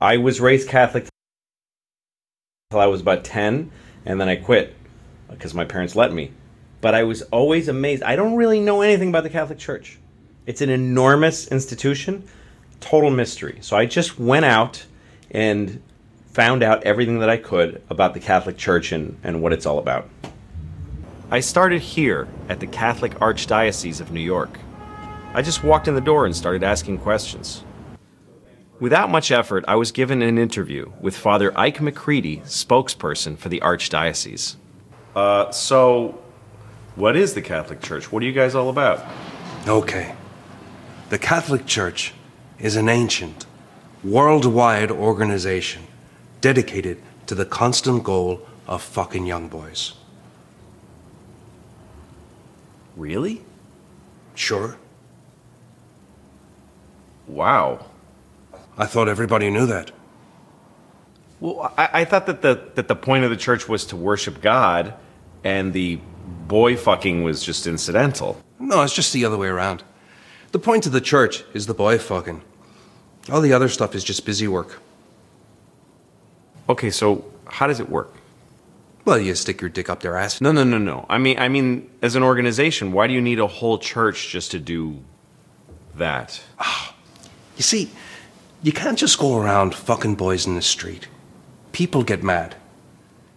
I was raised Catholic until I was about 10, and then I quit because my parents let me. But I was always amazed. I don't really know anything about the Catholic Church. It's an enormous institution, total mystery. So I just went out and found out everything that I could about the Catholic Church and, and what it's all about. I started here at the Catholic Archdiocese of New York. I just walked in the door and started asking questions. Without much effort, I was given an interview with Father Ike McCready, spokesperson for the Archdiocese. Uh, so, what is the Catholic Church? What are you guys all about? Okay. The Catholic Church is an ancient, worldwide organization dedicated to the constant goal of fucking young boys. Really? Sure. Wow. I thought everybody knew that. Well, I, I thought that the that the point of the church was to worship God, and the boy fucking was just incidental. No, it's just the other way around. The point of the church is the boy fucking. All the other stuff is just busy work. Okay, so how does it work? Well, you stick your dick up their ass. No, no, no, no. I mean, I mean, as an organization, why do you need a whole church just to do that? Ah, you see, you can't just go around fucking boys in the street. People get mad.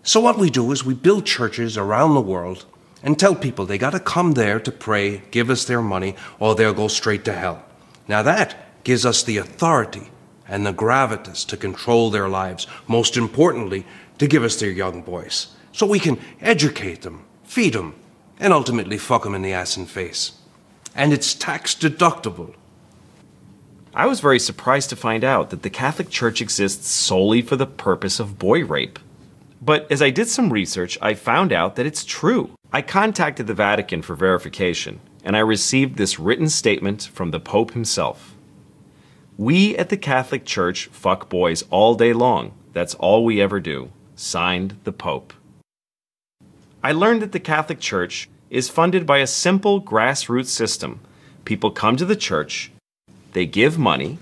So what we do is we build churches around the world and tell people they gotta come there to pray, give us their money, or they'll go straight to hell. Now that gives us the authority and the gravitas to control their lives. Most importantly, to give us their young boys. So we can educate them, feed them, and ultimately fuck them in the ass and face. And it's tax deductible. I was very surprised to find out that the Catholic Church exists solely for the purpose of boy rape. But as I did some research, I found out that it's true. I contacted the Vatican for verification, and I received this written statement from the Pope himself. We at the Catholic Church fuck boys all day long. That's all we ever do. Signed, the Pope. I learned that the Catholic Church is funded by a simple grassroots system. People come to the church, they give money,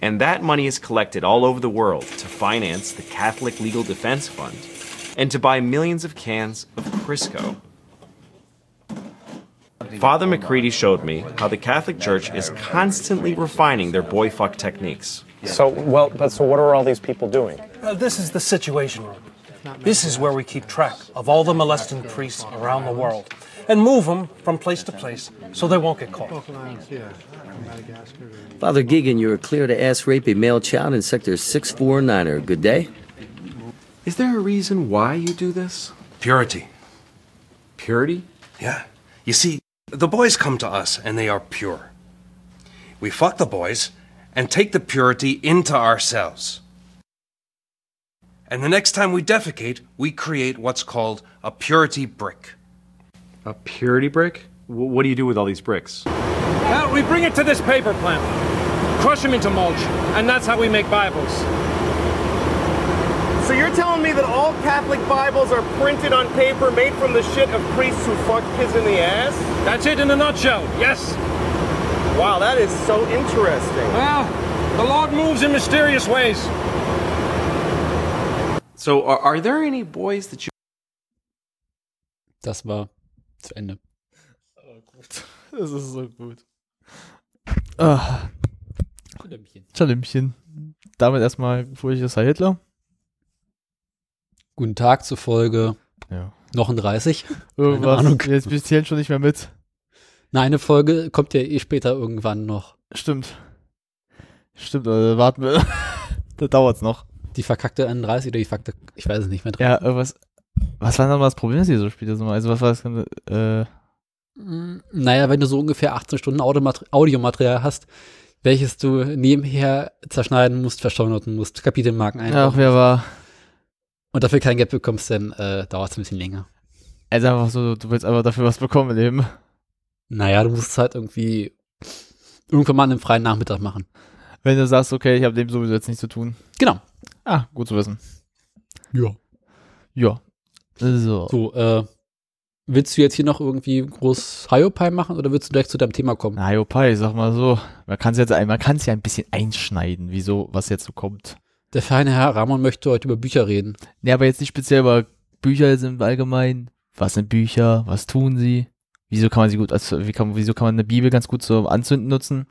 and that money is collected all over the world to finance the Catholic Legal Defense Fund and to buy millions of cans of Crisco. Father McCready showed me how the Catholic Church is constantly refining their boy fuck techniques. So, well, but so what are all these people doing? Uh, this is the situation room. This is where we keep track of all the molesting priests around the world and move them from place to place so they won't get caught. Father Gigan, you are clear to ask rape a male child in Sector 649er. Good day. Is there a reason why you do this? Purity. Purity? Yeah. You see, the boys come to us and they are pure. We fuck the boys and take the purity into ourselves. And the next time we defecate, we create what's called a purity brick. A purity brick? W- what do you do with all these bricks? Well, we bring it to this paper plant, crush them into mulch, and that's how we make Bibles. So you're telling me that all Catholic Bibles are printed on paper made from the shit of priests who fuck kids in the ass? That's it in a nutshell, yes. Wow, that is so interesting. Well, the Lord moves in mysterious ways. So, are, are there any boys that you. Das war zu Ende. Das ist so gut. Ah, Schalümpchen. Damit erstmal fröhliches Heil Hitler. Guten Tag zur Folge Ja. 39. Irgendwas. Ahnung. Jetzt wir zählen schon nicht mehr mit. Nein, eine Folge kommt ja eh später irgendwann noch. Stimmt. Stimmt, also warten wir. da dauert's noch. Die verkackte 31 oder die verkackte, ich weiß es nicht mehr drin. Ja, irgendwas. Was war denn nochmal das Problem, dass ihr so spielt? Also, was war das äh, Mm, Naja, wenn du so ungefähr 18 Stunden Audiomater- Audiomaterial hast, welches du nebenher zerschneiden musst, verschaunern musst, Kapitelmarken Ach, einbauen wer war. und dafür kein Geld bekommst, dann äh, dauert es ein bisschen länger. Also einfach so, du willst einfach dafür was bekommen im Leben. Naja, du musst es halt irgendwie irgendwann mal einen freien Nachmittag machen. Wenn du sagst, okay, ich habe dem sowieso jetzt nichts zu tun. Genau. Ah, gut zu wissen. Ja. Ja. So. So, äh, willst du jetzt hier noch irgendwie groß Hiopai machen oder willst du direkt zu deinem Thema kommen? Na, Jopai, sag mal so. Man kann es jetzt, man kann es ja ein bisschen einschneiden, wieso, was jetzt so kommt. Der feine Herr Ramon möchte heute über Bücher reden. Nee, aber jetzt nicht speziell über Bücher im Allgemeinen. Was sind Bücher? Was tun sie? Wieso kann man sie gut, also wie kann, wieso kann man eine Bibel ganz gut zum Anzünden nutzen?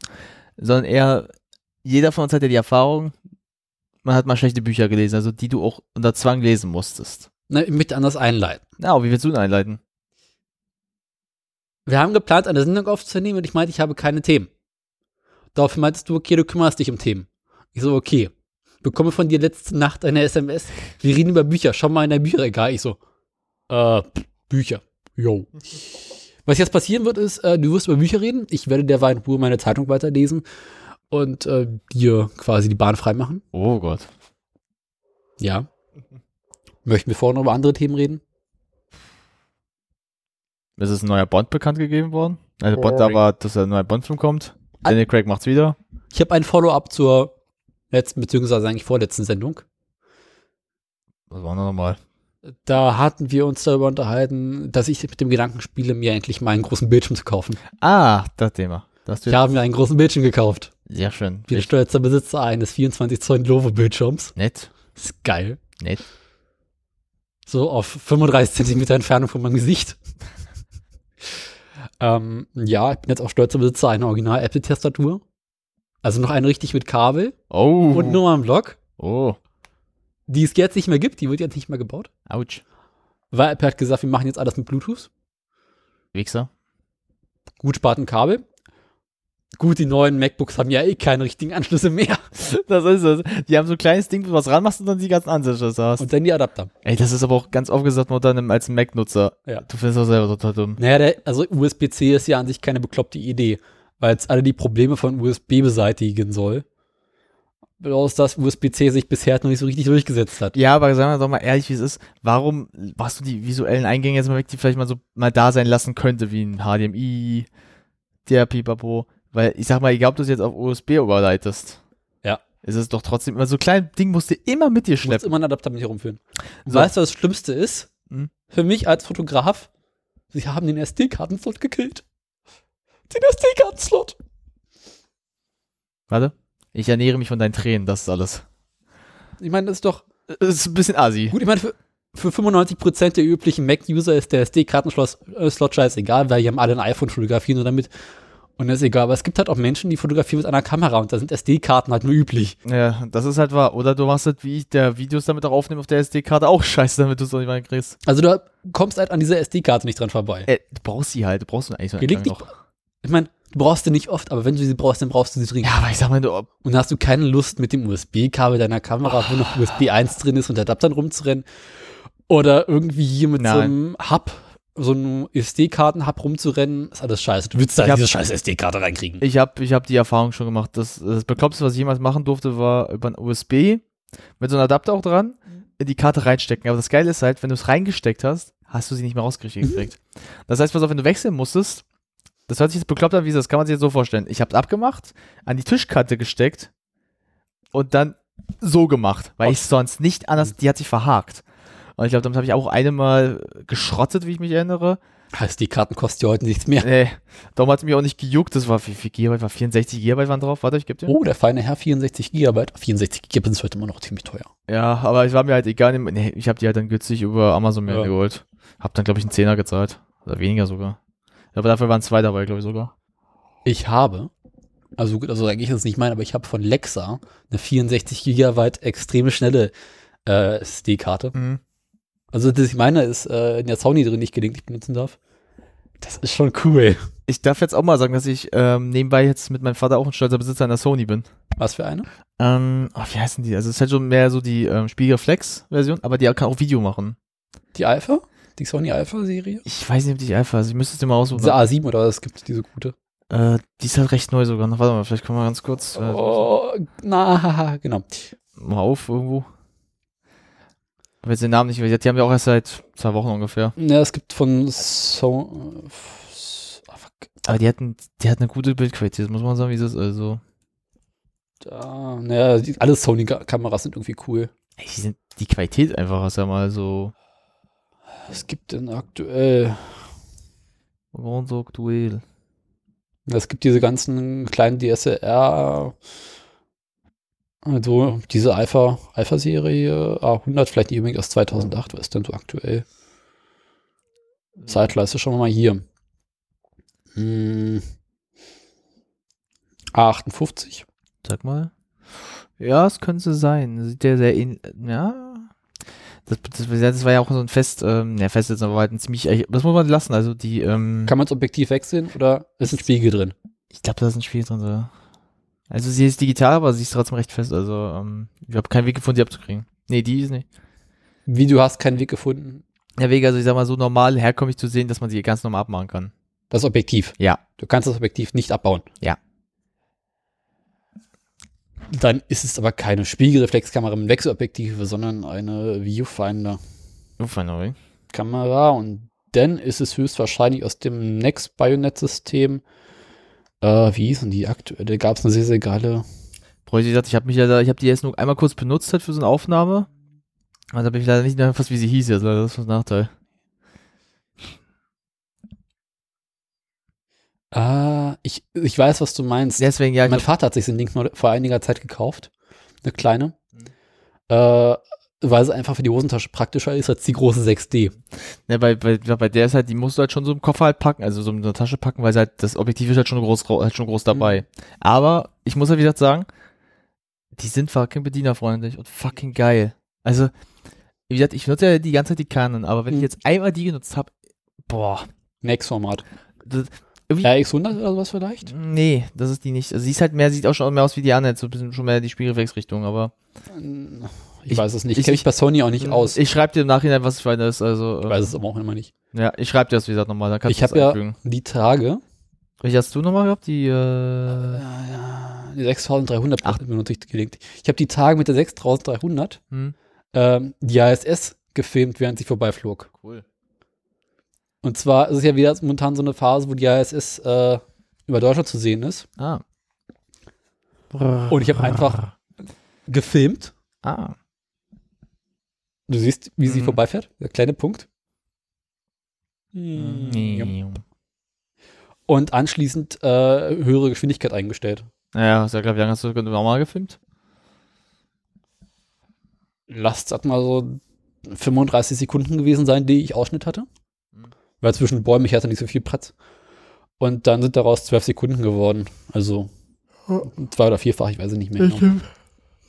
Sondern eher, jeder von uns hat ja die Erfahrung, man hat mal schlechte Bücher gelesen, also die du auch unter Zwang lesen musstest. Na, ich möchte anders einleiten. Na, wie willst du denn einleiten? Wir haben geplant, eine Sendung aufzunehmen und ich meinte, ich habe keine Themen. Daraufhin meintest du, okay, du kümmerst dich um Themen. Ich so, okay. Bekomme von dir letzte Nacht eine SMS. Wir reden über Bücher. Schau mal in dein Bücherregal. Ich so, äh, Bücher. Jo. Was jetzt passieren wird, ist, äh, du wirst über Bücher reden. Ich werde derweil in Ruhe meine Zeitung weiterlesen und äh, dir quasi die Bahn freimachen. Oh Gott. Ja. Möchten wir vorher noch über andere Themen reden? Es ist ein neuer Bond bekannt gegeben worden. Also Bond, da war, dass ein neuer Bond-Film kommt. Daniel Craig macht's wieder. Ich habe ein Follow-up zur letzten, beziehungsweise eigentlich vorletzten Sendung. Was war noch nochmal? Da hatten wir uns darüber unterhalten, dass ich mit dem Gedanken spiele, mir endlich mal einen großen Bildschirm zu kaufen. Ah, das Thema. Das Ich habe mir einen großen Bildschirm gekauft. Sehr schön. Bin stolzer Besitzer eines 24 Zoll Lenovo-Bildschirms. Nett. Ist geil. Nett. So auf 35 Zentimeter Entfernung von meinem Gesicht. ähm, ja, ich bin jetzt auch stolzer Besitzer einer Original-Apple-Tastatur. Also noch eine richtig mit Kabel Oh. und nur am Block, Oh. die es jetzt nicht mehr gibt. Die wird jetzt nicht mehr gebaut. Autsch. Weil Apple hat gesagt, wir machen jetzt alles mit Bluetooth. Wichser. Gut spart ein Kabel. Gut, die neuen MacBooks haben ja eh keine richtigen Anschlüsse mehr. Das ist es. Die haben so ein kleines Ding, wo du was ranmachst und dann die ganzen Anschlüsse hast. Und dann die Adapter. Ey, das ist aber auch ganz oft gesagt worden als Mac-Nutzer. Ja. Du findest auch selber total dumm. Naja, der, also USB-C ist ja an sich keine bekloppte Idee, weil es alle die Probleme von USB beseitigen soll. Bloß, dass USB-C sich bisher noch nicht so richtig durchgesetzt hat. Ja, aber sagen wir doch mal ehrlich, wie es ist. Warum machst du die visuellen Eingänge jetzt mal weg, die vielleicht mal so mal da sein lassen könnte, wie ein HDMI, der Pipapo? Weil ich sag mal, egal ob du es jetzt auf USB überleitest. Ja. Ist es doch trotzdem immer so ein kleines Ding, musst du immer mit dir Du musst schleppen. immer einen Adapter mit herumführen. So. Weißt du, was das Schlimmste ist? Hm? Für mich als Fotograf, sie haben den SD-Kartenslot gekillt. Den SD-Kartenslot. Warte. Ich ernähre mich von deinen Tränen, das ist alles. Ich meine, das ist doch, Das ist ein bisschen assi. gut, ich meine, für, für 95% der üblichen Mac-User ist der SD-Kartenslot äh, scheißegal, weil die haben alle ein iPhone fotografieren nur damit. Und das ist egal. Aber es gibt halt auch Menschen, die fotografieren mit einer Kamera und da sind SD-Karten halt nur üblich. Ja, das ist halt wahr. Oder du machst halt, wie ich, der Videos damit auch aufnehme auf der SD-Karte auch scheiße, damit du es auch nicht mehr kriegst. Also du kommst halt an dieser SD-Karte nicht dran vorbei. Äh, du brauchst sie halt, du brauchst sie eigentlich so Gelegentlich- noch. Ich meine, du brauchst sie nicht oft, aber wenn du sie brauchst, dann brauchst du sie dringend. Ja, aber ich sag mal, du, Und dann hast du keine Lust, mit dem USB-Kabel deiner Kamera, wo noch USB 1 drin ist und Adaptern rumzurennen. Oder irgendwie hier mit so Nein. einem Hub, so einem SD-Karten-Hub rumzurennen. ist alles scheiße. Du willst da Ich hab- diese scheiß SD-Karte reinkriegen. Ich habe ich hab die Erfahrung schon gemacht. Das, das Bekloppste, was ich jemals machen durfte, war über ein USB mit so einem Adapter auch dran in die Karte reinstecken. Aber das Geile ist halt, wenn du es reingesteckt hast, hast du sie nicht mehr rausgekriegt. Das heißt, pass auf, wenn du wechseln musstest, das hört sich jetzt bekloppt an, wie das kann man sich jetzt so vorstellen. Ich habe es abgemacht, an die Tischkante gesteckt und dann so gemacht, weil ich sonst nicht anders, die hat sich verhakt. Und ich glaube, damit habe ich auch einmal geschrottet, wie ich mich erinnere. SD-Karten kosten ja heute nichts mehr. Nee, darum hat es mich auch nicht gejuckt. Das war, wie viel Gigabyte war? 64 Gigabyte waren drauf. Warte, ich geb dir. Oh, der feine Herr 64 Gigabyte. 64 Gigabyte ist heute immer noch ziemlich teuer. Ja, aber es war mir halt egal. Nee, ich habe die halt dann günstig über Amazon mir Ja. geholt. Hab dann, glaube ich, einen Zehner gezahlt. Oder weniger sogar. Aber dafür waren zwei dabei, glaube ich sogar. Ich habe, also gut, also eigentlich ist es nicht mein, aber ich habe von Lexa eine 64 Gigabyte extreme schnelle äh, SD-Karte. Mhm. Also das ich meine ist äh, in der Sony drin, ich gelegentlich benutzen darf. Das ist schon cool. Ich darf jetzt auch mal sagen, dass ich ähm, nebenbei jetzt mit meinem Vater auch ein stolzer Besitzer einer Sony bin. Was für eine? Ähm, oh, wie heißen die? Also es ist halt schon mehr so die ähm, Spiegelreflex-Version, aber die kann auch Video machen. Die Alpha? Die Sony Alpha-Serie? Ich weiß nicht, ob die Alpha ist. Ich müsste es dir mal aussuchen. Diese A7 oder was gibt diese gute? Äh, die ist halt recht neu sogar noch. Warte mal, vielleicht können wir ganz kurz äh, Oh, na, haha, genau. mal auf irgendwo. Ich weiß den Namen nicht, die haben ja auch erst seit zwei Wochen ungefähr. Ja, es gibt von so. ah, fuck. Aber die hatten, die hatten eine gute Bildqualität, muss man sagen, wie es ist. Also, Da, naja, die, alle Sony-Kameras sind irgendwie cool. ey, die, sind, die Qualität einfach ist ja mal so Es gibt denn aktuell. ganz so aktuell. Es gibt diese ganzen kleinen DSLR Also diese Alpha, Alpha-Serie A100, vielleicht die übrigens aus 2008, was ist denn so aktuell? Zeitleiste, schauen wir mal hier. Hm. A58. Sag mal. Ja, es könnte sein. Sieht der sehr ähnlich. Ja. Das, das, das war ja auch so ein Fest, ähm, ja, Fest jetzt aber halt ein ziemlich, das muss man lassen, also die, ähm, Kann man das Objektiv wechseln oder ist ein Spiegel drin? ich glaube, da ist ein Spiel drin, so. Also sie ist digital, aber sie ist trotzdem recht fest, also, ähm, ich habe keinen Weg gefunden, die abzukriegen. Nee, die ist nicht. Wie du hast keinen Weg gefunden. Ja, Weg, also ich sag mal, so normal herkömmlich zu sehen, dass man sie ganz normal abmachen kann. Das Objektiv. Ja. Du kannst das Objektiv nicht abbauen. Ja. Dann ist es aber keine Spiegelreflexkamera mit Wechselobjektive, sondern eine Viewfinder-Kamera. Uff, Und dann ist es höchstwahrscheinlich aus dem Next Bayonet-System. Äh, wie hießen die aktuell? Da gab es eine sehr, sehr geile. Bräuchte ich gesagt, ich habe mich ja da, ich habe die erst nur einmal kurz benutzt halt für so eine Aufnahme. Also habe ich leider nicht mehr erfasst, wie sie hieß jetzt, also das ist ein Nachteil. Ah, ich, ich weiß, was du meinst. Deswegen, ja, mein Vater hat sich den Ding nur vor einiger Zeit gekauft. Eine kleine. Mhm. Äh, weil es einfach für die Hosentasche praktischer ist als die große 6D. ne, bei, bei, bei der ist halt, die musst du halt schon so im Koffer halt packen, also so in der Tasche packen, weil halt, das Objektiv ist halt schon groß, halt schon groß dabei. Aber ich muss halt wie gesagt sagen, die sind fucking bedienerfreundlich und fucking geil. Also, wie gesagt, ich nutze ja die ganze Zeit die Canon, aber wenn Mhm. ich jetzt einmal die genutzt habe, boah, irgendwie, RX100 oder sowas vielleicht? nee, das ist die nicht. Also sie ist halt mehr, sieht auch schon mehr aus wie die anderen, so ein bisschen schon mehr die Spiegelreflexrichtung, aber Ich, Ich- weiß es nicht. ich- kenne mich bei Sony auch nicht aus. Ich schreibe dir im Nachhinein, was ich meine, ist, also, Ich weiß es aber auch immer nicht. ja, ich schreibe dir das, wie gesagt, nochmal, dann kannst Ich habe ja einfügen. die Tage, Welche hast du nochmal gehabt? Die, äh, ja, ja, die 6300 Ach. benutze ich gelegentlich. Ich habe die Tage mit der 6300 hm? ähm, die ISS gefilmt, während sie vorbeiflog. Cool. Und zwar ist es ja wieder momentan so eine Phase, wo die ISS äh, über Deutschland zu sehen ist. Ah. Und ich habe einfach gefilmt. Ah. Du siehst, wie sie Mhm. vorbeifährt. Der kleine Punkt. Ja. Und anschließend äh, höhere Geschwindigkeit eingestellt. Naja, ist ja klar, wie lange hast du normal gefilmt? Lasst sag mal so 35 Sekunden gewesen sein, die ich Ausschnitt hatte. Weil zwischen Bäumen, ich hatte nicht so viel Platz. Und dann sind daraus 12 Sekunden geworden. Also zwei oder vierfach, ich weiß es nicht mehr. Genau.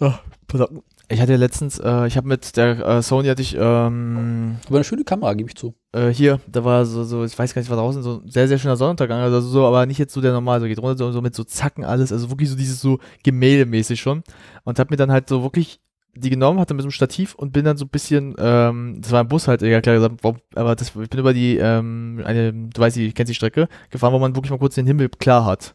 Ja, pass auf. Ich hatte letztens, äh, ich habe mit der äh, Sony hatte ich, ähm, Aber eine schöne Kamera, gebe ich zu. äh, hier, da war so, so, ich weiß gar nicht, was draußen, so ein sehr, sehr schöner Sonnenuntergang, also so, aber nicht jetzt so der normal, so geht runter, so, so mit so Zacken alles, also wirklich so dieses so gemäldemäßig schon. Und hab mir dann halt so wirklich die genommen, hatte mit so einem Stativ und bin dann so ein bisschen, ähm, das war ein Bus halt, ja klar gesagt, aber das, ich bin über die, ähm, eine, du weißt, die, kennst die Strecke, gefahren, wo man wirklich mal kurz den Himmel klar hat.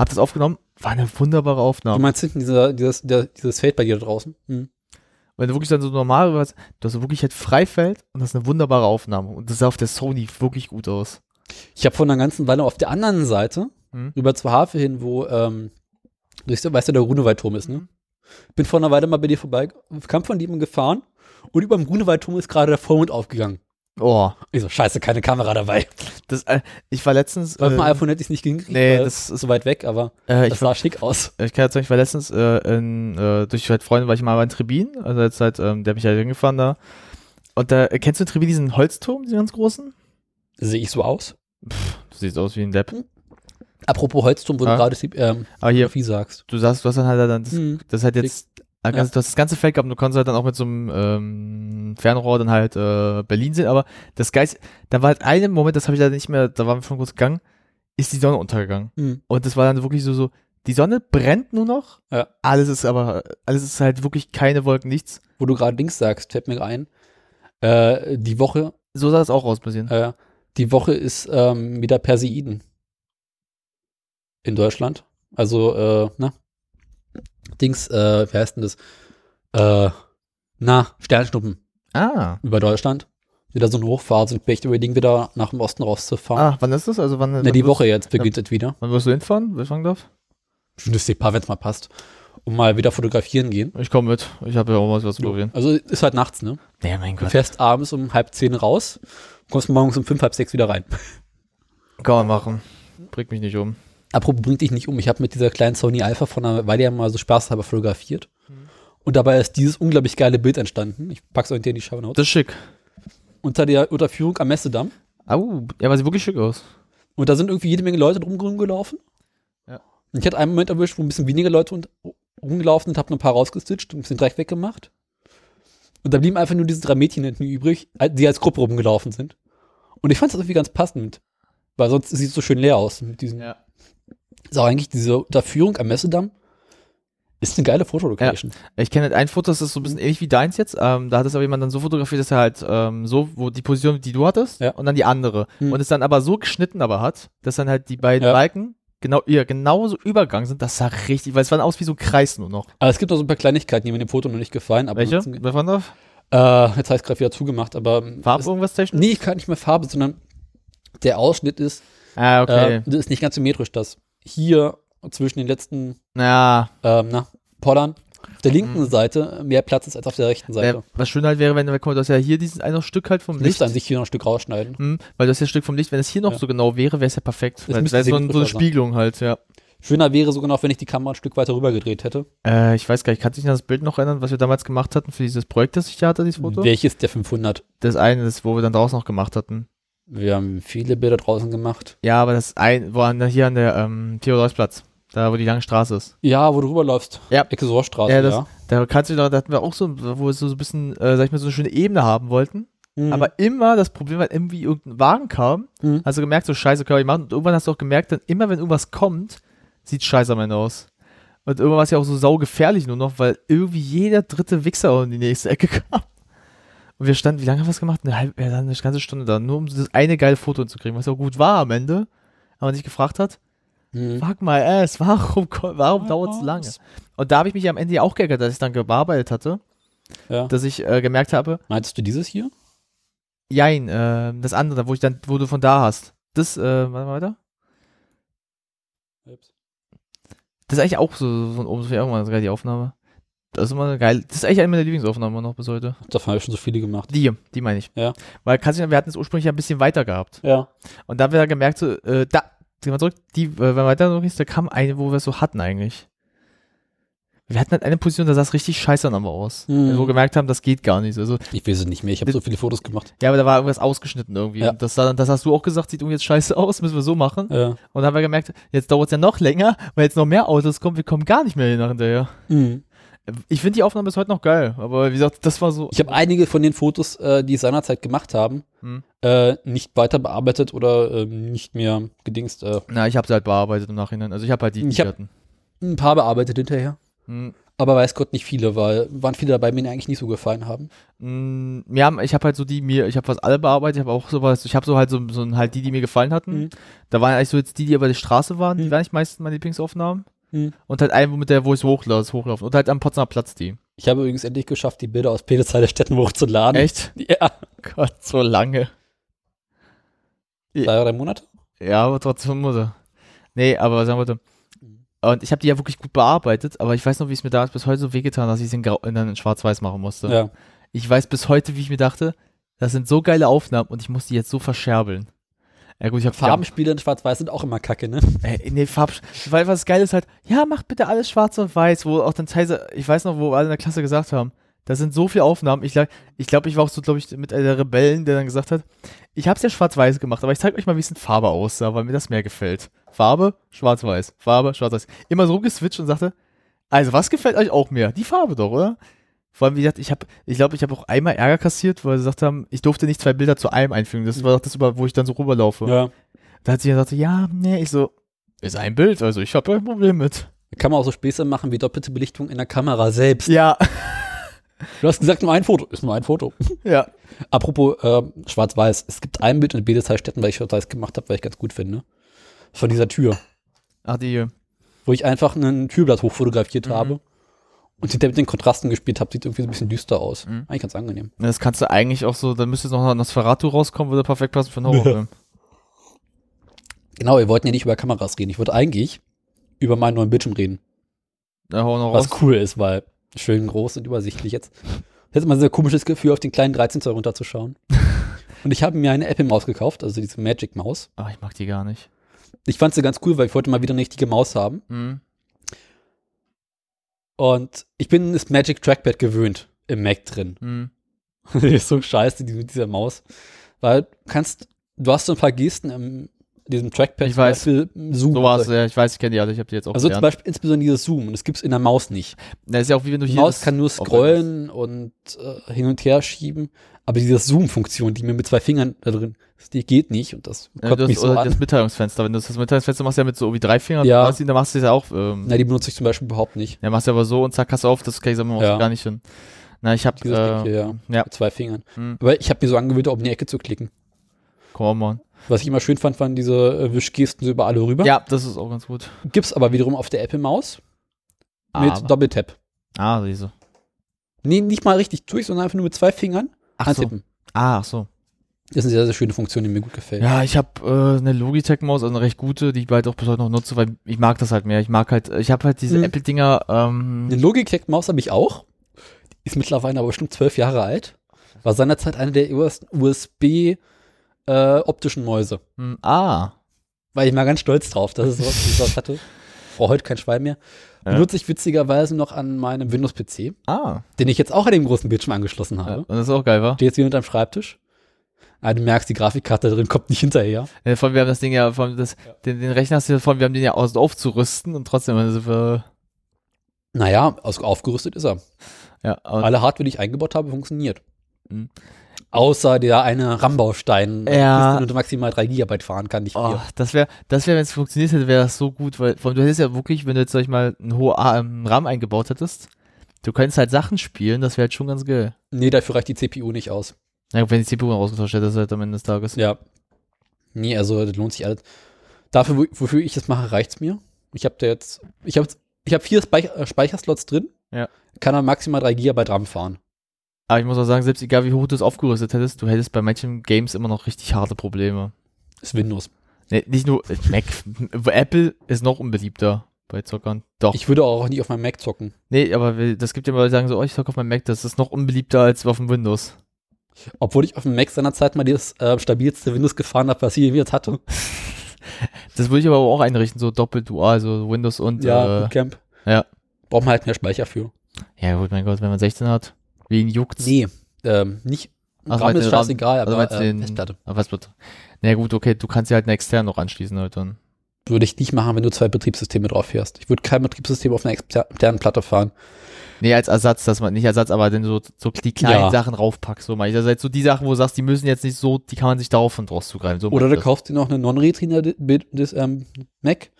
Hab das aufgenommen, war eine wunderbare Du Aufnahme. meinst hinten dieser, dieses, der, dieses Feld bei dir da draußen? Mhm. Wenn du wirklich dann so normal warst, du hast so wirklich halt Freifeld und das ist eine wunderbare Aufnahme. Und das sah auf der Sony wirklich gut aus. Ich habe vor einer ganzen Weile auf der anderen Seite, Mhm. rüber zur Hafe hin, wo, ähm, du weißt, du, der Grunewaldturm ist, ne? Bin vor einer Weile mal bei dir vorbei, kam von dem gefahren und über dem Grunewaldturm ist gerade der Vollmond aufgegangen. Oh, Ich so, scheiße, keine Kamera dabei. das, äh, ich war letztens, dem äh, iPhone hätte ich es nicht hingekriegt, nee, das ist so weit weg, aber äh, das sah schick aus. Ich kann jetzt sagen, ich war letztens äh, in, äh, durch halt Freunde, war ich mal bei Trebin, also jetzt halt, ähm, der hat mich halt hingefahren da. Und da, äh, kennst du in Trebin diesen Holzturm, diesen ganz großen? Sehe ich so aus? Du siehst aus wie ein Depp. Apropos Holzturm, wo Ah. du gerade ähm, hier, sagst. du sagst, du hast dann halt dann, das, Mhm. das ist halt jetzt, äh, du hast das ganze Feld gehabt und du konntest halt dann auch mit so einem ähm, Fernrohr dann halt äh, Berlin sehen, aber das Geist, da war halt ein Moment, das habe ich leider nicht mehr, da waren wir schon kurz gegangen, ist die Sonne untergegangen. Mhm. Und das war dann wirklich so, so, die Sonne brennt nur noch, Ja. alles ist aber, alles ist halt wirklich keine Wolken, nichts. Wo du gerade Dings sagst, fällt mir ein. Äh, die Woche, So sah das auch aus bisschen. äh, die Woche ist ähm, wieder Perseiden. In Deutschland. Also, äh, na, Dings, äh, wie heißt denn das? Äh, na, Sternschnuppen Ah. über Deutschland. Wieder so eine Hochphase und vielleicht überlegen wieder nach dem Osten rauszufahren. Ah, wann ist das? Also wann? ne, wann die Woche jetzt beginnt es wieder. Wann wirst du hinfahren, ich fragen darf? Schönes Depart, wenn es mal passt. Und mal wieder fotografieren gehen. Ich komme mit. Ich habe ja auch mal was zu probieren. Also ist halt nachts, ne? Nee, mein Du fährst abends um halb zehn raus, kommst morgens um fünf, halb sechs wieder rein. Kann man machen. Bringt mich nicht um. Apropos bringt dich nicht um. Ich habe mit dieser kleinen Sony Alpha von einer Weile ja mal so spaßhalber fotografiert. Und dabei ist dieses unglaublich geile Bild entstanden. Ich pack's euch in die Show Notes. Das ist schick. Unter der Unterführung am Messedamm. Au, ja, aber sieht wirklich schick aus. Und da sind irgendwie jede Menge Leute drum rumgelaufen. Ja. Und ich hatte einen Moment erwischt, wo ein bisschen weniger Leute und- rumgelaufen sind, habe ein paar rausgestitcht und ein bisschen Dreck weggemacht. Und da blieben einfach nur diese drei Mädchen hinten übrig, die als Gruppe rumgelaufen sind. Und ich fand das irgendwie ganz passend, weil sonst sieht es so schön leer aus. Mit diesen, Ja. Ist auch eigentlich diese Unterführung am Messedamm ist eine geile Fotolocation. Ich kenne halt ein Foto, das ist so ein bisschen ähnlich wie deins jetzt. Ähm, da hat es aber jemand dann so fotografiert, dass er halt ähm, so, wo die Position, die du hattest, Ja. und dann die andere. Hm. Und es dann aber so geschnitten aber hat, dass dann halt die beiden Ja. Balken genau, ja, genauso übergegangen sind. Das sah richtig, weil es waren aus wie so ein Kreis nur noch. Aber es gibt noch so ein paar Kleinigkeiten, die mir in dem Foto noch nicht gefallen. Aber Welche? Äh, Wer war das? jetzt habe ich gerade wieder zugemacht, aber Farbe irgendwas technisch? Nee, gar nicht mehr Farbe, sondern der Ausschnitt ist, Ah, okay. äh, das ist nicht ganz symmetrisch, dass hier zwischen den letzten ja, ähm, na, Pollern auf der linken Seite mehr Platz ist als auf der rechten Seite. was schön halt wäre, wenn, guck mal, du hast ja hier dieses eine Stück halt vom Licht. müsste an sich hier noch ein Stück rausschneiden. Hm, weil du hast ja ein Stück vom Licht, wenn es hier noch Ja. so genau wäre, wäre es ja perfekt. Müsste wäre so, ein, so eine symmetrischer sein. Spiegelung halt, ja. Schöner wäre sogar noch, wenn ich die Kamera ein Stück weiter rüber gedreht hätte. Äh, ich weiß gar nicht, kannst du dich an das Bild noch erinnern, was wir damals gemacht hatten für dieses Projekt, das ich da hatte, dieses Foto? Welches der 500? Das eine, das, wo wir dann draußen noch gemacht hatten. Wir haben viele Bilder draußen gemacht. Ja, aber das ein, wo an, hier an der ähm, Theodorsplatz, da wo die lange Straße ist. Ja, wo du rüberläufst. Ja. Ecke Sohrstraße, Ja, ja. das- Da kannst du da, da hatten wir auch so, wo wir so ein bisschen, äh, sag ich mal, so eine schöne Ebene haben wollten. Mhm. Aber immer das Problem war, irgendwie irgendein Wagen kam, Mhm. hast du gemerkt, so scheiße, kann ich machen. Und irgendwann hast du auch gemerkt, dann immer wenn irgendwas kommt, sieht scheiße am Ende aus. Und irgendwann war es ja auch so saugefährlich nur noch, weil irgendwie jeder dritte Wichser in die nächste Ecke kam. Und wir standen, wie lange haben wir das gemacht? Eine, halbe, ja, dann eine ganze Stunde da, nur um das eine geile Foto hinzukriegen, was auch gut war am Ende. Aber sich gefragt hat, Mhm. fuck my ass, warum, warum dauert es lange? Und da habe ich mich am Ende ja auch geärgert, dass ich dann bearbeitet hatte, Ja. dass ich äh, gemerkt habe, Meintest du dieses hier? jein, äh, das andere, wo ich dann, wo du von da hast. Das, äh, warte mal weiter. Das ist eigentlich auch so von oben, so irgendwann sogar die Aufnahme. Das ist immer geile, das ist eigentlich eine meiner Lieblingsaufnahmen noch bis heute. Davon habe ich schon so viele gemacht. Die, die meine ich. Ja. Weil kannst du, wir hatten es ursprünglich ja ein bisschen weiter gehabt. Ja. Und da haben wir dann gemerkt, so, äh, da, gehen wir zurück, die, äh, wenn wir weiter gehst, da kam eine, wo wir es so hatten eigentlich. Wir hatten halt eine Position, da sah es richtig scheiße dann aber aus. Mhm. Wo wir gemerkt haben, das geht gar nicht. Also, Ich weiß es nicht mehr. Ich habe so viele Fotos gemacht. ja, aber da war irgendwas ausgeschnitten irgendwie. Ja. Das, sah das hast du auch gesagt, sieht irgendwie jetzt scheiße aus, müssen wir so machen. Ja. Und dann haben wir gemerkt, jetzt dauert es ja noch länger, weil jetzt noch mehr Autos kommen, wir kommen gar nicht mehr nach hinterher. Mhm. Ich finde die Aufnahme bis heute noch geil, aber wie gesagt, das war so. Ich habe einige von den Fotos, äh, die seinerzeit gemacht haben, Hm. äh, nicht weiter bearbeitet oder ähm, nicht mehr gedingst. Äh, Na, ich habe sie halt bearbeitet im Nachhinein. Also ich habe halt die, Ich wir hab- hatten. ein paar bearbeitet hinterher. Hm. Aber weiß Gott nicht viele, weil waren viele dabei, mir eigentlich nicht so gefallen haben. Mm, Ja, ich habe halt so die mir, ich habe fast alle bearbeitet, ich habe auch sowas, ich habe so halt so, so halt die, die mir gefallen hatten. Mhm. Da waren eigentlich so jetzt die, die über die Straße waren, die Mhm. waren nicht meistens meine Lieblingsaufnahmen. Mhm. Und halt eine, mit der, wo ich so hochlasse, hochlaufen. Und halt am Potsdamer Platz die. Ich habe übrigens endlich geschafft, die Bilder aus Pelezeile Städten hochzuladen. Echt? Ja. Gott, so lange. Drei, drei Monate? Ja, aber trotzdem muss er. Nee, aber sagen wir mal. Und ich habe die ja wirklich gut bearbeitet, aber ich weiß noch, wie es mir damals bis heute so wehgetan hat, dass ich es in, Grau- in, in Schwarz-Weiß machen musste. Ja. Ich weiß bis heute, wie ich mir dachte, das sind so geile Aufnahmen und ich muss die jetzt so verscherbeln. Ja gut, ich habe Farbenspiele in Schwarz-Weiß sind auch immer kacke, ne? Ey, nee, Farb. Weil was geil ist halt, ja, macht bitte alles schwarz und weiß, wo auch dann teilweise, ich weiß noch, wo alle in der Klasse gesagt haben, da sind so viele Aufnahmen. Ich glaube, ich, glaub, ich war auch so, glaube ich, mit einer der Rebellen, der dann gesagt hat, ich habe es ja schwarz-weiß gemacht, aber ich zeige euch mal, wie es in Farbe aussah, weil mir das mehr gefällt. Farbe, schwarz-weiß, Farbe, schwarz-weiß. Immer so geswitcht und sagte, also was gefällt euch auch mehr? Die Farbe doch, oder? Vor allem, wie gesagt, ich habe, ich glaube, ich habe auch einmal Ärger kassiert, weil sie gesagt haben, ich durfte nicht zwei Bilder zu einem einfügen. Das war doch das, über, wo ich dann so rüberlaufe. Ja. Da hat sie gesagt, ja, nee, ich so, ist ein Bild, also ich habe kein Problem mit. Kann man auch so Späße machen wie doppelte Belichtung in der Kamera selbst. Ja, Du hast gesagt, nur ein Foto. Ist nur ein Foto. ja. Apropos äh, Schwarz-Weiß. Es gibt ein Bild in Bedesheim Städten, weil ich Schwarz-Weiß gemacht habe, weil ich ganz gut finde. Von dieser Tür. Ach, die, Wo ich einfach ein Türblatt hochfotografiert Mhm. habe. Und hinterher mit den Kontrasten gespielt habe, sieht irgendwie so ein bisschen düster aus. Mhm. Eigentlich ganz angenehm. das kannst du eigentlich auch so, dann müsste jetzt noch ein Nosferatu rauskommen, würde perfekt passen für einen Horrorfilm. Genau, wir wollten ja nicht über Kameras reden. Ich wollte eigentlich über meinen neuen Bildschirm reden. Ja, hau noch raus. Was cool ist, weil schön groß und übersichtlich jetzt. Jetzt mal ein sehr komisches Gefühl, auf den kleinen 13 Zoll runterzuschauen. und ich habe mir eine Apple-Maus gekauft, also diese Magic-Maus. Ach, ich mag die gar nicht. Ich fand sie ganz cool, weil ich wollte mal wieder eine richtige Maus haben. Mhm. Und ich bin das Magic Trackpad gewöhnt im Mac drin. Mhm. Das ist so scheiße, die, mit dieser Maus. Weil du kannst, du hast so ein paar Gesten im diesem Trackpad, Ich weiß. zum Beispiel Zoom. So war es, ja, ich weiß, ich kenne die alle, ich habe die jetzt auch Also zum gelernt. Beispiel insbesondere dieses Zoom, und das gibt es in der Maus nicht. Das ist ja auch wie wenn du Die hier Maus das kann nur scrollen und äh, hin und her schieben, aber diese Zoom-Funktion, die mir mit zwei Fingern da drin ist, die geht nicht und das Ja, kommt mich so an. das Mitteilungsfenster. Wenn du das Mitteilungsfenster machst, ja mit so wie drei Fingern, Ja. aussieht, dann machst du das ja auch. Ähm, Na, die benutze ich zum Beispiel überhaupt nicht. ja, machst du aber so und zack, hast du auf, das kriegst du aber Ja. gar nicht hin. Na, ich hab, Dieses Ding äh, hier, ja, ja. mit zwei Fingern. Mhm. Aber ich habe mir so angewöhnt, um die Ecke zu klicken. come on. Was ich immer schön fand, waren diese äh, Wischgesten so über alle rüber. Ja, das ist auch ganz gut. Gibt's aber wiederum auf der Apple-Maus mit Doppeltap. Ah, siehst Nee, nicht mal richtig durch, sondern einfach nur mit zwei Fingern Ach so. antippen. Ah, ach so. Das ist eine sehr, sehr schöne Funktion, die mir gut gefällt. Ja, ich habe äh, eine Logitech-Maus, also eine recht gute, die ich bald auch bis heute noch nutze, weil ich mag das halt mehr. Ich mag halt, ich habe halt diese Mhm. Apple-Dinger, ähm, Eine Logitech-Maus habe ich auch. Die ist mittlerweile aber bestimmt zwölf Jahre alt. War seinerzeit eine der ersten USB-optischen Mäuse. mh, ah, War ich mal ganz stolz drauf, dass es sowas, sowas hatte. Brauche heute kein Schwein mehr. Ja. Benutze ich witzigerweise noch an meinem Windows-PC, ah. den ich jetzt auch an dem großen Bildschirm angeschlossen Ja, habe. und das ist auch geil, wa? Steht jetzt hier unterm Schreibtisch. Ah, du merkst, die Grafikkarte drin kommt nicht hinterher. Ja, vor allem, wir haben das Ding ja, vor allem das, Den, den Rechner hast du ja, vor allem, wir haben den ja aus, aufzurüsten und trotzdem, also wir, Naja, aus, aufgerüstet ist er. ja, Alle Hardware, die ich eingebaut habe, funktioniert. Mhm. Außer der eine RAM-Baustein, Ja. nur maximal 3 GB fahren kann, nicht 4. oh, das wäre, das wäre, wenn es funktioniert hätte, wäre das so gut, weil, vor allem, du hättest ja wirklich, wenn du jetzt, sag ich mal, einen hohen ähm, RAM eingebaut hättest, du könntest halt Sachen spielen, das wäre halt schon ganz geil. Nee, dafür reicht die CPU nicht aus. Ja, wenn die CPU rausgetauscht hätte, das halt am Ende des Tages. Ja. Nee, also das lohnt sich alles. Dafür, wo- wofür ich das mache, reicht's mir. Ich habe da jetzt, ich habe ich hab vier äh, Speicherslots drin. Ja. Kann dann maximal 3 GB RAM fahren. Aber ich muss auch sagen, selbst egal wie hoch du es aufgerüstet hättest, du hättest bei manchen Games immer noch richtig harte Probleme. Ist Windows. Nee, nicht nur äh, Mac, Apple ist noch unbeliebter bei Zockern. Doch. Ich würde auch nicht auf meinem Mac zocken. nee, aber das gibt ja mal die sagen so, oh, ich zocke auf meinem Mac, das ist noch unbeliebter als auf dem Windows. Obwohl ich auf dem Mac seinerzeit mal das äh, stabilste Windows gefahren habe, was ich jetzt hatte. Das würde ich aber auch einrichten, so doppelt dual, so Windows und Ja, äh, Bootcamp. ja. Braucht man halt mehr Speicher für. ja gut, mein Gott, wenn man 16 hat, wen juckt's? Nee, ähm, nicht. RAM meinst ist scheißegal, Also aber du äh, Festplatte. Aber wird? Na gut, okay, du kannst ja halt einen extern noch anschließen halt dann. Würde ich nicht machen, wenn du zwei Betriebssysteme drauf fährst. Ich würde kein Betriebssystem auf einer externen Platte fahren. Nee, als Ersatz, dass man, nicht Ersatz, aber dann so, so die kleinen Ja. Sachen raufpackst. So meine ich. Halt so die Sachen, wo du sagst, die müssen jetzt nicht so, die kann man sich darauf von draus zugreifen. So Oder du kaufst dir noch eine Non-Retina das ähm, Mac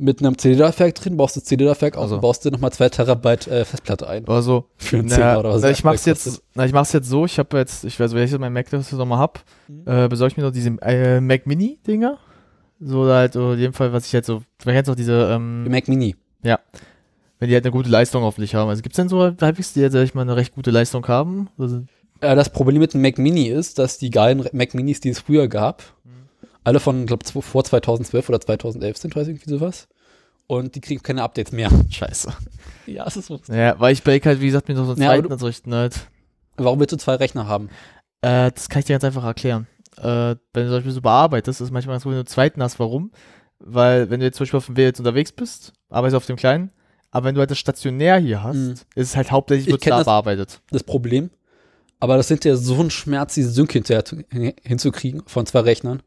mit einem CD-Laufwerk drin, baust das CD-Laufwerk auf Also. und baust dir nochmal zwei Terabyte äh, Festplatte ein. Oder so. Für einen Na, oder was. na, ich mach's jetzt, na, ich mach's jetzt so, ich habe jetzt, ich weiß, wenn ich jetzt mein Mac das nochmal hab, Mhm. äh, besorge ich mir noch diese äh, Mac Mini Dinger. So halt, oder in dem Fall, was ich jetzt so, du kennst auch diese, ähm, Die Mac Mini. wenn die halt eine gute Leistung hoffentlich haben. Also gibt's denn so halbwegs, die jetzt, sag ich mal, eine recht gute Leistung haben? Also, Äh, das Problem mit dem Mac Mini ist, dass die geilen Mac Minis, die es früher gab, Mhm. Alle von, glaube vor 2012 oder 2011 sind, weiß ich irgendwie sowas. Und die kriegen keine Updates mehr. scheiße. Ja, es ist so. Ja, weil ich bei halt, wie gesagt, mir noch so einen Ja, zweiten entrichten halt. Warum willst du zwei Rechner haben? Äh, das kann ich dir ganz einfach erklären. Äh, wenn du zum Beispiel so bearbeitest, ist manchmal ganz gut, wenn du einen zweiten hast. Warum? Weil, wenn du jetzt zum Beispiel auf dem Weg jetzt unterwegs bist, arbeitest auf dem kleinen, aber wenn du halt das stationär hier hast, Mhm. ist es halt hauptsächlich Ich wird da bearbeitet. Das Problem. Aber das sind ja so ein Schmerz, diese Sync hinterher zu, hin- hinzukriegen von zwei Rechnern.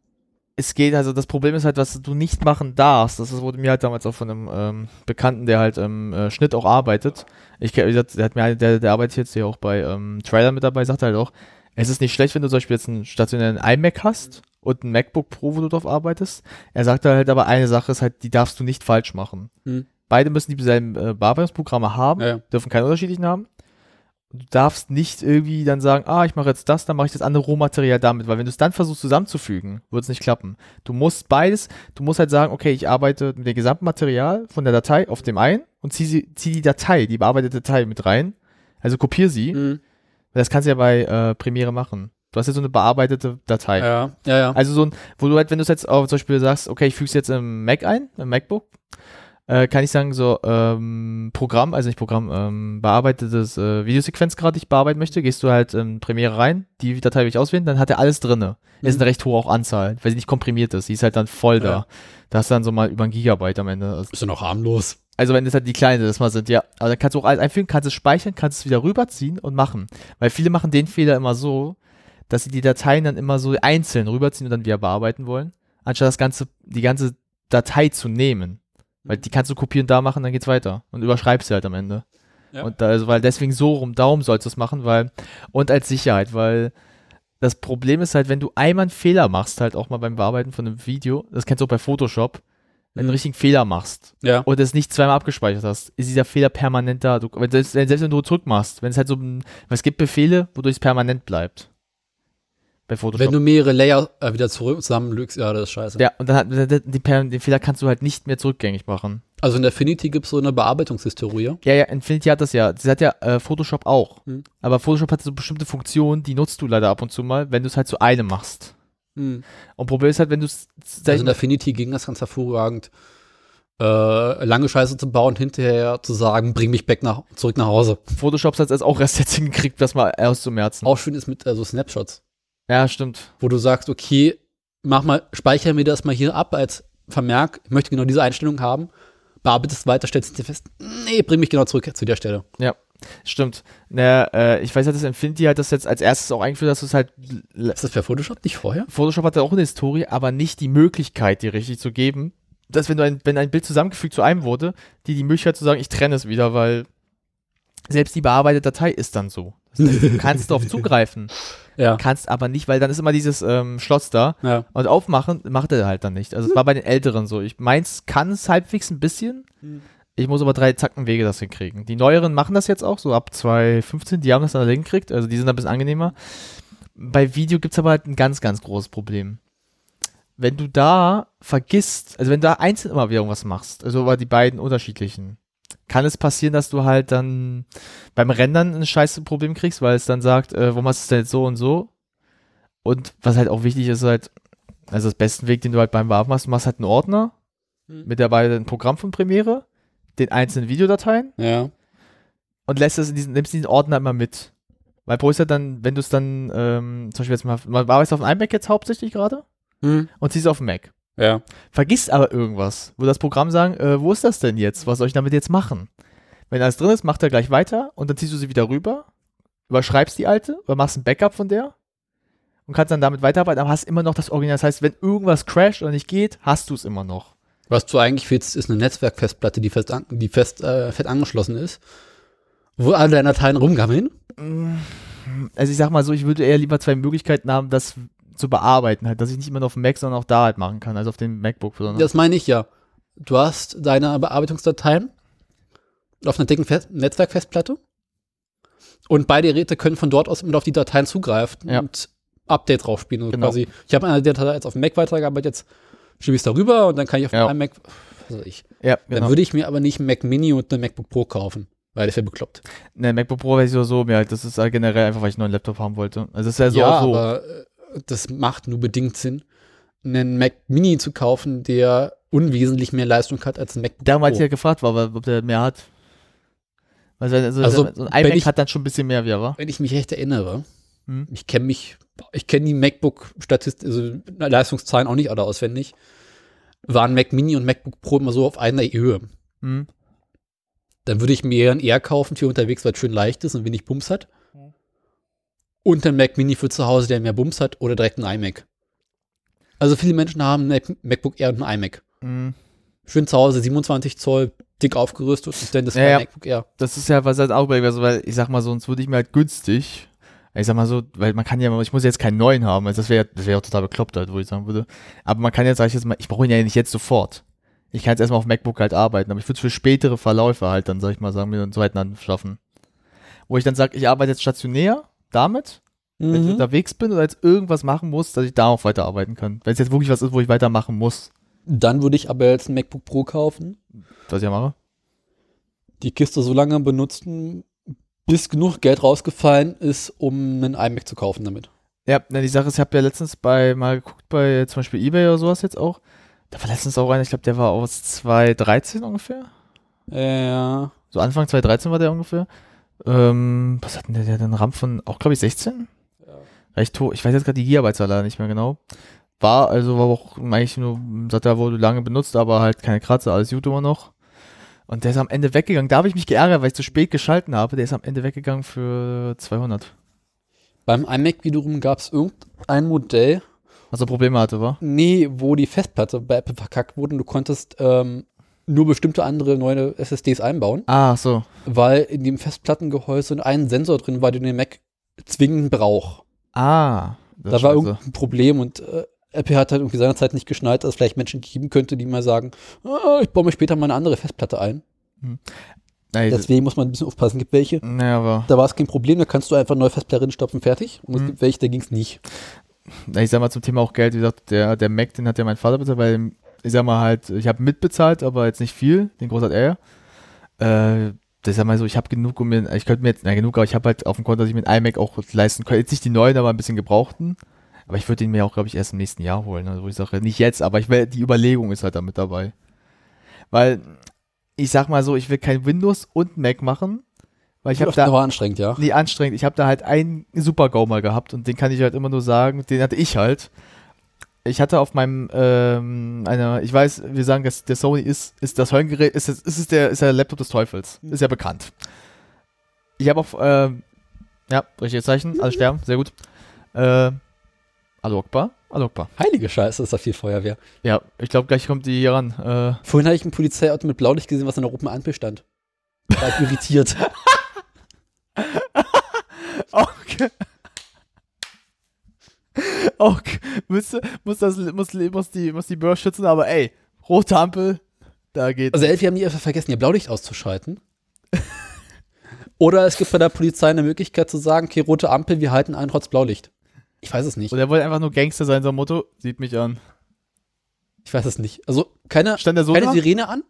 Es geht, also das Problem ist halt, was du nicht machen darfst. Das wurde mir halt damals auch von einem ähm, Bekannten, der halt im äh, Schnitt auch arbeitet. Ich wie gesagt, der hat mir der, der arbeitet jetzt hier auch bei ähm, Trailer mit dabei, sagt halt auch, es ist nicht schlecht, wenn du zum Beispiel jetzt einen stationären iMac hast und ein MacBook Pro, wo du drauf arbeitest. Er sagt halt aber eine Sache ist halt, die darfst du nicht falsch machen. Mhm. Beide müssen dieselben äh, Bearbeitungsprogramme haben, Ja, ja. dürfen keine unterschiedlichen haben. Du darfst nicht irgendwie dann sagen, ah, ich mache jetzt das, dann mache ich das andere Rohmaterial damit, weil wenn du es dann versuchst zusammenzufügen, wird es nicht klappen. Du musst beides, du musst halt sagen, okay, ich arbeite mit dem gesamten Material von der Datei auf dem einen und zieh, sie, zieh die Datei, die bearbeitete Datei mit rein. Also kopier sie. Mhm. Das kannst du ja bei äh, Premiere machen. Du hast jetzt so eine bearbeitete Datei. Ja, ja, ja. Also so ein, wo du halt, wenn du es jetzt auch zum Beispiel sagst, okay, ich füge es jetzt im Mac ein, im MacBook, äh, kann ich sagen, so ähm, Programm, also nicht Programm, ähm, bearbeitetes äh, Videosequenz gerade ich bearbeiten möchte, gehst du halt in Premiere rein, die Datei will ich auswählen, dann hat er alles drinne. Ist eine recht hohe auch Anzahl, weil sie nicht komprimiert ist. Die ist halt dann voll da. Ja. Da hast du dann so mal über ein Gigabyte am Ende. Also- Ist ja noch harmlos. Also wenn das halt die kleinen das mal sind, ja. Aber dann kannst du auch alles einfügen, kannst es speichern, kannst es wieder rüberziehen und machen. Weil viele machen den Fehler immer so, dass sie die Dateien dann immer so einzeln rüberziehen und dann wieder bearbeiten wollen, anstatt das ganze, die ganze Datei zu nehmen. Weil die kannst du kopieren, da machen, dann geht's weiter. Und überschreibst sie halt am Ende. Ja. Und da, also, weil deswegen so rum, darum sollst du es machen, weil, und als Sicherheit, weil das Problem ist halt, wenn du einmal einen Fehler machst, halt auch mal beim Bearbeiten von einem Video, das kennst du auch bei Photoshop, wenn du einen richtigen Fehler machst, Ja. und es nicht zweimal abgespeichert hast, ist dieser Fehler permanent da. Du, wenn, selbst, wenn, selbst wenn du zurückmachst, wenn es halt so weil es gibt Befehle, wodurch es permanent bleibt. Bei Photoshop. Wenn du mehrere Layer äh, wieder zurück zusammenlügst, ja, das ist scheiße. ja, und dann hat, den, den, Fehler kannst du halt nicht mehr zurückgängig machen. Also in Affinity gibt es so eine Bearbeitungshistorie. Ja, ja, Infinity hat das ja. Sie hat ja äh, Photoshop auch. Hm. Aber Photoshop hat so bestimmte Funktionen, die nutzt du leider ab und zu mal, wenn du es halt zu einem machst. Und Problem ist halt, wenn du es. Also in Affinity ging das ganz hervorragend, äh, lange Scheiße zu bauen, hinterher zu sagen, bring mich back nach, zurück nach Hause. Photoshop hat es auch erst jetzt hingekriegt, das mal auszumerzen. Auch schön ist mit äh, so Snapshots, Ja, stimmt. wo du sagst, okay, mach mal, speicher mir das mal hier ab als Vermerk, ich möchte genau diese Einstellung haben, bearbeitest weiter, stellst dir fest, nee, bring mich genau zurück zu der Stelle. Ja, stimmt. Na, äh, ich weiß halt, dass Infinity hat das jetzt als erstes auch eingeführt, dass du es halt. Ist das per Photoshop nicht vorher? Photoshop hatte auch eine Historie, aber nicht die Möglichkeit, die richtig zu geben. Dass, wenn du ein, wenn ein Bild zusammengefügt zu einem wurde, die die Möglichkeit zu sagen, ich trenne es wieder, weil selbst die bearbeitete Datei ist dann so. Das heißt, du kannst darauf zugreifen, Ja. kannst aber nicht, weil dann ist immer dieses ähm, Schloss da. Ja. Und aufmachen macht er halt dann nicht. Also es war bei den Älteren so. Ich meins kann es halbwegs ein bisschen. Ich muss aber drei Zackenwege das hinkriegen. Die neueren machen das jetzt auch, so ab 2015, die haben das dann hingekriegt. Also die sind ein bisschen angenehmer. Bei Video gibt es aber halt ein ganz, ganz großes Problem. Wenn du da vergisst, also wenn du da einzeln immer wieder irgendwas machst, also aber die beiden unterschiedlichen, kann es passieren, dass du halt dann beim Rendern ein scheiße Problem kriegst, weil es dann sagt, äh, warum hast du es denn jetzt so und so? Und was halt auch wichtig ist, halt, also das besten Weg, den du halt beim Bearbeiten machst, du machst halt einen Ordner mit dabei ein Programm von Premiere, den einzelnen Videodateien Ja. und lässt es in diesen, nimmst diesen Ordner immer mit. Weil Pro ist ja dann, wenn du es dann, ähm, zum Beispiel jetzt mal, man arbeitest auf dem iMac jetzt hauptsächlich gerade Hm. und ziehst auf den Mac. Ja. Vergisst aber irgendwas, wo das Programm sagen, äh, wo ist das denn jetzt? Was soll ich damit jetzt machen? Wenn alles drin ist, macht er gleich weiter und dann ziehst du sie wieder rüber, überschreibst die alte oder machst ein Backup von der und kannst dann damit weiterarbeiten, aber hast immer noch das Original. Das heißt, wenn irgendwas crasht oder nicht geht, hast du es immer noch. Was du eigentlich willst, ist eine Netzwerkfestplatte, die fest, an, die fest, äh, fett angeschlossen ist, wo alle deine Dateien rumgammeln. Also ich sag mal so, ich würde eher lieber zwei Möglichkeiten haben, das zu bearbeiten, halt, dass ich nicht immer nur auf dem Mac, sondern auch da halt machen kann, also auf dem MacBook. Sondern Das meine ich ja. Du hast deine Bearbeitungsdateien auf einer dicken Fest Netzwerkfestplatte und beide Geräte können von dort aus immer auf die Dateien zugreifen Ja. und Update draufspielen. Also Genau. quasi, ich habe eine Datei jetzt auf dem Mac weitergearbeitet, jetzt schiebe ich es darüber und dann kann ich auf Ja. einem Mac, was weiß ich. ja, Dann genau. würde ich mir aber nicht einen Mac Mini und einen MacBook Pro kaufen, weil das wäre bekloppt. Ne, MacBook Pro weiß ich so, mir halt, das ist halt generell einfach, weil ich einen neuen Laptop haben wollte. Also das ist ja so ja, auch so. aber äh, das macht nur bedingt Sinn, einen Mac Mini zu kaufen, der unwesentlich mehr Leistung hat als ein Pro. ich ja gefragt, war, ob der mehr hat. Also, also, Also, so ein iMac ich- hat dann schon ein bisschen mehr, wie war. wenn ich mich recht erinnere, Hm. ich kenne mich, ich kenne die MacBook-Statistik, also Leistungszahlen auch nicht alle auswendig, waren Mac Mini und MacBook Pro immer so auf einer Höhe. Hm. Dann würde ich mir einen eher kaufen für unterwegs, weil es schön leicht ist und wenig Bums hat. Und einen Mac Mini für zu Hause, der mehr Bums hat, oder direkt einen iMac. Also viele Menschen haben einen Mac- MacBook Air und einen iMac. Hm. Schön zu Hause, 27 Zoll, dick aufgerüstet und dann das Ja, ja. MacBook Air. Das ist ja was halt auch bei, also, weil ich sag mal, sonst würde ich mir halt günstig, ich sag mal so, weil man kann ja, ich muss jetzt keinen neuen haben, also das wäre das wäre auch total bekloppt halt, wo ich sagen würde. Aber man kann jetzt, sag ich jetzt mal, ich brauche ihn ja nicht jetzt sofort. Ich kann jetzt erstmal auf MacBook halt arbeiten, aber ich würde es für spätere Verläufe halt dann, sag ich mal, sagen, mir einen zweiten anschaffen. Wo ich dann sage, ich arbeite jetzt stationär damit, wenn ich Mhm. unterwegs bin oder jetzt irgendwas machen muss, dass ich darauf weiterarbeiten kann. Wenn es jetzt wirklich was ist, wo ich weitermachen muss, Dann würde ich aber jetzt ein MacBook Pro kaufen, was ich ja mache. die Kiste so lange benutzen, bis genug Geld rausgefallen ist, um einen iMac zu kaufen damit. Ja, die Sache ist, ich habe ja letztens bei mal geguckt, bei zum Beispiel Ebay oder sowas jetzt auch, Da war letztens auch einer, ich glaube, der war aus 2013 ungefähr. Ja. So Anfang 2013 war der ungefähr. Ähm, was hat denn der, der hat einen RAM von auch, glaube ich, 16? Recht hoch. Ich weiß jetzt gerade die Gigabyte-Zahl leider nicht mehr genau. War, also war auch eigentlich nur, SATA wurde lange benutzt, aber halt keine Kratzer, alles gut immer noch. Und der ist am Ende weggegangen. Da habe ich mich geärgert, weil ich zu spät geschalten habe. Der ist am Ende weggegangen für 200. Beim iMac wiederum gab es irgendein Modell, Was er Probleme hatte, war? nee, wo die Festplatte bei Apple verkackt wurde und du konntest ähm, nur bestimmte andere neue SSDs einbauen, Ah, so. weil in dem Festplattengehäuse ein Sensor drin war, den der Mac zwingend braucht. Ah. das Da war scheiße. irgendein Problem und äh, Apple hat halt irgendwie seinerzeit nicht geschnallt, dass es vielleicht Menschen geben könnte, die mal sagen, ah, ich baue mir später mal eine andere Festplatte ein. Ey, Deswegen muss man ein bisschen aufpassen. Es gibt welche, naja, aber da war es kein Problem, da kannst du einfach neue Festplatte stopfen, fertig. Und es Mhm. gibt welche, da ging es nicht. Ich sag mal zum Thema auch Geld, wie gesagt, der, der Mac, den hat ja mein Vater bezahlt, weil ich sag mal halt, ich habe mitbezahlt, aber jetzt nicht viel, den Groß hat er. Äh, das sag mal so, ich habe genug, um mir, ich könnte mir jetzt, na genug, aber ich habe halt auf dem Konto, dass ich mir einen iMac auch leisten könnte. Jetzt nicht die neuen, aber ein bisschen gebrauchten. Aber ich würde den mir auch, glaube ich, erst im nächsten Jahr holen. Also wo ich sage, nicht jetzt, aber ich will, die Überlegung ist halt damit dabei. Weil, ich sag mal so, ich will kein Windows und Mac machen, weil ich habe da, anstrengend, ja. nie anstrengend. Ich habe da halt einen Super-Go mal gehabt und den kann ich halt immer nur sagen, den hatte ich halt. Ich hatte auf meinem, ähm, einer, ich weiß, wir sagen, dass der Sony ist, ist das Höllengerät, ist, ist es der, ist der Laptop des Teufels. Ist ja bekannt. Ich habe auf, ähm, ja, richtiges Zeichen, alle sterben, sehr gut. Äh, Alokba, Alokba. Heilige Scheiße, ist da viel Feuerwehr. Ja, ich glaube, gleich kommt die hier ran. Äh, Vorhin habe ich ein Polizeiauto mit Blaulicht gesehen, was an der roten Ampel stand. War irritiert. Okay. Okay. Müsste, muss, das, muss, muss, die, muss die Börse schützen, aber ey, rote Ampel, da geht. Also Elfi haben die einfach vergessen, ihr Blaulicht auszuschalten. Oder es gibt bei der Polizei eine Möglichkeit zu sagen, okay, rote Ampel, wir halten ein trotz Blaulicht. Ich weiß es nicht. Und er wollte einfach nur Gangster sein, so ein Motto. Sieht mich an. Ich weiß es nicht. Also keine, Stand der so keine? Sirene an?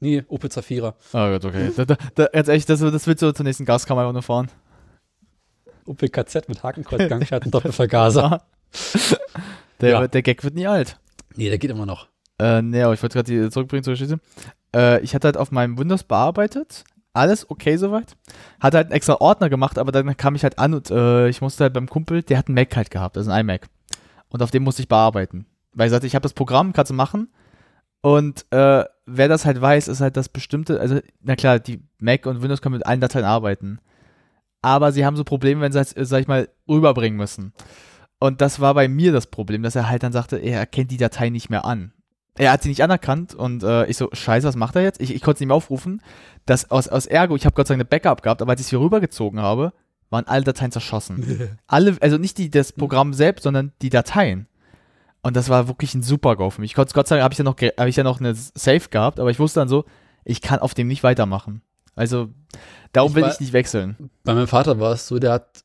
Nee, Opel Zafira. Oh Gott, okay. Da, da, da, ganz ehrlich, das, das willst du zur nächsten Gaskammer einfach nur fahren. Opel KZ mit Hakenkreuz, Gangschatten, Doppelvergaser. Der, Ja. der Gag wird nie alt. Nee, der geht immer noch. Äh, nee, aber ich wollte gerade die zurückbringen zur Geschichte. Äh, ich hatte halt auf meinem Windows bearbeitet. Alles okay soweit. Hatte halt einen extra Ordner gemacht, aber dann kam ich halt an und äh, ich musste halt beim Kumpel, der hat einen Mac halt gehabt, also ein iMac. Und auf dem musste ich bearbeiten. Weil ich sagte, ich habe das Programm, kannst du machen. Und äh, wer das halt weiß, ist halt das bestimmte, also, na klar, die Mac und Windows können mit allen Dateien arbeiten. Aber sie haben so Probleme, wenn sie es, äh, sag ich mal, rüberbringen müssen. Und das war bei mir das Problem, dass er halt dann sagte, er erkennt die Datei nicht mehr an. Er hat sie nicht anerkannt und äh, ich so, scheiße, was macht er jetzt? Ich, ich konnte es nicht mehr aufrufen. Das aus, aus Ergo, ich habe Gott sei Dank eine Backup gehabt, aber als ich es hier rübergezogen habe, waren alle Dateien zerschossen. alle, also nicht die, das Programm selbst, sondern die Dateien. Und das war wirklich ein super Go für mich. Gott, Gott sei Dank habe ich, ja noch hab ich ja noch eine Safe gehabt, aber ich wusste dann so, ich kann auf dem nicht weitermachen. Also, darum Ich will war- ich nicht wechseln. Bei meinem Vater war es so, der hat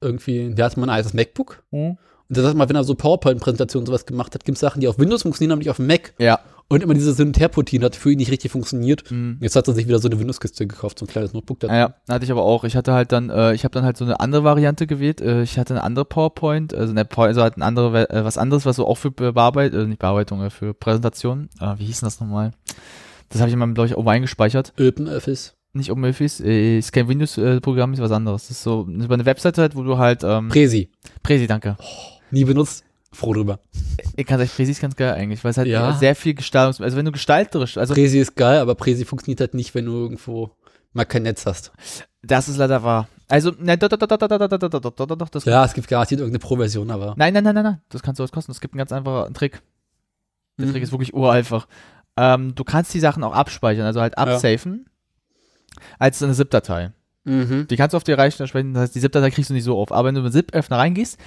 irgendwie, der hatte mal ein altes MacBook. Mhm. Und der sagt mal, wenn er so PowerPoint-Präsentationen sowas gemacht hat, gibt es Sachen, die auf Windows funktionieren, aber nicht auf dem Mac. Ja. Und immer diese Hin- und hat für ihn nicht richtig funktioniert. Mhm. Jetzt hat er sich wieder so eine Windows-Kiste gekauft, so ein kleines Notebook dazu. Ja, hatte ich aber auch. Ich hatte halt dann, äh, ich habe dann halt so eine andere Variante gewählt. Äh, ich hatte eine andere PowerPoint, also, eine, also halt ein andere, äh, was anderes, was so auch für Be- Bearbeitung, äh, nicht Bearbeitung, äh, für Präsentation. Äh, wie hieß denn das nochmal? Das habe ich immer, glaube ich, oben eingespeichert. OpenOffice. Nicht äh, ist kein Windows-Programm, ist was anderes. Das ist so über eine Webseite halt, wo du halt, ähm, Presi. Presi, danke. Nie benutzt. Froh drüber. Ich kann sagen, Presi ist ganz geil eigentlich, weil es halt Ja. sehr viel Gestaltungs... Also wenn du gestalterisch, also Presi ist geil, aber Presi funktioniert halt nicht, wenn du irgendwo mal kein Netz hast. das ist leider wahr. Also, ne, doch, doch, doch, doch, doch, doch, doch, doch, das Ja, es gibt garantiert irgendeine Pro-Version, aber. Nein, nein, nein, nein, nein. Das kannst du was kosten. Es gibt einen ganz einfachen Trick. Der Mhm. Trick ist wirklich uralteinfach. Ähm, du kannst die Sachen auch abspeichern, also halt absafen, als eine ZIP-Datei. Mhm. Die kannst du auf dir reichen, entsprechend, das heißt, die ZIP-Datei kriegst du nicht so auf. Aber wenn du mit ZIP-Öffner reingehst,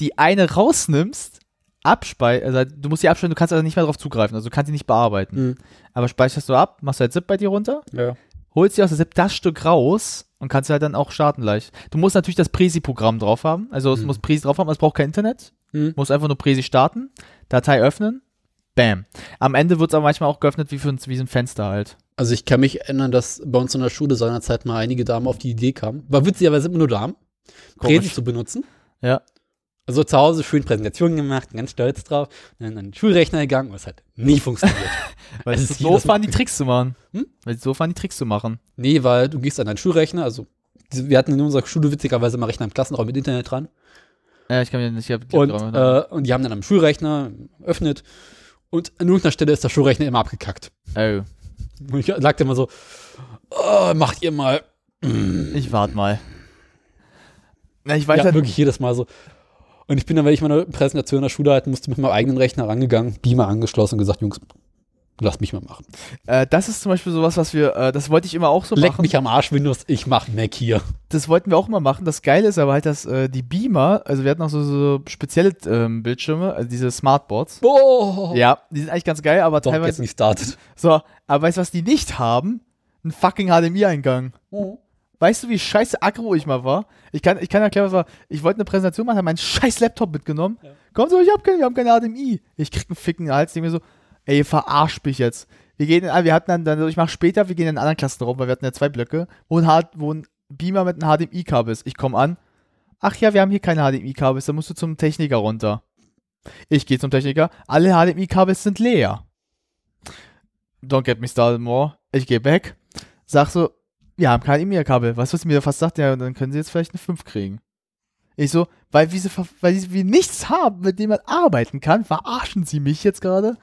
die eine rausnimmst, abspeichern, also du musst die abspeichern, du kannst also nicht mehr darauf zugreifen, also du kannst die nicht bearbeiten. Mhm. Aber speicherst du ab, machst du halt ZIP bei dir runter, Ja. holst dir aus der ZIP das Stück raus und kannst halt dann auch starten leicht. Du musst natürlich das Presi-Programm drauf haben, also es Mhm. muss Presi drauf haben, es braucht kein Internet, Mhm. muss einfach nur Presi starten, Datei öffnen, bam. Am Ende wird es aber manchmal auch geöffnet wie, für ein, wie so ein Fenster halt. Also ich kann mich erinnern, dass bei uns in der Schule seinerzeit mal einige Damen auf die Idee kamen. War witzigerweise immer nur Damen, Komisch. zu benutzen. Ja. Also zu Hause schön Präsentation gemacht, ganz stolz drauf. Und dann an den Schulrechner gegangen und es hat nie funktioniert. Weil Es so Mal waren, die Tricks zu machen. Hm? Weil es so waren, die Tricks zu machen. nee, weil du gehst an deinen Schulrechner, also wir hatten in unserer Schule witzigerweise mal Rechner im Klassenraum mit Internet dran. Ja, ich kann mir nicht. Ich hab, Und, äh, und die haben dann am Schulrechner öffnet und an irgendeiner Stelle ist der Schulrechner immer abgekackt. oh, Und ich sagte immer so, oh, macht ihr mal. ich warte mal. Na, ich weiß ja, halt, wirklich jedes Mal so. Und ich bin dann, wenn ich meine Präsentation in der Schule halten musste, mit meinem eigenen Rechner rangegangen, Beamer angeschlossen und gesagt, Jungs, lasst mich mal machen. äh, das ist zum Beispiel sowas, was wir, äh, das wollte ich immer auch so Leck machen. mich am Arsch, Windows, ich mach Mac hier. Das wollten wir auch immer machen. Das Geile ist aber halt, dass äh, die Beamer, also wir hatten auch so, so spezielle ähm, Bildschirme, also diese Smartboards. Boah. Ja, die sind eigentlich ganz geil, aber jetzt teilweise. nicht startet. So, aber weißt du, was die nicht haben? Ein fucking HDMI-Eingang. Weißt du, wie scheiße aggro ich mal war? Ich kann, ich kann erklären, was war. Ich wollte eine Präsentation machen, habe meinen scheiß Laptop mitgenommen. Komm so, ich hab kein, wir haben keine HDMI. Ich krieg einen ficken Hals, denke mir so, ey, ihr verarscht mich jetzt. Wir gehen, in, wir hatten dann, dann, ich mach später, wir gehen in einen anderen Klassenraum, weil wir hatten ja zwei Blöcke, wo ein, H- wo ein Beamer mit einem HDMI-Kabel ist. Ich komme an. Ach ja, wir haben hier keine HDMI-Kabel, da musst du zum Techniker runter. Ich gehe zum Techniker, alle HDMI-Kabel sind leer. Don't get me started more. Ich gehe weg, sag so, wir haben kein du, was sie mir fast sagt? Ja, dann können sie jetzt vielleicht eine 5 kriegen. Ich so, weil, ver- weil wir nichts haben, mit dem man arbeiten kann, verarschen sie mich jetzt gerade?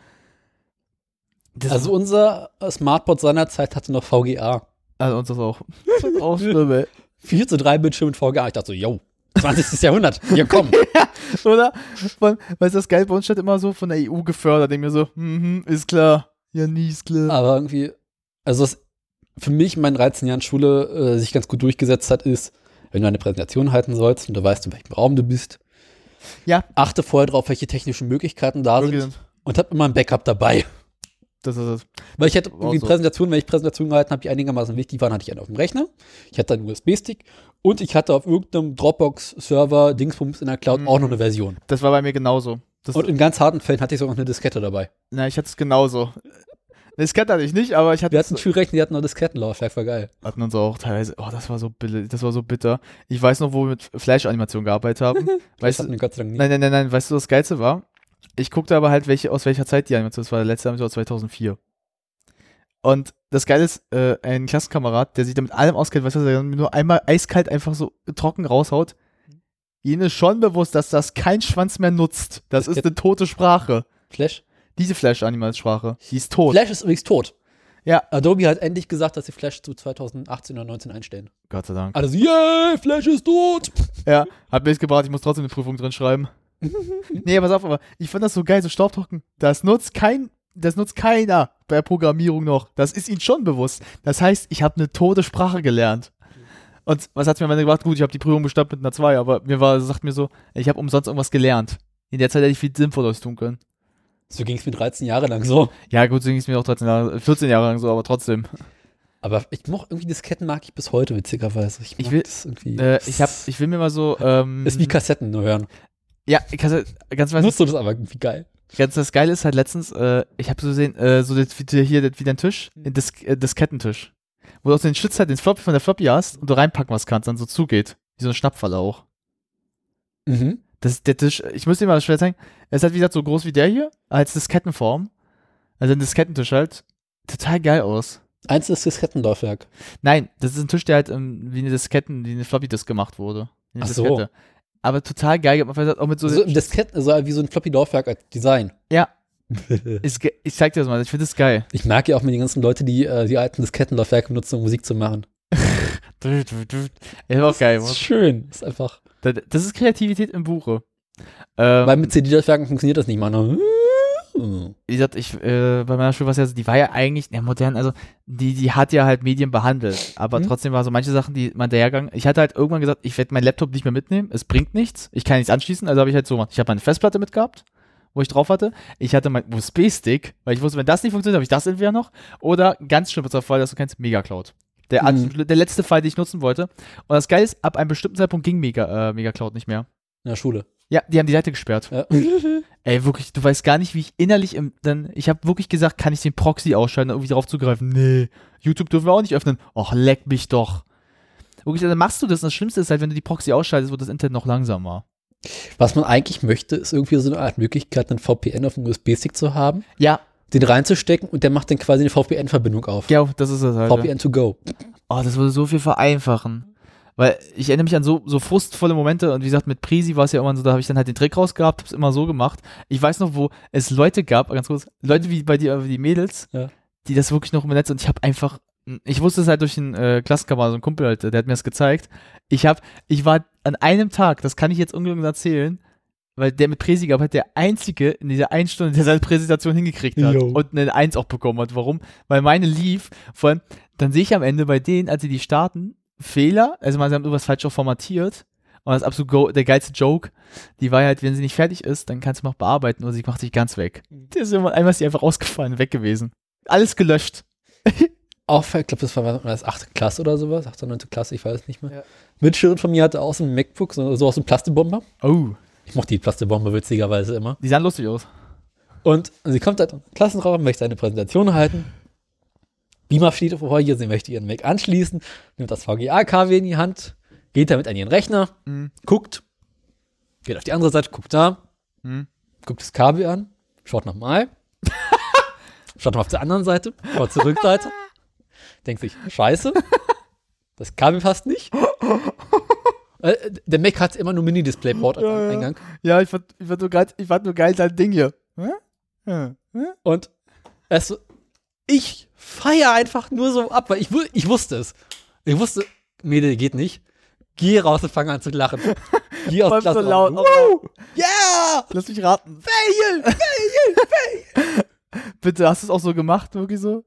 Das Also unser Smartboard seinerzeit hatte noch VGA. also uns das auch. Das ist auch schlimm, ey. 4 zu 3 Bildschirm mit VGA. Ich dachte so, yo, 20. Jahrhundert, hier komm. Oder? Von, weißt du, das geil bei uns steht immer so von der EU gefördert. Denk mir so, mhm, ist klar. Ja, nie ist klar. Aber irgendwie, also was für mich in meinen 13 Jahren Schule äh, sich ganz gut durchgesetzt hat, ist, wenn du eine Präsentation halten sollst und du weißt, in welchem Raum du bist, Ja. achte vorher drauf, welche technischen Möglichkeiten da Wirklich. sind und hab immer ein Backup dabei. Das ist es. Weil ich hatte irgendwie so. Präsentationen, wenn ich Präsentationen gehalten habe, die einigermaßen wichtig waren, hatte ich einen auf dem Rechner, ich hatte einen USB-Stick und ich hatte auf irgendeinem Dropbox-Server Dingsbums in der Cloud Mhm. auch noch eine Version. Das war bei mir genauso. Das, Und in ganz harten Fällen hatte ich sogar noch eine Diskette dabei. na, ich hatte es genauso. Das kannte hatte ich nicht, aber ich hatte Wir hatten Schulrechner, die hatten noch Diskettenlaufwerk, war geil. hatten uns auch teilweise, oh, das war so billig, das war so bitter. Ich weiß noch, wo wir mit Flash-Animation gearbeitet haben. Das weißt hatten du, wir Gott sei Dank nicht. nein, nein, nein, nein, weißt du, was das Geilste war? Ich guckte aber halt, welche, aus welcher Zeit die Animation, das war der letzte Animation aus 2004. Und das Geile ist, äh, ein Klassenkamerad, der sich damit allem auskennt, weißt du, der nur einmal eiskalt einfach so trocken raushaut, ihnen ist schon bewusst, dass das kein Schwanz mehr nutzt. Das ist eine tote Sprache. Flash? Diese Flash-Animal-Sprache, die ist tot. Flash ist übrigens tot. Ja. Adobe hat endlich gesagt, dass sie Flash zu 2018 oder 19 einstellen. Gott sei Dank. Alle so, yay, Flash ist tot. Ja, hat jetzt gebracht, ich muss trotzdem eine Prüfung drin schreiben. Nee, pass auf, aber ich fand das so geil, so Staubtrocken. Das nutzt kein, das nutzt keiner bei Programmierung noch. Das ist ihnen schon bewusst. Das heißt, ich habe eine tote Sprache gelernt. Und was hat's mir am Ende gebracht? Gut, ich habe die Prüfung bestanden mit einer 2, aber mir war, sagt mir so, ich habe umsonst irgendwas gelernt. In der Zeit hätte ich viel Sinnvolles tun können. So ging es mir 13 Jahre lang so. Ja, gut, so ging es mir auch 13 Jahre, 14 Jahre lang so, aber trotzdem. Aber ich mochte irgendwie Disketten mag ich bis heute, witzigerweise. Ich, Ich will- das irgendwie. Äh, ich, hab, ich will mir mal so. Ähm, ist wie Kassetten nur hören. Ja, ich kann, ganz weiß Nutzt du das aber irgendwie geil. Ganz das Geile ist halt letztens, äh, ich habe so gesehen, äh, so das, wie, hier das, wie dein Tisch, Mhm. das, äh, das Kettentisch. Wo du auch den Schlitz halt, den Floppy von der Floppy hast und du reinpacken was kannst, dann so zugeht. Wie so ein Schnappfalle auch. Mhm. Das der Tisch, ich muss dir mal schwer zeigen, er ist halt wie gesagt so groß wie der hier, als Diskettenform. Also ein Diskettentisch halt. Total geil aus. Eins ist Diskettenlaufwerk. Nein, das ist ein Tisch, der halt ähm, wie eine Disketten, wie eine Floppy Disk gemacht wurde. Eine Ach so. Aber total geil, man weiß auch mit so, So, Disketten, so wie so ein Floppy-Laufwerk als Design. ja, ist, ich zeig dir das mal, ich finde das geil. Ich mag ja auch mit den ganzen Leute, die äh, die alten Diskettenlaufwerke benutzen, um Musik zu machen. Ist auch geil. Das ist schön. Das ist einfach. Da- Das ist Kreativität im Buche. Ähm, Weil mit CD-Laufwerken funktioniert das nicht mal. Ne? Wie gesagt, ich, äh, bei meiner Schule war es ja so, die war ja eigentlich, ja, modern, also, die, die hat ja halt Medien behandelt, aber Mhm. trotzdem war so manche Sachen, die man dahergegangen, ich hatte halt irgendwann gesagt, ich werde meinen Laptop nicht mehr mitnehmen, es bringt nichts, ich kann nichts anschließen, also habe ich halt so gemacht, ich habe meine Festplatte mitgehabt, wo ich drauf hatte, ich hatte meinen USB-Stick, weil ich wusste, wenn das nicht funktioniert, habe ich das entweder noch, oder ganz schlimmer Fall, dass du kennst, Mega Cloud. Der, Mhm. der letzte Fall, den ich nutzen wollte. Und das Geile ist, ab einem bestimmten Zeitpunkt ging Mega, äh, Mega Cloud nicht mehr. In der Schule. Ja, die haben die Seite gesperrt. Ja. Ey, wirklich, du weißt gar nicht, wie ich innerlich im, dann, ich habe wirklich gesagt, kann ich den Proxy ausschalten, um irgendwie drauf zugreifen? Nee. YouTube dürfen wir auch nicht öffnen. Och, leck mich doch. Wirklich, dann machst du das. Und das Schlimmste ist halt, wenn du die Proxy ausschaltest, wird das Internet noch langsamer. Was man eigentlich möchte, ist irgendwie so eine Art Möglichkeit, einen VPN auf dem USB-Stick zu haben, Ja, den reinzustecken und der macht dann quasi eine VPN-Verbindung auf. ja, das ist es halt. ja. VPN to go. Oh, das würde so viel vereinfachen. Weil ich erinnere mich an so, so frustvolle Momente und wie gesagt, mit Prisi war es ja immer so, da habe ich dann halt den Trick rausgehabt, hab's immer so gemacht. Ich weiß noch, wo es Leute gab, ganz kurz, Leute wie bei dir, die Mädels, Ja. die das wirklich noch im Netz und ich habe einfach, ich wusste es halt durch einen äh, Klassenkameraden, so ein Kumpel halt, der hat mir das gezeigt. Ich habe, ich war an einem Tag, das kann ich jetzt ungelogen erzählen, weil der mit Präsi gab, hat der einzige in dieser einen Stunde, der seine Präsentation hingekriegt hat Jo. und eine Eins auch bekommen hat. Warum? Weil meine lief, vor allem, dann sehe ich am Ende bei denen, als sie die starten, Fehler, also man, sie haben irgendwas falsch auch formatiert. Und das ist absolut go der geilste Joke, die war halt, wenn sie nicht fertig ist, dann kannst du noch bearbeiten oder sie macht sich ganz weg. Der ist immer, einmal ist sie einfach ausgefallen, weg gewesen. Alles gelöscht. Auch, ich glaube, das war war das 8. Klasse oder sowas, 8. oder 9. Klasse, ich weiß es nicht mehr. Ja. Mitschülerin von mir hatte auch so ein MacBook, so, so aus einem Plastikbomber. Oh, Ich mochte die Plastikbomber witzigerweise immer. die sahen lustig aus. Und sie kommt halt in den Klassenraum, möchte eine Präsentation halten. Beamer steht vor ihr, sie möchte ihren Mac anschließen, nimmt das VGA-KW in die Hand, geht damit an ihren Rechner, Mhm. guckt, geht auf die andere Seite, guckt da, Mhm. guckt das Kabel an, schaut nochmal, schaut nochmal auf der anderen Seite, schaut zur Rückseite, denkt sich, scheiße, das Kabel passt nicht. Äh, der Mac hat immer nur Mini-Display-Port Ja, ja. Eingang. Ja, ich fand, ich fand nur geil, ich fand nur geil dein Ding hier. Hä? Hä? Und es, ich feier einfach nur so ab, weil ich, ich wusste es. Ich wusste, Mädel, geht nicht. Geh raus und fang an zu lachen. Geh aus so laut. Woo! Yeah! Lass mich raten. Fail! Fail! Bitte, hast du es auch so gemacht, wirklich so?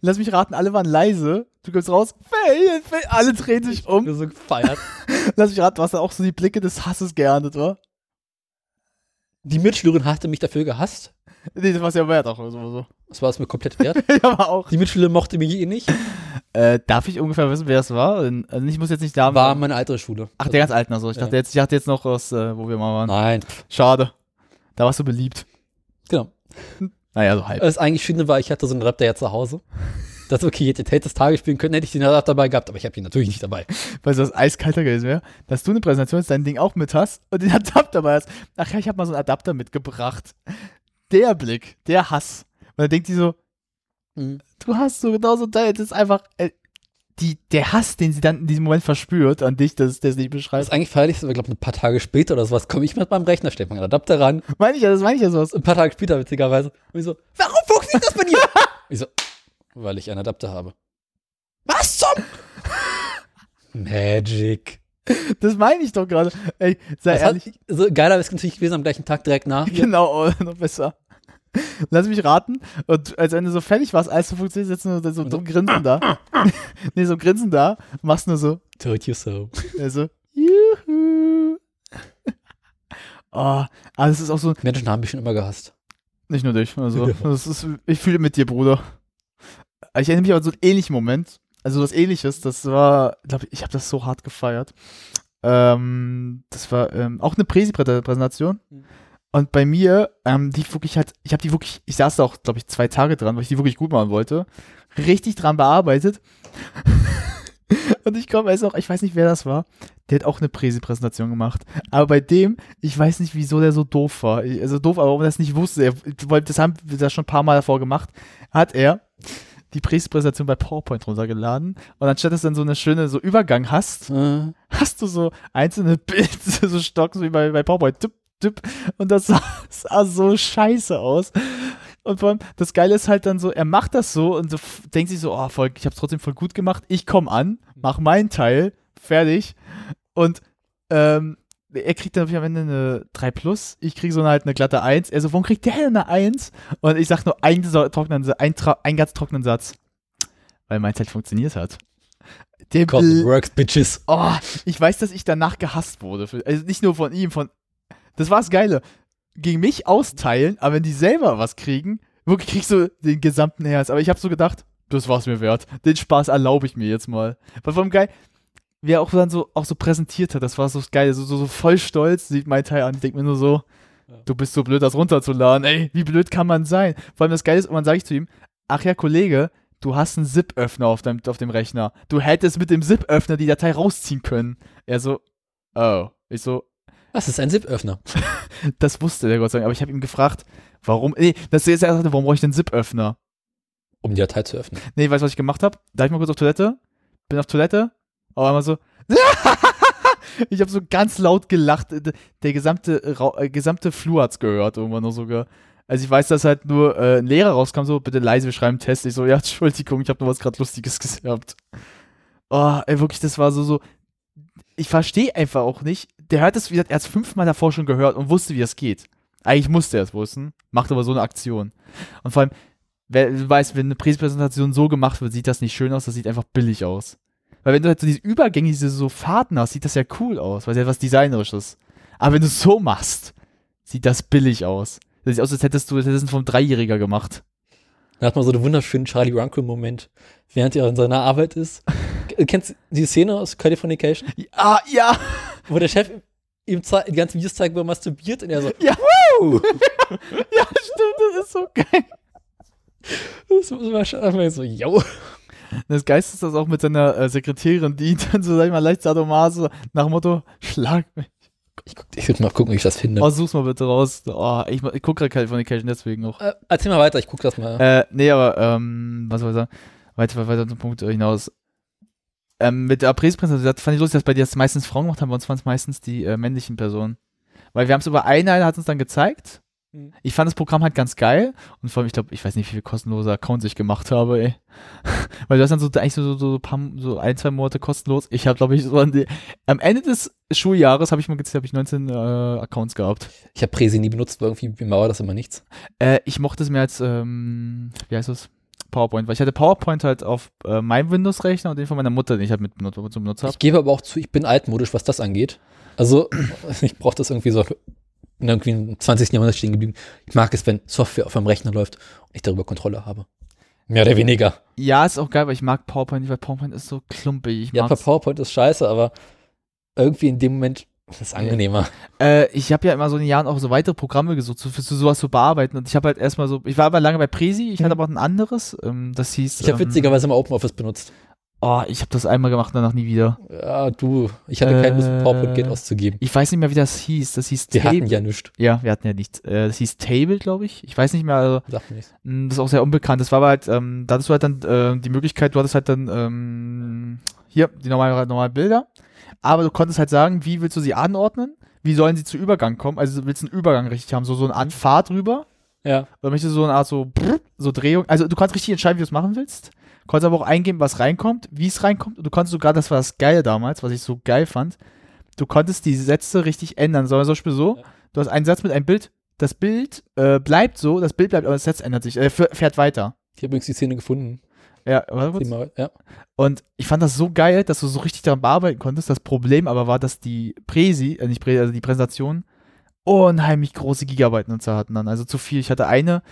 Lass mich raten, alle waren leise. Du kommst raus, fail, fail, alle drehen sich um. So gefeiert. Lass mich raten, du hast dann auch so die Blicke des Hasses geerntet, wa? Die Mitschülerin hatte mich dafür gehasst. Nee, das war ja wert auch so. Das war es mir komplett wert. ja, aber auch. Die Mitschülerin mochte mich eh nicht. Äh, darf ich ungefähr wissen, wer das war? Also ich muss jetzt nicht Namen War meine alte Schule. Ach, der ganz alten, also. Ich Ja. dachte jetzt, ich dachte jetzt noch aus, äh, wo wir mal waren. Nein. Schade. Da warst du beliebt. Genau. Naja, so halb. Das eigentlich Schöne war, ich hatte so einen Adapter ja zu Hause. Das okay, hätte ich das Tage spielen können, hätte ich den Adapter dabei gehabt, aber ich habe ihn natürlich nicht dabei. Weißt du, was eiskalter gewesen wäre? Dass du eine Präsentation jetzt dein Ding auch mit hast und den Adapter dabei hast. Ach ja, ich habe mal so einen Adapter mitgebracht. Der Blick, der Hass. Und dann denkt die so, Mhm. du hast so genauso dein, das ist einfach, äh, die, der Hass, den sie dann in diesem Moment verspürt an dich, das, das nicht Das beschreibt. ist eigentlich feierlich, so, ich glaube, ein paar Tage später oder sowas, komme ich mit meinem Rechner, stecke meinen Adapter ran. Meine ich ja, das meine ich ja sowas. Ein paar Tage später, witzigerweise. Und ich so, warum funktioniert das bei dir? ich so, weil ich einen Adapter habe. Was zum? Magic. Das meine ich doch gerade. Ey, sei Das ehrlich. hat, so geiler ist es natürlich gewesen am gleichen Tag direkt nach. Genau, oh, noch besser. Lass mich raten. Und als wenn du so fertig warst, alles so funktioniert, sitzt nur so dumm grinsen da. nee, so grinsen da, machst nur so. Told you so. Also, juhu. oh, aber das ist auch so, Menschen haben mich schon immer gehasst. nicht nur dich, also, das ist, ich fühle mit dir, Bruder. Ich erinnere mich aber an so einen ähnlichen Moment, also was ähnliches, das war, glaube ich, ich habe das so hart gefeiert. Ähm, das war ähm, auch eine Präsi-Präsentation. Mhm. Und bei mir, ähm, die wirklich halt, ich habe die wirklich, ich saß da auch, glaube ich, zwei Tage dran, weil ich die wirklich gut machen wollte. Richtig dran bearbeitet. Und ich komme weiß auch, ich weiß nicht, wer das war. Der hat auch eine Präsi-Präsentation gemacht. Aber bei dem, ich weiß nicht, wieso der so doof war. Also doof, aber warum er das nicht wusste. Er, das haben wir das schon ein paar Mal davor gemacht. Hat er die Präsi-Präsentation bei PowerPoint runtergeladen. Und anstatt dass du dann so eine schöne so Übergang hast, Äh, hast du so einzelne Bilder, so Stock, so wie bei, bei PowerPoint. Tipp, tipp. Und das sah, sah so scheiße aus. Und vor allem, das Geile ist halt dann so, er macht das so und so denkt sich so, oh, voll, ich hab's trotzdem voll gut gemacht. Ich komme an, mach meinen Teil, fertig. Und ähm, er kriegt dann am Ende eine 3 Plus, ich kriege so eine, halt eine glatte 1. Er so, warum kriegt der denn eine 1? Und ich sag nur einen, trockenen, einen, einen ganz trockenen Satz. Weil meins halt funktioniert hat. Der it works, bitches. Oh, ich weiß, dass ich danach gehasst wurde. Also nicht nur von ihm, von. Das war das Geile. Gegen mich austeilen, aber wenn die selber was kriegen, wirklich kriegst du den gesamten Herz. Aber ich habe so gedacht, das war's mir wert. Den Spaß erlaube ich mir jetzt mal. Weil allem geil, wie er auch dann so, auch so präsentiert hat, das war so geil, so, so, so voll stolz, sieht mein Teil an. Ich denke mir nur so, du bist so blöd, das runterzuladen. Ey, wie blöd kann man sein? Vor allem das Geile ist, und dann sage ich zu ihm, ach ja, Kollege, du hast einen Zip-Öffner auf, deinem, auf dem Rechner. Du hättest mit dem Zip-Öffner die Datei rausziehen können. Er so, oh. Ich so, Was ist ein Zip-Öffner? Das wusste der Gott sei Dank, aber ich habe ihm gefragt, warum, nee, das ist er sagte, warum brauche ich den Zip-Öffner? Um die Datei zu öffnen. Nee, weißt du, was ich gemacht habe? Da ich mal kurz auf Toilette, bin auf Toilette, aber einmal so, ich habe so ganz laut gelacht, der gesamte, äh, gesamte Flur hat's gehört, irgendwann noch sogar. Also ich weiß, dass halt nur äh, ein Lehrer rauskam, so, bitte leise, wir schreiben Test. Ich so, ja, Entschuldigung, ich habe nur was gerade Lustiges gehabt. Oh, ey, wirklich, das war so, so, ich verstehe einfach auch nicht. Der hört es, wie gesagt, er hat es fünfmal davor schon gehört und wusste, wie es geht. Eigentlich musste er es wissen, macht aber so eine Aktion. Und vor allem, wer du weißt, wenn eine Präsentation so gemacht wird, sieht das nicht schön aus, das sieht einfach billig aus. Weil wenn du halt so diese Übergänge, diese so Fahrten hast, sieht das ja cool aus, weil es ja was Designerisches. Aber wenn du es so machst, sieht das billig aus. Das sieht aus, als hättest du, hättest du vom Dreijähriger gemacht. Da hat man so einen wunderschönen Charlie Runkel-Moment, während er in seiner Arbeit ist. K- Kennst du die Szene aus Californication? Ah, ja! Wo der Chef ihm die ganzen Videos zeigt, wo er masturbiert und er so, Ja! ja, stimmt, das ist so geil. das war schon einfach so, yo. Das Geist ist das auch mit seiner äh, Sekretärin, die dann so, sag ich mal, leicht sadomaso nach dem Motto, schlag mich. Ich, guck, ich will mal gucken, wie ich das finde. Oh, such's mal bitte raus. Oh, ich, ich guck gerade Californication deswegen noch. Äh, erzähl mal weiter, ich guck das mal. Äh, nee, aber, ähm, was soll ich sagen? Weiter, weiter zum Punkt hinaus. Ähm, mit der Aprilspräsentation, das fand ich lustig, dass bei dir das meistens Frauen gemacht haben, bei uns waren es meistens die äh, männlichen Personen. Weil wir haben es über eine, eine hat uns dann gezeigt. Mhm. Ich fand das Programm halt ganz geil und vor allem, ich glaube, ich weiß nicht, wie viele kostenlose Accounts ich gemacht habe, ey. Weil du hast dann so eigentlich so, so, so, ein paar, so ein, zwei Monate kostenlos. Ich habe, glaube ich, so an die, am Ende des Schuljahres habe ich mal gezählt, habe ich 19 äh, Accounts gehabt. Ich habe Presi nie benutzt, weil irgendwie mir war das immer nichts. Äh, ich mochte es mehr als, ähm, wie heißt das? PowerPoint, weil ich hatte PowerPoint halt auf äh, meinem Windows-Rechner und den von meiner Mutter, den ich halt mit benutzt, zum benutzt habe. Ich gebe aber auch zu, ich bin altmodisch, was das angeht. Also, ich brauche das irgendwie so in irgendwie im 20. Jahrhundert stehen geblieben. Ich mag es, wenn Software auf meinem Rechner läuft und ich darüber Kontrolle habe. Mehr oder weniger. Ja, ist auch geil, weil ich mag PowerPoint nicht, weil PowerPoint ist so klumpig. Ich Ja. PowerPoint ist scheiße, aber irgendwie in dem Moment ist es angenehmer. Äh, ich habe ja immer so in den Jahren auch so weitere Programme gesucht, so für so sowas zu bearbeiten. Und ich habe halt erstmal so, ich war aber lange bei Presi, ich hatte aber auch ein anderes, ähm, das hieß. Mhm. Ich habe ähm, witzigerweise mal OpenOffice benutzt. Oh, ich habe das einmal gemacht, danach nie wieder. Ja, du, ich hatte keine Lust, Äh, PowerPoint Geld auszugeben. Ich weiß nicht mehr, wie das hieß. Das hieß Wir Table. hatten ja nichts. Ja, wir hatten ja nichts. Äh, das hieß Table, glaube ich. Ich weiß nicht mehr. Also, mir nichts. mh, das ist auch sehr unbekannt. Das war aber halt, ähm, da hattest du halt dann äh, die Möglichkeit, du hattest halt dann ähm, hier die normalen, normalen Bilder. Aber du konntest halt sagen, wie willst du sie anordnen? Wie sollen sie zu Übergang kommen? Also du willst einen Übergang richtig haben, so, so eine Art Fahrt rüber. Ja. Oder möchtest du so eine Art so, so Drehung? Also du kannst richtig entscheiden, wie du es machen willst. Konntest aber auch eingeben, was reinkommt, wie es reinkommt. Und du konntest sogar, das war das Geile damals, was ich so geil fand, du konntest die Sätze richtig ändern. Sondern zum Beispiel so, du hast einen Satz mit einem Bild, das Bild äh, bleibt so, das Bild bleibt, aber das Satz ändert sich, äh, fährt weiter. Ich habe übrigens die Szene gefunden. Ja, warte kurz. Mal, ja. Und ich fand das so geil, dass du so richtig daran bearbeiten konntest. Das Problem aber war, dass die Präsi, äh, nicht Präsi, also die Präsentation, unheimlich große Gigabyte-Nutzer hatten dann. Also zu viel. Ich hatte eine,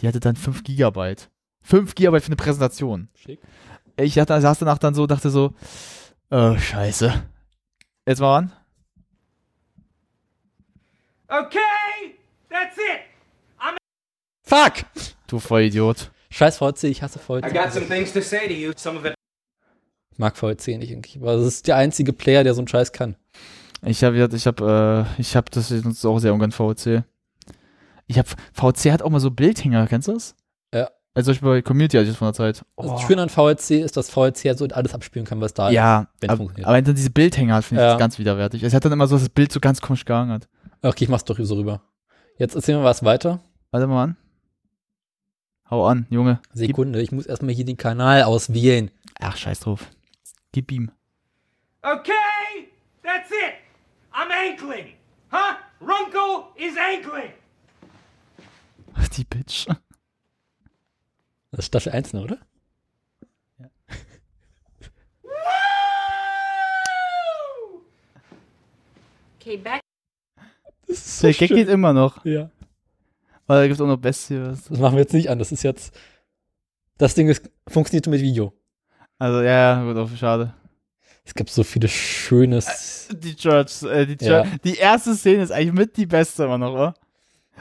die hatte dann 5 Gigabyte. 5 Gigabyte für eine Präsentation. Schick. Ich dachte, saß danach dann so, dachte so, oh, scheiße. Jetzt mal an. Okay, that's it. Fuck! Du Vollidiot. Scheiß VC, ich hasse I VC. got some things to say to you. Some of it Ich mag VC nicht irgendwie. Aber das ist der einzige Player, der so einen Scheiß kann. Ich habe, ich habe, äh, ich habe das ist auch sehr ungern VC. Ich habe, VC hat auch mal so Bildhänger, kennst du das? Ja. Also zum Beispiel bei Community hatte ich das von der Zeit. Also Oh. Das Schöne an VLC ist, dass VLC halt so alles abspielen kann, was da ist. Ja, wenn ab, funktioniert. aber dann diese Bildhänger hat, finde ich Ja. das ganz widerwärtig. Es hat dann immer so, dass das Bild so ganz komisch gehangen hat. Okay, ich mach's doch hier so rüber. Jetzt erzählen wir was weiter. Warte mal an. Hau an, Junge. Gib, Sekunde, ich muss erstmal hier den Kanal auswählen. ach, scheiß drauf. Gib ihm. Okay, that's it. I'm ankling. Huh? Runko is ankling. Die Bitch. Das ist Staffel 1, ne, oder? Okay, back. Das ist Der Gag geht immer noch. Ja. Weil da gibt es auch noch Bestie. was- Das machen wir jetzt nicht an. Das ist jetzt. Das Ding ist, funktioniert mit Video. Also, ja, ja, gut, auch schade. Es gibt so viele schönes. Die Church, äh, die Ja. Church. Die erste Szene ist eigentlich mit die beste immer noch, oder?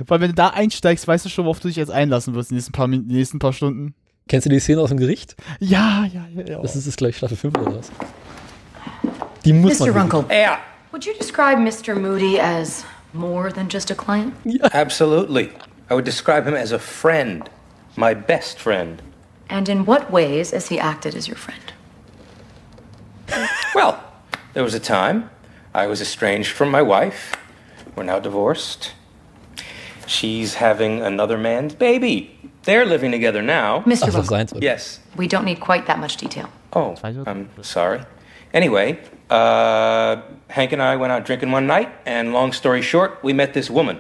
Weil wenn du da einsteigst, weißt du schon, worauf du dich jetzt einlassen wirst in den nächsten paar, Min- nächsten paar Stunden. Kennst du die Szene aus dem Gericht? Ja, ja, ja, ja. Das ist, ist gleich Staffel 5 oder was. Die muss Mr. man. Runkle, Yeah. Would you describe Mr. Moody as more than just a client? Absolutely. I would describe him as a friend, my best friend. And in what ways has he acted as your friend? Well, there was a time I was estranged from my wife. We're now divorced. She's having another man's baby. They're living together now. Mr. Ach, das Runkle. Yes. we don't need quite that much detail. Oh, I'm sorry. Anyway, uh, Hank and I went out drinking one night, and long story short, we met this woman.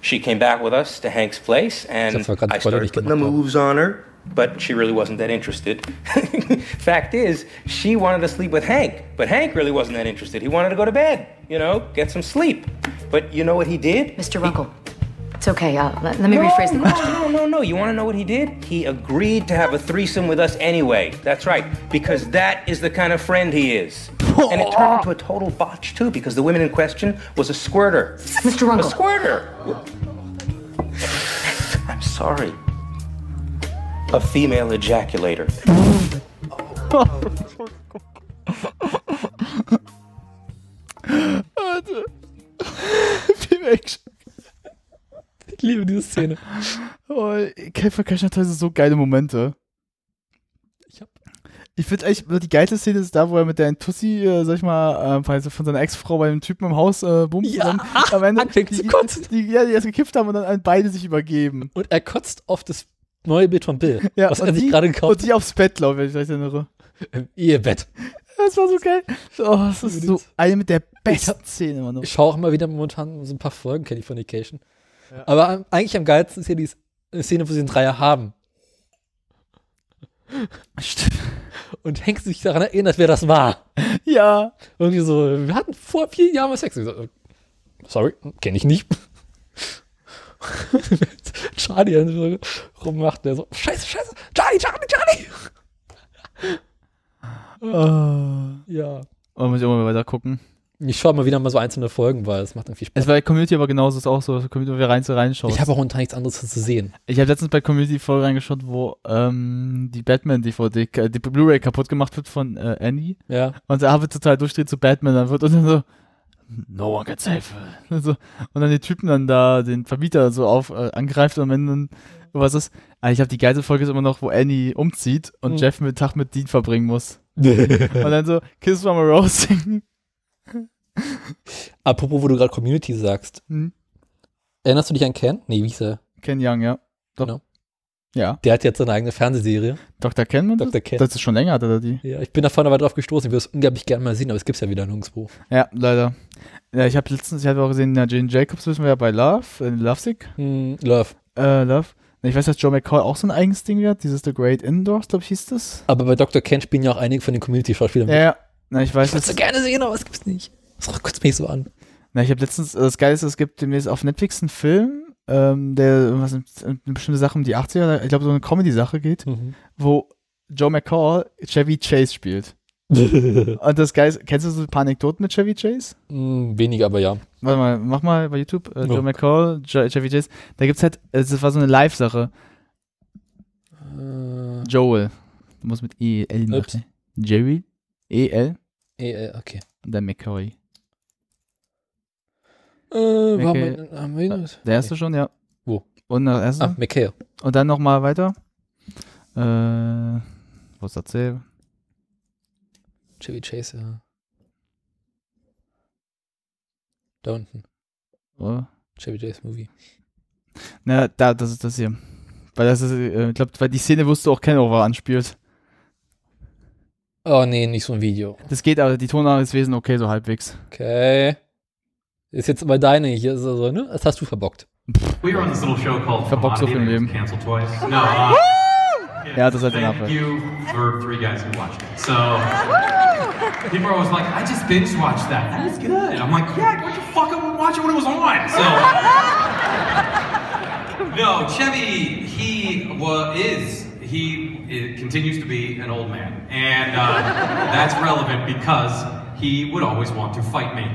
She came back with us to Hank's place, and Ich hab's grad I Spoiler started nicht putting the gemacht, aber- moves on her, but she really wasn't that interested. Fact is, she wanted to sleep with Hank, but Hank really wasn't that interested. He wanted to go to bed, you know, get some sleep. But you know what he did? Mr. Runkle, it's okay. Uh, let, let me no, rephrase the question. No, no, no. You want to know what he did? He agreed to have a threesome with us anyway. That's right, because that is the kind of friend he is. and it turned into a total botch too, because the woman in question was a squirter. Mr. A squirter. I'm sorry. A female ejaculator. Ich liebe diese Szene. Oh, Käfer Cash hat teilweise so geile Momente. Ich hab- Ich finde eigentlich, die geilste Szene ist da, wo er mit der Tussi, äh, sag ich mal, äh, von seiner Ex-Frau bei dem Typen im Haus äh, bumst. Ja, und dann am Ende die, zu die, kotzen. Die, ja, die erst gekifft haben und dann beide sich übergeben. Und er kotzt auf das neue Bild von Bill, Ja, was und er sich gerade Und gekauft die aufs Bett laufen, wenn ich mich erinnere. hat. Im Ehebett. Das war so geil. Oh, das ist so eine mit der besten Szenen immer noch. Ich schaue auch immer wieder momentan so ein paar Folgen Californication. Aber am- eigentlich am geilsten ist ja die Szene, wo sie einen Dreier haben. Stimmt. Und Hank sich daran erinnert, wer das war. Ja. Irgendwie so, wir hatten vor vier Jahren mal Sex. Äh, sorry, kenne ich nicht. Charlie dann so rummacht, der so, scheiße, scheiße, Charlie, Charlie, Charlie. Oh. Ja. Oh, muss ich auch mal weiter gucken. Ich schaue mal wieder mal so einzelne Folgen, weil es macht irgendwie Spaß. Es war bei Community aber genauso, ist auch so, Community, wo wir rein, reinschauen. Ich habe auch unter nichts anderes zu sehen. Ich habe letztens bei Community voll reingeschaut, wo ähm, die Batman-DVD, äh, die Blu-ray kaputt gemacht wird von äh, Annie. Ja. Und der wird total durchdreht zu Batman, dann wird und dann so, no one can save her. Und, so, und dann die Typen dann da den Vermieter so auf äh, angreift und wenn dann was ist. Aber ich habe die geilste Folge ist immer noch, wo Annie umzieht und Mhm. Jeff mit Tag mit Dean verbringen muss. und dann so Kiss from a Rose singen. Apropos, wo du gerade Community sagst. Hm. Erinnerst du dich an Ken? Nee, wie hieß er? Ken Young, ja. Doch. Genau. Ja. Der hat jetzt seine eigene Fernsehserie. Dr. Ken, man Dr. Ken. Das ist schon länger, hat er die. Ja, ich bin davon aber drauf gestoßen. Ich würde es unglaublich gerne mal sehen, aber es gibt es ja wieder nirgendwo. Ja, leider. Ja, ich habe letztens, ich habe auch gesehen, ja, Jane Jacobs wissen wir ja bei Love, äh, Lovesick. Hm, Love. Äh, Love. Ich weiß, dass Joe McCall auch so ein eigenes Ding hat, dieses The Great Indoors, glaube ich, hieß das. Aber bei Dr. Ken spielen ja auch einige von den Community-Schauspielern Ja, ja. Na, ich weiß, Ich würde so gerne sehen, aber es gibt's nicht. Das guckt mich so an. na, ich habe letztens, äh, das Geile ist, es gibt demnächst auf Netflix einen Film, ähm, der irgendwas, eine bestimmte Sache um die 80er, ich glaube, so eine Comedy-Sache geht, Mhm. wo Joe McCall Chevy Chase spielt. Und das Geile ist, kennst du so ein paar Anekdoten mit Chevy Chase? Hm, weniger, aber ja. Warte mal, mach mal bei YouTube, äh, Joe Ja. McCall, Jo- Chevy Chase. Da gibt's halt, äh, das war so eine Live-Sache. Äh, Joel. Du musst mit E-L Ups. machen. Jerry, E-L äh, okay. und dann McCoy. Äh, warum Okay. haben wir ihn? Der erste schon, ja. Wo? Und der erste. Ah, McHale. Und dann nochmal weiter. Äh, wo ist das Zähl? Chevy Chase, ja. Da unten. Oh. Chevy Chase Movie. Na, da, das ist das hier. Weil das ist, äh, ich glaube, weil die Szene wusste auch keiner, wo er anspielt. Oh nee, nicht so ein Video. Das geht aber, die Tonlage ist wesen okay, so halbwegs. Okay. Ist jetzt aber deine hier, ist also, ne? Das hast du verbockt. We were on this little show called Verbockt so viel that Leben. canceled twice. No, uh, Ja, das hat den thank you for three guys who watched it. So people are always like, I just binge watched that. That was good. I'm like, yeah, why'd you fucking watch it when it was on? So no, Chevy, he was is he it continues to be an old man, and uh, that's relevant because he would always want to fight me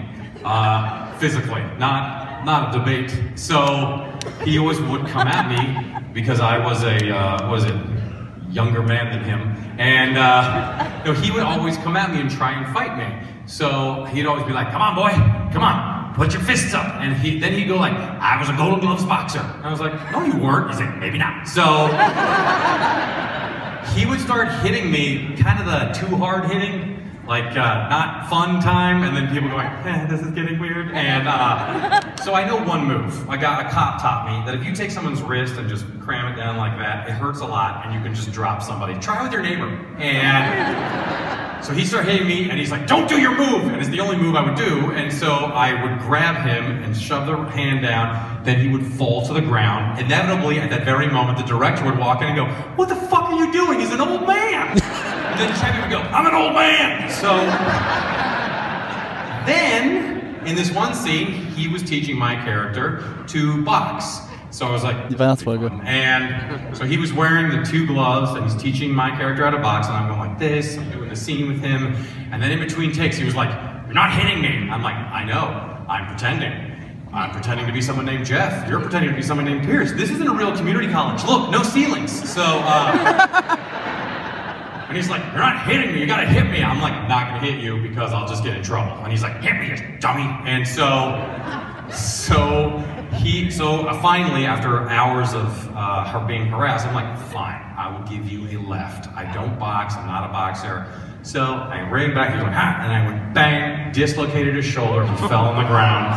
uh, physically, not not a debate. So he always would come at me because I was a uh, was it younger man than him, and uh, no, he would always come at me and try and fight me. So he'd always be like, "Come on, boy, come on, put your fists up." And he then he'd go like, "I was a Golden Gloves boxer." And I was like, "No, you weren't." He's like, "Maybe not." So he would start hitting me, kind of the too hard hitting, like uh, not fun time, and then people going, eh, "This is getting weird." And uh, so I know one move. I got a cop taught me that if you take someone's wrist and just cram it down like that, it hurts a lot, and you can just drop somebody. Try it with your neighbor. And so he started hitting me, and he's like, "Don't do your move," and it's the only move I would do. And so I would grab him and shove the hand down. Then he would fall to the ground. Inevitably, at that very moment, the director would walk in and go, "What the fuck are you doing? He's an old man." then Chevy would go, "I'm an old man." So then, in this one scene, he was teaching my character to box. So I was like, That's Die Weihnachtsfolge. and so he was wearing the two gloves and he's teaching my character how to box. And I'm going like this, I'm doing the scene with him. And then in between takes, he was like, You're not hitting me. I'm like, I know, I'm pretending. I'm pretending to be someone named Jeff. You're pretending to be someone named Pierce. This isn't a real community college. Look, no ceilings. So, uh, and he's like, You're not hitting me. You got to hit me. I'm like, not to hit you because I'll just get in trouble. And he's like, Hit me, you dummy. And so, so he, so uh, finally, after hours of uh, her being harassed, I'm like, Fine, I will give you a left. I don't box. I'm not a boxer. So I ran back. He was like, ah, and I went bang, dislocated his shoulder. He fell on the ground.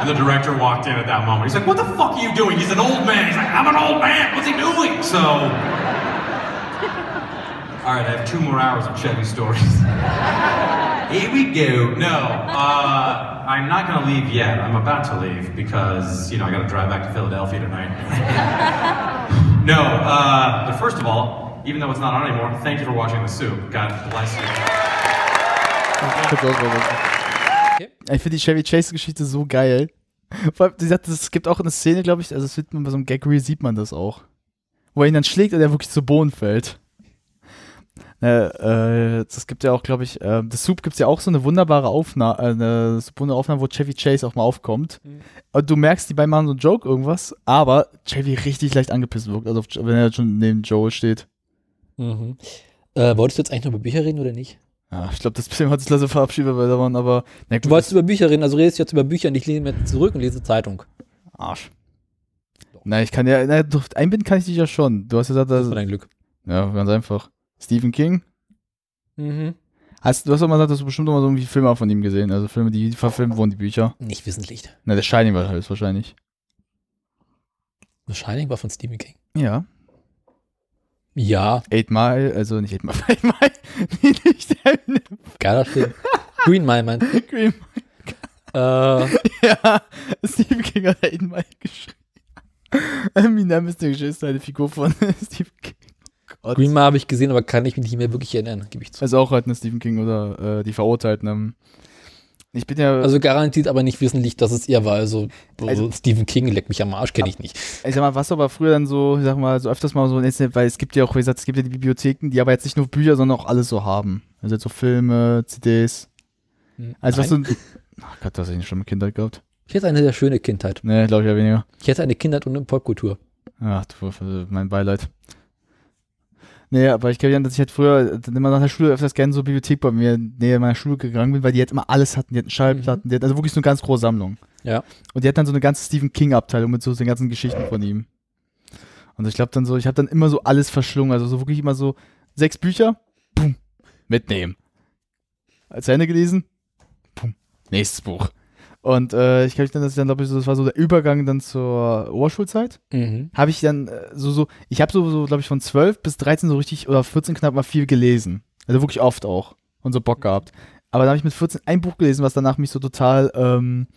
And the director walked in at that moment. He's like, What the fuck are you doing? He's an old man. He's like, I'm an old man. What's he doing? So, all right, I have two more hours of Chevy stories. Here we go. No, uh, I'm not going to leave yet. I'm about to leave because, you know, I got to drive back to Philadelphia tonight. no, uh, but first of all, even though it's not on anymore, thank you for watching The Soup. God bless you. Ich finde die Chevy Chase-Geschichte so geil. Vor allem, sie sagt, es gibt auch eine Szene, glaube ich, also es wird bei so einem Gag Reel sieht man das auch. Wo er ihn dann schlägt und er wirklich zu Boden fällt. Äh, äh, das gibt ja auch, glaube ich, äh, The Soup gibt es ja auch so eine wunderbare Aufnahme, äh, eine wunderbare Aufnahme, wo Chevy Chase auch mal aufkommt. Und du merkst, die beiden machen so einen Joke irgendwas, aber Chevy richtig leicht angepisst wirkt, also wenn er schon neben Joel steht. Mhm. Äh, wolltest du jetzt eigentlich noch über Bücher reden oder nicht? Ja, ich glaube, das Film hat sich leider verabschiedet, weil da waren aber. Na Du wolltest über Bücher reden, also redest du jetzt über Bücher und ich lehne mir zurück und lese Zeitung. Arsch. Nein, ich kann ja, na, einbinden kann ich dich ja schon. Du hast ja gesagt, Das dass, war dein Glück. ja, ganz einfach. Stephen King. Mhm. Hast, du hast doch mal gesagt, dass du bestimmt auch mal so irgendwie Filme von ihm gesehen, also Filme, die verfilmt wurden, die Bücher. Nicht wissentlich. Na, der Shining war halt wahrscheinlich. The Shining war von Stephen King. Ja. Ja, Eight Mile, also nicht Eight Mile, Eight Mile, nee, nicht der geiler Film. Green Mile meint. Green Äh, Ja, Stephen King hat Eight Mile geschrieben. Eminem ist der ist eine Figur von Stephen King. Gott. Green Mile habe ich gesehen, aber kann ich mich nicht mehr wirklich erinnern, gebe ich zu. Also auch halt eine Stephen King oder äh, die Verurteilten. Ähm. Ich bin ja, Also garantiert aber nicht wissentlich, dass es er war. Also, Also- Stephen King leckt mich am Arsch, kenne ich nicht. ich sag mal, was aber früher dann so, ich sag mal, so öfters mal so, weil es gibt ja auch, wie gesagt, es gibt ja die Bibliotheken, die aber jetzt nicht nur Bücher, sondern auch alles so haben. Also jetzt so Filme, CDs. Also was so, ach Gott, das hast du eine schlimme Kindheit gehabt. Ich hätte eine sehr schöne Kindheit. Nee, glaube ich ja weniger. Ich hätte eine Kindheit und eine Popkultur. Ach, du, äh, mein Beileid. Nee, aber ich glaube, ja, dass ich halt früher dann immer nach der Schule öfters gerne so Bibliothek bei mir näher meiner Schule gegangen bin, weil die halt immer alles hatten. Die hatten Schallplatten, die hatten also wirklich so eine ganz große Sammlung. Ja. Und die hatten dann so eine ganze Stephen King-Abteilung mit so den ganzen Geschichten von ihm. Und ich glaube dann so, ich habe dann immer so alles verschlungen. Also so wirklich immer so sechs Bücher, pum, mitnehmen. Zu Ende gelesen, pum, nächstes Buch. Und äh, ich glaube dann, dann, glaube ich, so, das war so der Übergang dann zur Oberschulzeit Mhm. habe ich dann äh, so, so ich habe so, so glaube ich, von 12 bis 13 so richtig, oder 14 knapp mal viel gelesen. Also wirklich oft auch. Und so Bock gehabt. Aber dann habe ich mit 14 ein Buch gelesen, was danach mich so total ähm,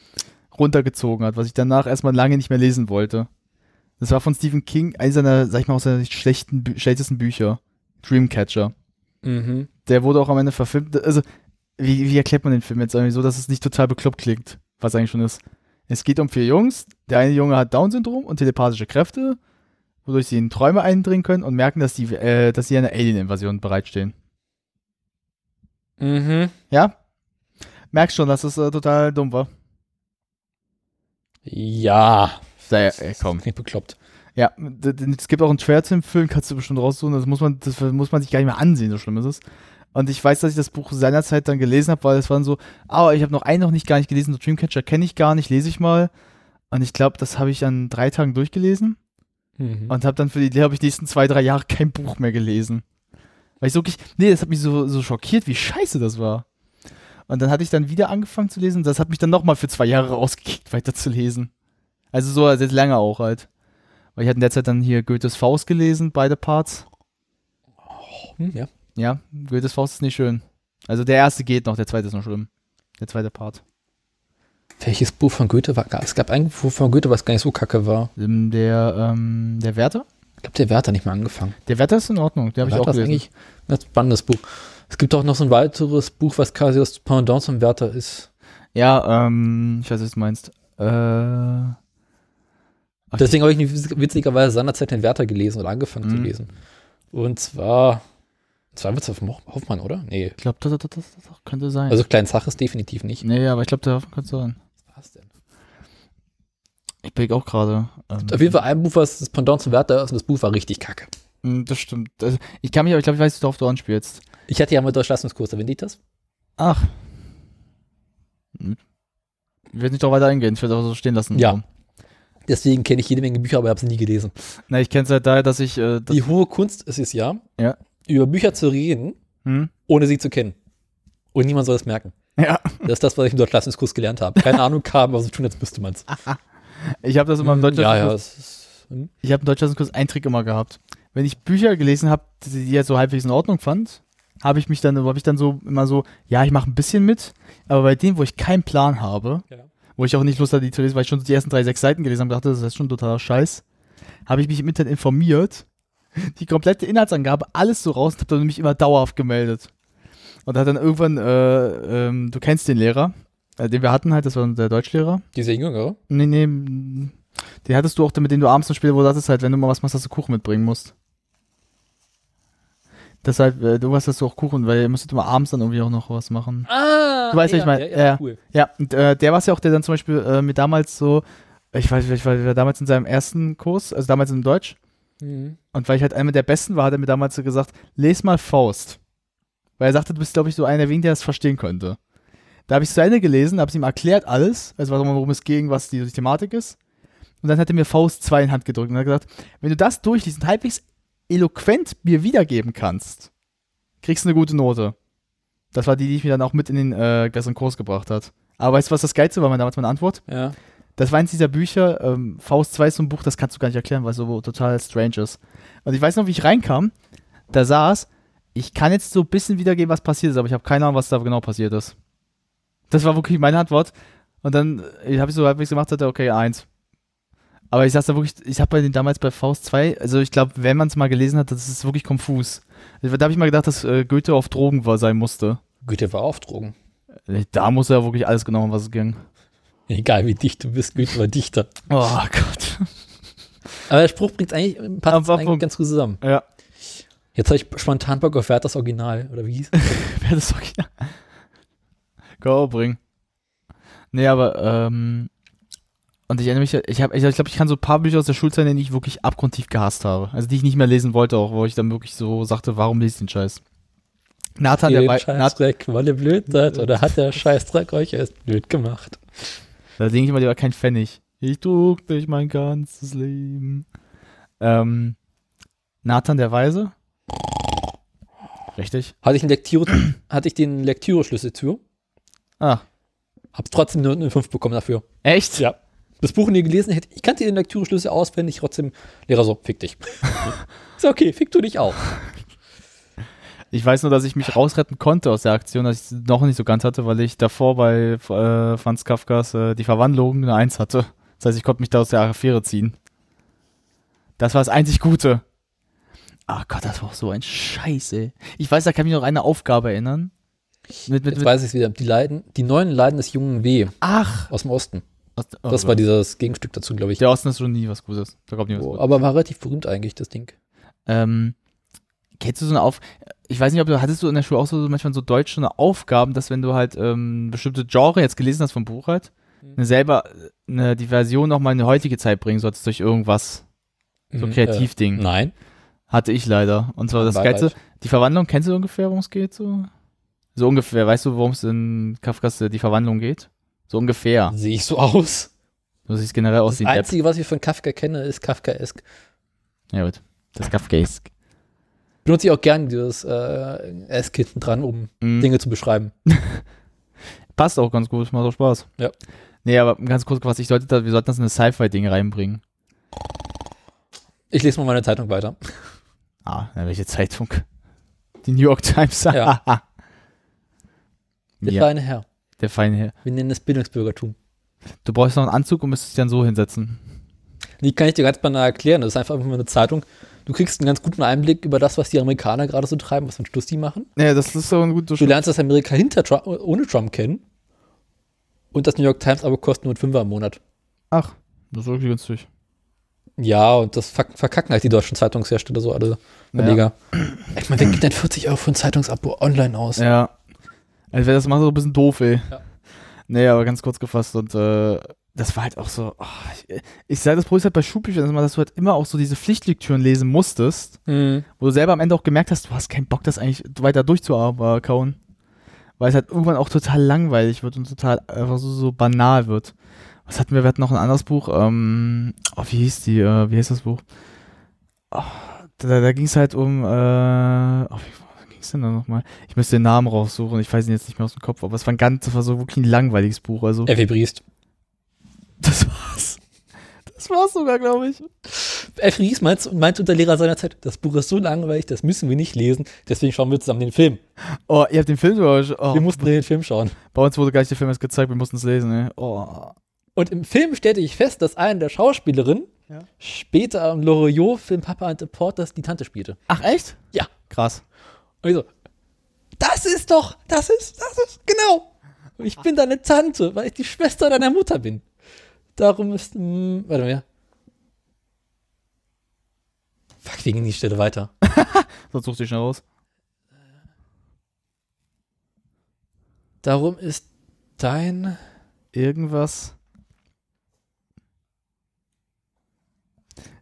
runtergezogen hat, was ich danach erstmal lange nicht mehr lesen wollte. Das war von Stephen King, eines seiner, sag ich mal, aus seiner schlechten, schlechtesten Bücher. Dreamcatcher. Mhm. Der wurde auch am Ende verfilmt. Also, wie, wie erklärt man den Film jetzt irgendwie so, dass es nicht total bekloppt klingt? Was eigentlich schon ist. Es geht um vier Jungs. Der eine Junge hat Down-Syndrom und telepathische Kräfte, wodurch sie in Träume eindringen können und merken, dass, die, äh, dass sie einer Alien-Invasion bereitstehen. Mhm. Ja? Merkst schon, dass es äh, total dumm war. Ja. Sei, ey, komm. Klingt bekloppt. Ja, es gibt auch einen Trailer zum Film, kannst du bestimmt raussuchen. Das muss man, das muss man sich gar nicht mehr ansehen, so schlimm ist es. Und ich weiß, dass ich das Buch seinerzeit dann gelesen habe, weil es waren so, ah, ich habe noch einen noch nicht gar nicht gelesen, so Dreamcatcher kenne ich gar nicht, lese ich mal. Und ich glaube, das habe ich an drei Tagen durchgelesen Mhm. und habe dann für die, habe ich nächsten zwei, drei Jahre kein Buch mehr gelesen. Weil ich so wirklich, nee, das hat mich so, so schockiert, wie scheiße das war. Und dann hatte ich dann wieder angefangen zu lesen. Das hat mich dann nochmal für zwei Jahre rausgekickt, weiter zu lesen. Also so sehr lange auch halt. Weil ich hatte in der Zeit dann hier Goethes Faust gelesen, beide Parts. Hm, ja. Ja, Goethes Faust ist nicht schön. Also der erste geht noch, der zweite ist noch schlimm. Der zweite Part. Welches Buch von Goethe war? Es gab ein Buch von Goethe, was gar nicht so kacke war. Ähm, Der, ähm, der Werther? Ich glaube, der Wert hat nicht mal angefangen. Der Werther ist in Ordnung, der habe ich Werther auch gelesen. eigentlich ein spannendes Buch. Es gibt auch noch so ein weiteres Buch, was quasi das Pendant zum Werther ist. Ja, ähm, ich weiß, was du meinst. Äh, ach, Deswegen habe ich nicht witzigerweise seinerzeit den Werther gelesen oder angefangen zu Mhm. lesen. Und zwar, zwar wird es auf Hoffmann, oder? Nee. ich glaube, das, das, das, das, könnte sein. Also Klein Zach ist definitiv nicht. nee, aber ich glaube, der könnte sein. Was denn? Ich blick auch gerade. Ähm, Auf jeden Fall ein Buch, was das Pendant zum Werther ist und das Buch war richtig kacke. Mm, Das stimmt. Also, ich kann mich, aber ich glaube, ich weiß, worauf du anspielst. Ich hatte ja mal Durchleistungskurs, erwähnt ich das? Ach. Hm. Ich werde nicht darauf weiter eingehen, ich werde auch so stehen lassen. Ja. Deswegen kenne ich jede Menge Bücher, aber habe sie nie gelesen. Na, ich kenne es halt daher, dass ich. Äh, Die hohe Kunst ist es ja, Ja. Über Bücher zu reden, hm? ohne sie zu kennen. Und niemand soll es merken. Ja. Das ist das, was ich im Durchleistungskurs gelernt habe. Keine Ahnung kam, aber so tun, als müsste man es. Ich habe das immer im Ja, ja. Deutschlandkurs. es ist, hm. Ich habe im Deutschlandkurs einen Trick immer gehabt. Wenn ich Bücher gelesen habe, die die jetzt so halbwegs in Ordnung fand, habe ich mich dann, habe ich dann so immer so, ja, ich mache ein bisschen mit, aber bei denen, wo ich keinen Plan habe, Ja. wo ich auch nicht Lust hatte, die zu lesen, weil ich schon die ersten drei, sechs Seiten gelesen habe, dachte, das ist schon totaler Scheiß, habe ich mich im Internet informiert, die komplette Inhaltsangabe, alles so raus und habe dann mich immer dauerhaft gemeldet. Und hat dann irgendwann, äh, ähm, du kennst den Lehrer, äh, den wir hatten halt, das war der Deutschlehrer. Dieser Jüngere? Nee, nee, den hattest du auch, mit dem du abends noch später, wo du sagtest halt, wenn du mal was machst, dass du Kuchen mitbringen musst. Deshalb, äh, du dass du auch Kuchen, weil ihr müsstet immer abends dann irgendwie auch noch was machen. Ah, Du weißt, was ich meine. Ja, ja, Ja. cool. Ja, und äh, der war es ja auch, der dann zum Beispiel äh, mir damals so, ich weiß, ich war, ich war damals in seinem ersten Kurs, also damals in Deutsch, Mhm. und weil ich halt einer der Besten war, hat er mir damals so gesagt, les mal Faust. Weil er sagte, du bist, glaube ich, so einer der wenigen, der das verstehen könnte. Da habe ich es zu Ende gelesen, habe es ihm erklärt alles, also worum es ging, was die, die Thematik ist. Und dann hat er mir Faust 2 in die Hand gedrückt und hat gesagt, wenn du das durchliest und halbwegs eloquent mir wiedergeben kannst, kriegst du eine gute Note. Das war die, die ich mir dann auch mit in den äh, besseren Kurs gebracht hat. Aber weißt du, was das Geilste war, meine damals meine Antwort? Ja. Das war eins dieser Bücher, ähm, Faust 2 ist so ein Buch, das kannst du gar nicht erklären, weil es so total strange ist. Und ich weiß noch, wie ich reinkam, da saß, ich kann jetzt so ein bisschen wiedergeben, was passiert ist, aber ich habe keine Ahnung, was da genau passiert ist. Das war wirklich meine Antwort. Und dann äh, habe ich so halbwegs gemacht, hatte, okay, eins. Aber ich saß da wirklich, ich habe bei den damals bei Faust 2, also ich glaube, wenn man es mal gelesen hat, das ist wirklich konfus. Also Da habe ich mal gedacht, dass äh, Goethe auf Drogen war, sein musste. Goethe war auf Drogen. Äh, Da muss er wirklich alles genommen, was es ging. Egal wie dicht du bist, Goethe war Dichter. Oh Gott. Aber der Spruch bringt eigentlich, passt Aber eigentlich ganz gut zusammen. Ja. Jetzt habe ich spontan Bock auf Werthers Original, oder wie hieß es? Wer das okay. Go bringen. Nee, aber, ähm, und ich erinnere mich, ich habe, ich, glaube, ich kann so ein paar Bücher aus der Schulzeit nennen, die ich wirklich abgrundtief gehasst habe. Also die ich nicht mehr lesen wollte, auch, wo ich dann wirklich so sagte, warum lese ich den Scheiß? Nathan, der Nat Scheißdreck, weil ihr blöd seid, oder hat der Scheißdreck euch erst blöd gemacht? Da denke ich immer, der war kein Pfennig. Ich trug dich mein ganzes Leben. Ähm, Nathan der Weise. Richtig. Hatte ich, Lektüre, hatte ich den Lektüre-Schlüssel zu, Ah, hab trotzdem nur eine 5 bekommen dafür. echt? Ja. Das Buch nie gelesen hätte, ich kannte den Lektüre-Schlüssel auswendig, trotzdem Lehrer so, fick dich. Ist okay, fick du dich auch. Ich weiß nur, dass ich mich rausretten konnte aus der Aktion, dass ich es noch nicht so ganz hatte, weil ich davor bei äh, Franz Kafkas äh, die Verwandlung eine Eins hatte. Das heißt, ich konnte mich da aus der Affäre ziehen. Das war das einzig Gute. Ah Gott, das war auch so ein Scheiß, ey. Ich weiß, da kann ich mich noch an eine Aufgabe erinnern. Mit, mit, Jetzt weiß ich es wieder. Die Leiden, die neuen Leiden des jungen W. ach! aus dem Osten. Oh, Das war dieses Gegenstück dazu, glaube ich. Der Osten ist schon nie was Gutes. Da kommt nie was Oh, Gutes. aber war relativ berühmt eigentlich, das Ding. Ähm, kennst du so eine Auf... Ich weiß nicht, ob du, hattest du in der Schule auch so manchmal so deutsche so eine Aufgaben, dass wenn du halt ähm, bestimmte Genre jetzt gelesen hast vom Buch halt, eine selber, eine, die Version nochmal in die heutige Zeit bringen solltest durch irgendwas. So ein Mhm, Kreativding. Äh, nein. Hatte ich leider. Und zwar das Beileid. Geilste, die Verwandlung, kennst du ungefähr, worum es geht? So? so ungefähr, weißt du, worum es in Kafkas äh, die Verwandlung geht? So ungefähr. Sehe ich so aus? Du siehst generell aus Das. Einzige, was ich von Kafka kenne, ist Kafkaesk. Ja gut, das ist Kafkaesk. Benutze ich auch gerne dieses äh, Esk hinten dran, um Mhm. Dinge zu beschreiben. Passt auch ganz gut, macht auch Spaß. Ja. Nee, aber ganz kurz gefasst, ich sollte da, wir sollten das in eine Sci-Fi-Ding reinbringen. Ich lese mal meine Zeitung weiter. Ah, welche Zeitung? Die New York Times. Ja. Der Ja, feine Herr. der feine Herr. Wir nennen es Bildungsbürgertum. Du brauchst noch einen Anzug und müsstest dich dann so hinsetzen. Die kann ich dir ganz banal erklären. Das ist einfach nur eine Zeitung. Du kriegst einen ganz guten Einblick über das, was die Amerikaner gerade so treiben, was für einen Stuss die machen. Ja, das ist so ein guter Du lernst das Amerika hinter Trump, ohne Trump kennen. Und das New York Times aber kostet nur ein Fünfer im Monat. Ach, das ist wirklich günstig. Ja, und das verk- verkacken halt die deutschen Zeitungshersteller so alle Verleger. Ich meine, wer gibt denn 40 Euro für ein Zeitungsabo online aus? Ja. Also das mal so ein bisschen doof, ey. Ja. Nee, aber ganz kurz gefasst und äh, das war halt auch so, oh, ich, ich sage das Problem ist halt bei Schulbüchern, dass du halt immer auch so diese Pflichtlektüren lesen musstest, Mhm. wo du selber am Ende auch gemerkt hast, du hast keinen Bock, das eigentlich weiter durchzukauen. Weil es halt irgendwann auch total langweilig wird und total einfach so, so banal wird. Was hatten wir? Wir hatten noch ein anderes Buch, ähm, oh, wie hieß die, äh, wie heißt das Buch? Oh, da da ging es halt um, äh, oh, wie ging es denn da nochmal? Ich müsste den Namen raussuchen, ich weiß ihn jetzt nicht mehr aus dem Kopf, aber es war ein ganz, das war so wirklich ein langweiliges Buch, also. Effi Briest. Das war's. Das war's sogar, glaube ich. Effi Briest meint, meint unter Lehrer seiner Zeit, das Buch ist so langweilig, das müssen wir nicht lesen, deswegen schauen wir zusammen den Film. Oh, ihr habt den Film sogar oh, Wir mussten den Film schauen. Bei uns wurde gleich der Film erst gezeigt, wir mussten es lesen, ey. Oh. Und im Film stellte ich fest, dass eine der Schauspielerinnen Ja. später im Loriot-Film Papa and the Porters die Tante spielte. Ach, echt? Ja. Krass. Und ich so, das ist doch, das ist, das ist, genau. Und ich bin deine Tante, weil ich die Schwester deiner Mutter bin. Darum ist, mh, warte mal. Fuck, wie ging die Stelle weiter? Sonst such dich schnell raus. Darum ist dein, Irgendwas.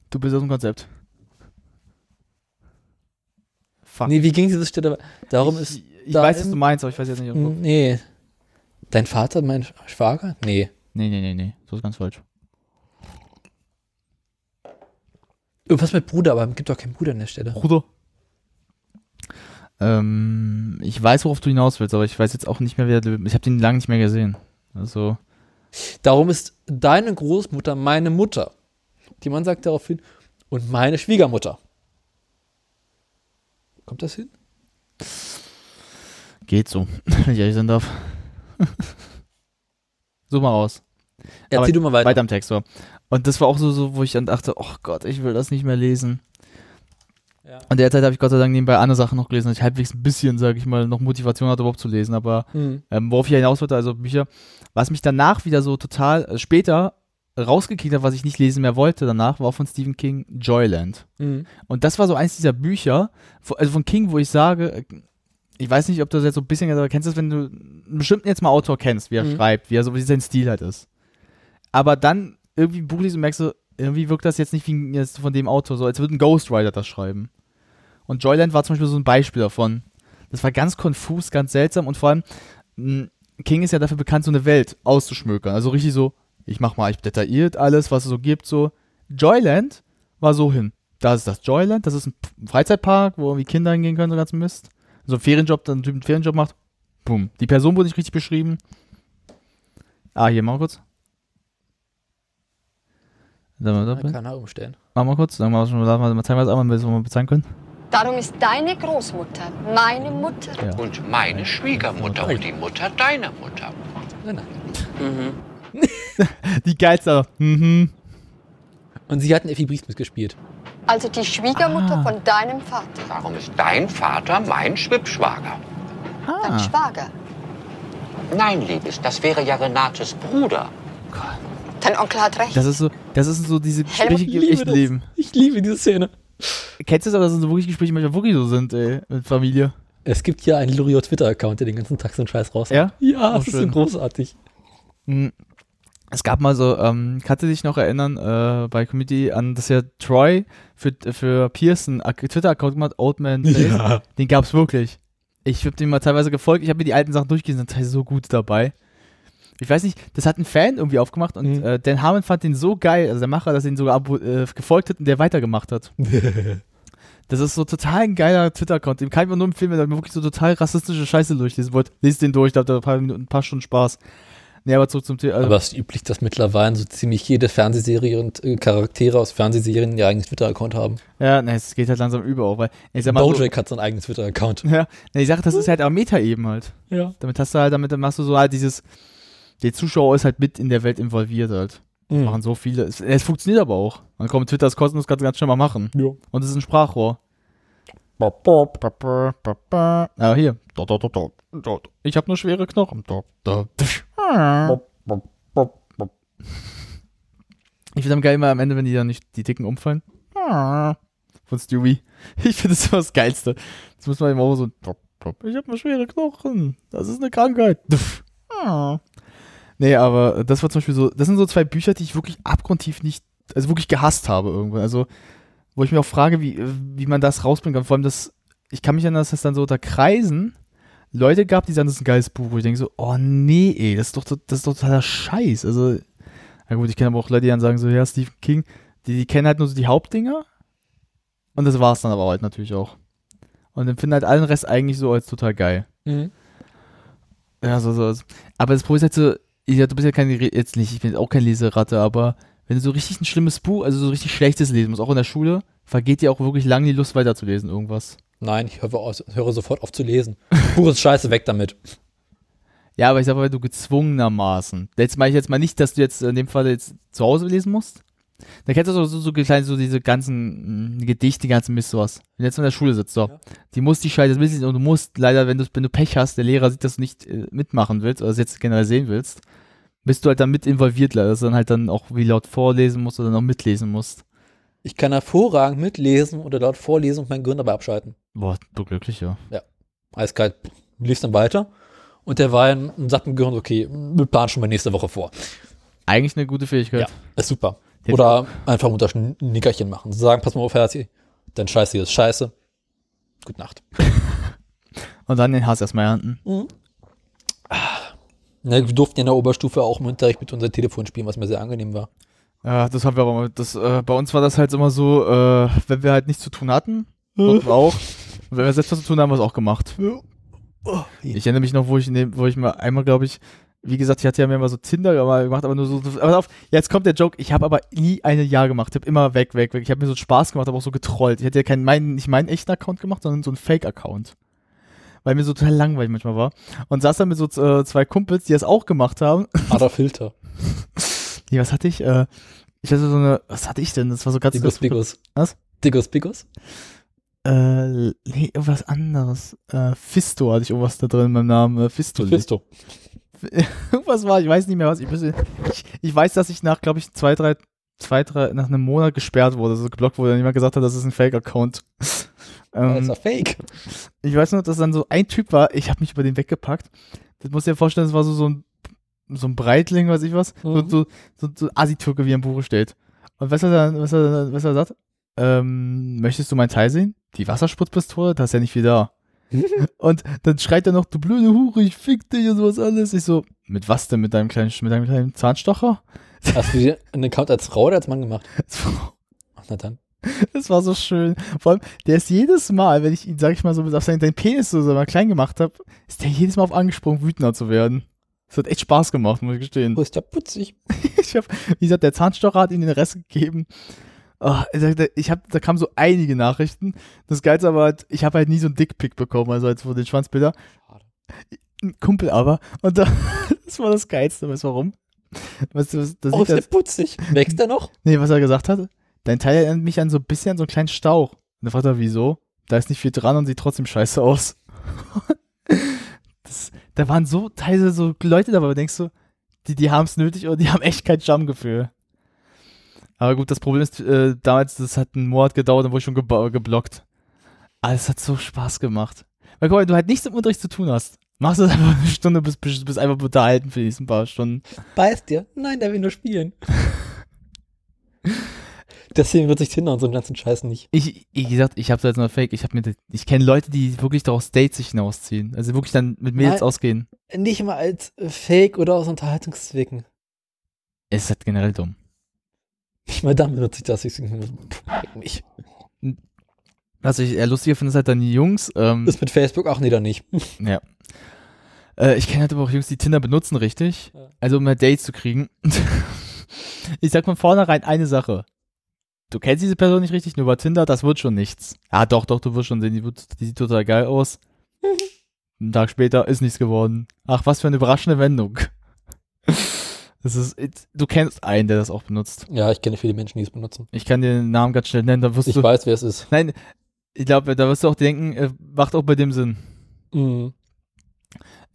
Du bist aus dem Konzept. Fuck. nee, wie ging diese Stelle weiter? Darum ist, ich, ich da weiß, was du meinst, aber ich weiß jetzt nicht. nee. Dein Vater, mein Schwager? Nee. Nee, nee, nee, nee. So ist ganz falsch. Irgendwas mit Bruder, aber es gibt doch keinen Bruder an der Stelle. Bruder. Ähm, ich weiß, worauf du hinaus willst, aber ich weiß jetzt auch nicht mehr, wer du. Ich habe den lange nicht mehr gesehen. Also. Darum ist deine Großmutter meine Mutter. Die Mann sagt daraufhin, und meine Schwiegermutter. Kommt das hin? Geht so, wenn ich ehrlich sein darf. Such mal raus. Erzähl Aber du mal weiter. Weiter am Text, so. Und das war auch so, so, wo ich dann dachte, oh Gott, ich will das nicht mehr lesen. Ja. Und derzeit habe ich Gott sei Dank nebenbei andere Sachen noch gelesen, dass ich halbwegs ein bisschen, sage ich mal, noch Motivation hatte, überhaupt zu lesen. Aber Mhm. ähm, worauf ich hinaus wollte, also Bücher, was mich danach wieder so total äh, später rausgekickt hat, was ich nicht lesen mehr wollte danach, war von Stephen King Joyland. Mhm. Und das war so eins dieser Bücher, also von King, wo ich sage, äh, ich weiß nicht, ob du das jetzt so ein bisschen, aber kennst du das, wenn du einen bestimmten jetzt mal Autor kennst, wie er Mhm. schreibt, wie er so, wie sein Stil halt ist. Aber dann irgendwie ein Buch liest und merkst du, irgendwie wirkt das jetzt nicht wie jetzt von dem Autor, so als würde ein Ghostwriter das schreiben. Und Joyland war zum Beispiel so ein Beispiel davon. Das war ganz konfus, ganz seltsam und vor allem, mh, King ist ja dafür bekannt, so eine Welt auszuschmökern. Also richtig so, ich mach mal ich detailliert alles, was es so gibt, so. Joyland war so hin. Da ist das Joyland, das ist ein Freizeitpark, wo irgendwie Kinder hingehen können, so ganz Mist. So ein Ferienjob, dann ein Typ einen Ferienjob macht. Boom. Die Person wurde nicht richtig beschrieben. Ah, hier, mal kurz. Man kann er umstellen. Mach mal kurz, dann mal, mal zeigen wir das einmal, wir es mal bezahlen können. Darum ist deine Großmutter meine Mutter. Ja. Und meine Schwiegermutter und die Mutter deiner Mutter. Nein, nein. Die geilste. Mhm. Und sie hatten Effi Briest mitgespielt. Also die Schwiegermutter von deinem Vater, Darum ist dein Vater mein Schwippschwager. dein Schwager. Nein, Liebes, das wäre ja Renates Bruder. Dein Onkel hat recht. Das ist so, das ist so diese Gespräche im liebe echten das. Leben. Ich liebe diese Szene. Kennst du das aber, dass so wirklich Gespräche manchmal wirklich so sind, ey, mit Familie? Es gibt ja einen Lurio Twitter-Account, der den ganzen Tag so einen Scheiß raus. Ja? Ja, Oh, das ist so schön. großartig. Hm. Es gab mal so, ähm, kannst du dich noch erinnern, äh, bei Community an, dass ja Troy für, für Pearson einen Twitter-Account gemacht, Old Man Place. Ja. Den gab's wirklich. Ich habe dem mal teilweise gefolgt, ich habe mir die alten Sachen durchgelesen, sind teilweise so gut dabei. Ich weiß nicht, das hat ein Fan irgendwie aufgemacht und äh, Dan Harmon fand den so geil, also der Macher, dass er ihn sogar äh, gefolgt hat und der weitergemacht hat. Das ist so total ein geiler Twitter-Account. Dem kann ich mir nur empfehlen, wenn ihr wirklich so total rassistische Scheiße durchlesen wollt. Lest den durch, da habt ihr ein paar, Minuten, ein paar Stunden Spaß. Nee, aber zurück zum Thema. Also, Aber es ist üblich, dass mittlerweile so ziemlich jede Fernsehserie und äh, Charaktere aus Fernsehserien ihr eigenes Twitter-Account haben. ja, ne, es geht halt langsam über auch, weil ich sag mal so, Bojack hat sein eigenes Twitter-Account. Ja, ne, ich sag, das ist halt auch Meta-Eben halt. Ja. Damit hast du halt, damit machst du so halt dieses, der Zuschauer ist halt mit in der Welt involviert halt. Das Mhm. machen so viele. Es, es funktioniert aber auch. Man kommt, Twitter ist kostenlos, kannst ganz schnell mal machen. Ja. Und es ist ein Sprachrohr. Aber hier. Ich habe nur schwere Knochen. Ich finde am geil immer am Ende, wenn die dann nicht die Dicken umfallen. Von Stewie. Ich finde das immer das Geilste. Das muss man immer so. Ich habe nur schwere Knochen. Das ist eine Krankheit. Nee, aber das war zum Beispiel so, das sind so zwei Bücher, die ich wirklich abgrundtief nicht, also wirklich gehasst habe irgendwann. Also, wo ich mir auch frage, wie, wie man das rausbringen kann. Vor allem das, ich kann mich erinnern, dass es dann so unter Kreisen Leute gab, die sagen, das ist ein geiles Buch, wo ich denke so, oh nee, ey, das ist doch, das ist doch totaler Scheiß. Also, na gut, ich kenne aber auch Leute, die dann sagen so, ja, Stephen King, die, die kennen halt nur so die Hauptdinger. Und das war's dann aber halt natürlich auch. Und empfinden halt allen Rest eigentlich so als total geil. Mhm. Ja, so, so. Aber das Problem ist halt so, ich, du bist ja kein, jetzt nicht, ich bin auch kein Leseratte, aber wenn du so richtig ein schlimmes Buch, also so richtig schlechtes lesen musst, auch in der Schule, vergeht dir auch wirklich lange die Lust weiterzulesen, irgendwas. Nein, ich höre, aus, höre sofort auf zu lesen. Pures Scheiße, weg damit. Ja, aber ich sag mal, du gezwungenermaßen, jetzt meine ich jetzt mal nicht, dass du jetzt in dem Fall jetzt zu Hause lesen musst. Da kennst du so, so, so, kleine, so diese ganzen mh, Gedichte, die ganzen Mist, sowas. Wenn du jetzt in der Schule sitzt, so. Die muss die Scheiße wissen und du musst leider, wenn du, wenn du Pech hast, der Lehrer sieht, dass du nicht äh, mitmachen willst oder es jetzt generell sehen willst, bist du halt dann mit involviert, leider, dass du dann halt dann auch wie laut vorlesen musst oder dann auch mitlesen musst. Ich kann hervorragend mitlesen oder laut vorlesen und mein Gehirn dabei abschalten. Boah, du glücklich, ja. Ja. Eiskalt. Lief dann weiter. Und der war in, und sagt dem Gehirn, okay, wir planen schon mal nächste Woche vor. Eigentlich eine gute Fähigkeit. Ja, ist super. Oder einfach unter ein Nickerchen machen. Sagen, pass mal auf, Herzi, dein Scheiße hier ist scheiße. Gute Nacht. Und dann den Hass erstmal ernten. Mhm. Ne, wir durften ja in der Oberstufe auch im Unterricht mit unserem Telefon spielen, was mir sehr angenehm war. Ja, das haben wir aber mal. Das, äh, bei uns war das halt immer so, äh, wenn wir halt nichts zu tun hatten, und wir auch. Und wenn wir selbst was zu tun haben, haben wir es auch gemacht. Ich erinnere mich noch, wo ich, dem, wo ich mal einmal, glaube ich, wie gesagt, ich hatte ja mir mal so Tinder mal gemacht, aber nur so. Aber auf, jetzt kommt der Joke. Ich habe aber nie eine Jahr gemacht. Ich habe immer weg, weg, weg. Ich habe mir so Spaß gemacht, aber auch so getrollt. Ich hätte ja keinen, meinen, nicht meinen echten Account gemacht, sondern so einen Fake-Account. Weil mir so total langweilig manchmal war. Und saß dann mit so äh, zwei Kumpels, die das auch gemacht haben. Adolf Filter. Nee, was hatte ich? Äh, ich hatte so eine, was hatte ich denn? Das war so ganz Digus Bigus. Was? Digus Bigus? Äh, nee, irgendwas anderes. Äh, Fisto hatte ich irgendwas da drin in meinem Namen. Äh, Fisto. Fisto. irgendwas war, ich weiß nicht mehr was. Ich, weiß- ich, ich weiß, dass ich nach, glaube ich, zwei, drei, zwei, drei, nach einem Monat gesperrt wurde, so geblockt wurde und jemand gesagt hat, das ist ein Fake-Account. Das ist ähm, doch fake. ich weiß nur, dass dann so ein Typ war, ich habe mich über den weggepackt. Das musst du dir vorstellen, das war so, so ein so ein Breitling, weiß ich was, so, so, so, so Asitürke, wie er im Buche steht. Und was er dann, was er, dann- was er sagt, ähm, möchtest du mein Teil sehen? Die Wasserspritzpistole, da ist ja nicht viel da. und dann schreit er noch, du blöde Hure, ich fick dich und sowas alles. Ich so, mit was denn? Mit deinem kleinen, mit deinem kleinen Zahnstocher? Hast du dir einen Account als Frau oder als Mann gemacht? Ach, na dann. Das war so schön. Vor allem, der ist jedes Mal, wenn ich ihn, sag ich mal, so auf seinen, seinen Penis so, so mal klein gemacht habe, ist der jedes Mal auf angesprungen, wütender zu werden. Das hat echt Spaß gemacht, muss ich gestehen. Wo ist der putzig? ich hab, wie gesagt, der Zahnstocher hat ihm den Rest gegeben. Oh, er ich hab, da kamen so einige Nachrichten. Das Geilste aber halt, ich habe halt nie so einen Dickpick bekommen, also als von den Schwanzbilder. Ein Kumpel aber. Und da, das war das Geilste. Weißt du warum? Weißt du, das Oh, ist der putzig. Wächst der noch? Nee, was er gesagt hat? Dein Teil erinnert mich an so ein bisschen an so einen kleinen Stauch. Und dann fragt er, wieso? Da ist nicht viel dran und sieht trotzdem scheiße aus. das, da waren so teilweise so Leute dabei, wo du denkst du, die, die haben es nötig oder die haben echt kein Jam-Gefühl. Aber gut, das Problem ist, äh, damals, das hat einen Monat gedauert, dann wurde ich schon geblockt. Aber es hat so Spaß gemacht. Weil guck mal, du halt nichts im Unterricht zu tun hast Machst du das einfach eine Stunde, bist, bist, bist einfach unterhalten für diesen paar Stunden. Beißt dir? Nein, der will nur spielen. Deswegen wird sich Tinder und so einen ganzen Scheiß nicht. Ich, wie gesagt, ich habe jetzt mal Fake. Ich mir, das- ich kenne Leute, die wirklich daraus Dates sich hinausziehen. Also wirklich dann mit Mädels Nein. ausgehen. Nicht mal als Fake oder aus Unterhaltungszwecken. Es ist halt generell dumm. Nicht mal damit wird sich das ich mich. Was ich eher lustiger finde, ist halt dann die Jungs. Ähm, Ist mit Facebook auch wieder nicht. Ja. Äh, ich kenne halt aber auch Jungs, die Tinder benutzen, richtig. Ja. Also um mehr Dates zu kriegen. ich sag von vornherein eine Sache. Du kennst diese Person nicht richtig, nur über Tinder, das wird schon nichts. Ja, doch, doch, du wirst schon sehen, die, wird, die sieht total geil aus. Einen Tag später ist nichts geworden. Ach, was für eine überraschende Wendung. Das ist, du kennst einen, der das auch benutzt. Ja, ich kenne viele Menschen, die es benutzen. Ich kann dir den Namen ganz schnell nennen, da wirst Ich du. weiß, wer es ist. Nein, ich glaube, da wirst du auch denken, äh, macht auch bei dem Sinn. Mhm.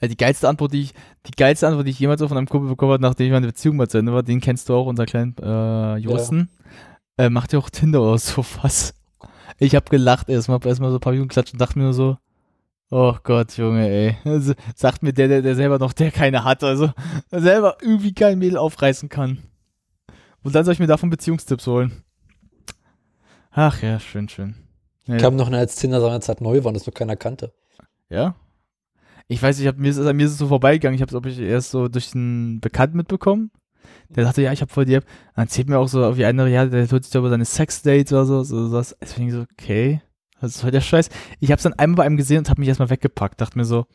Äh, Die geilste Antwort, die ich, die geilste Antwort, die ich jemals von einem Kumpel bekommen habe, nachdem ich meine Beziehung mal zu Ende war, den kennst du auch, unser kleinen äh, Juristen. Äh, macht ja auch Tinder oder sowas. Ich habe gelacht erstmal, hab erstmal so ein paar Minuten geklatscht und dachte mir nur so, oh Gott, Junge, ey. Also, sagt mir der, der, der selber noch, der keine hat, also selber irgendwie kein Mädel aufreißen kann. Und dann soll ich mir davon Beziehungstipps holen. Ach ja, schön, schön. Ja, Kam noch eine als Tinder seinerzeit neu war das noch keiner kannte. Ja. Ich weiß, ich hab, mir, ist, es- mir ist es so vorbeigegangen. Ich habe es, ob ich erst so durch einen Bekannten mitbekommen. Der dachte, ja, ich habe voll die App. Dann erzählt mir auch so wie einer, ja, der tut sich da über seine Sexdates oder so. so das. Deswegen so, okay, was ist voll der Scheiß. Ich habe es dann einmal bei einem gesehen und habe mich erstmal weggepackt. Dachte mir so,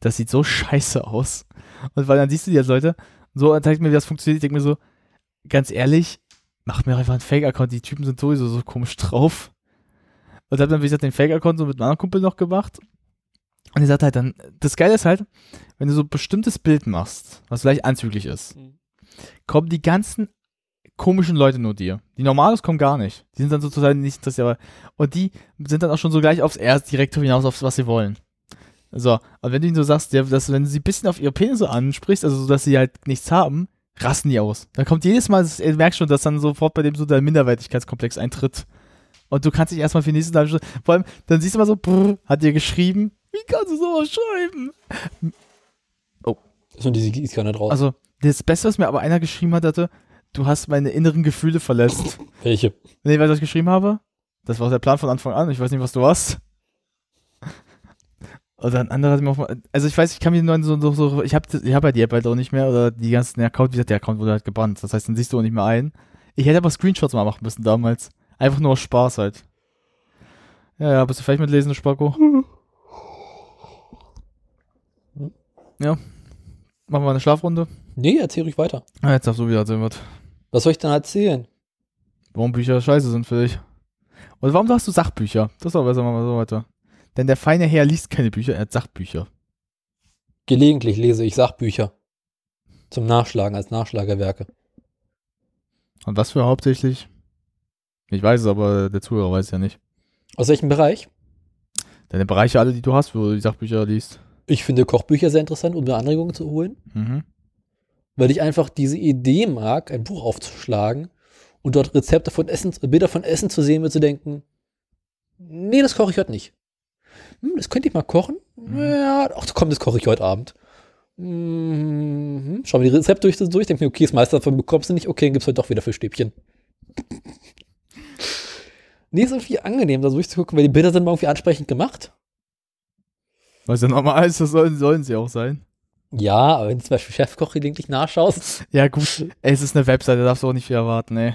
das sieht so scheiße aus. Und weil dann siehst du die als Leute, so und zeigt mir, wie das funktioniert. Ich denke mir so, ganz ehrlich, mach mir einfach einen Fake-Account. Die Typen sind sowieso so komisch drauf. Und hab dann, wie gesagt, den Fake-Account so mit einem anderen Kumpel noch gemacht. Und er sagt halt dann, das Geile ist halt, wenn du so ein bestimmtes Bild machst, was vielleicht anzüglich ist, Mhm. kommen die ganzen komischen Leute nur dir. Die Normales kommen gar nicht. Die sind dann sozusagen nicht interessiert. aber- Und die sind dann auch schon so gleich aufs erst direkt hinaus, aufs, was sie wollen. So, und wenn du ihnen so sagst, dass, wenn du sie ein bisschen auf ihre Penisse ansprichst, also so, dass sie halt nichts haben, rasten die aus. Da kommt jedes Mal, das- du merkst schon, dass dann sofort bei dem so der Minderwertigkeitskomplex eintritt. Und du kannst dich erstmal für die nächsten halbe Stunde, vor allem, dann siehst du mal so, brr, hat dir geschrieben, wie kannst du sowas schreiben? Ist nur diese Gießkanne draus. Also, das Beste, was mir aber einer geschrieben hat, hatte, du hast meine inneren Gefühle verletzt. Welche? Nee, weil ich das geschrieben habe? Das war der Plan von Anfang an. Ich weiß nicht, was du hast. Oder ein anderer hat mir auch mal, also ich weiß, ich kann mir nur so, so, so ich habe ich hab ja die App halt auch nicht mehr oder die ganzen Account, wie gesagt, der Account wurde halt gebannt. Das heißt, dann siehst du auch nicht mehr ein. Ich hätte aber Screenshots mal machen müssen damals. Einfach nur aus Spaß halt. Ja, ja, bist du vielleicht mitlesen, Spacko? Ja. Machen wir eine Schlafrunde? Nee, erzähl ruhig weiter. Ah, jetzt darfst du wieder erzählen, was. Was soll ich denn erzählen? Warum Bücher scheiße sind für dich. Und warum hast du Sachbücher? Das aber besser, wir so weiter. Denn der feine Herr liest keine Bücher, er hat Sachbücher. Gelegentlich lese ich Sachbücher. Zum Nachschlagen als Nachschlagewerke. Und was für hauptsächlich? Ich weiß es, aber der Zuhörer weiß es ja nicht. Aus welchem Bereich? Deine Bereiche alle, die du hast, wo du die Sachbücher liest. Ich finde Kochbücher sehr interessant, um mir Anregungen zu holen. Mhm. Weil ich einfach diese Idee mag, ein Buch aufzuschlagen und dort Rezepte von Essen, Bilder von Essen zu sehen, mir zu denken, nee, das koche ich heute nicht. Hm, das könnte ich mal kochen. Ja, ach komm, das koche ich heute Abend. Mhm. Schau mir die Rezepte durch, durch denke mir, okay, das meiste davon bekommst du nicht, okay, dann gibt's heute doch wieder Fischstäbchen. nee, ist irgendwie angenehm, da durchzugucken, weil die Bilder sind mal irgendwie ansprechend gemacht. Was ja normal ist, das sollen, sollen sie auch sein. Ja, aber wenn du zum Beispiel Chefkoch gelegentlich nachschaust, Ja, gut. Ey, es ist eine Webseite, da darfst du auch nicht viel erwarten, ey.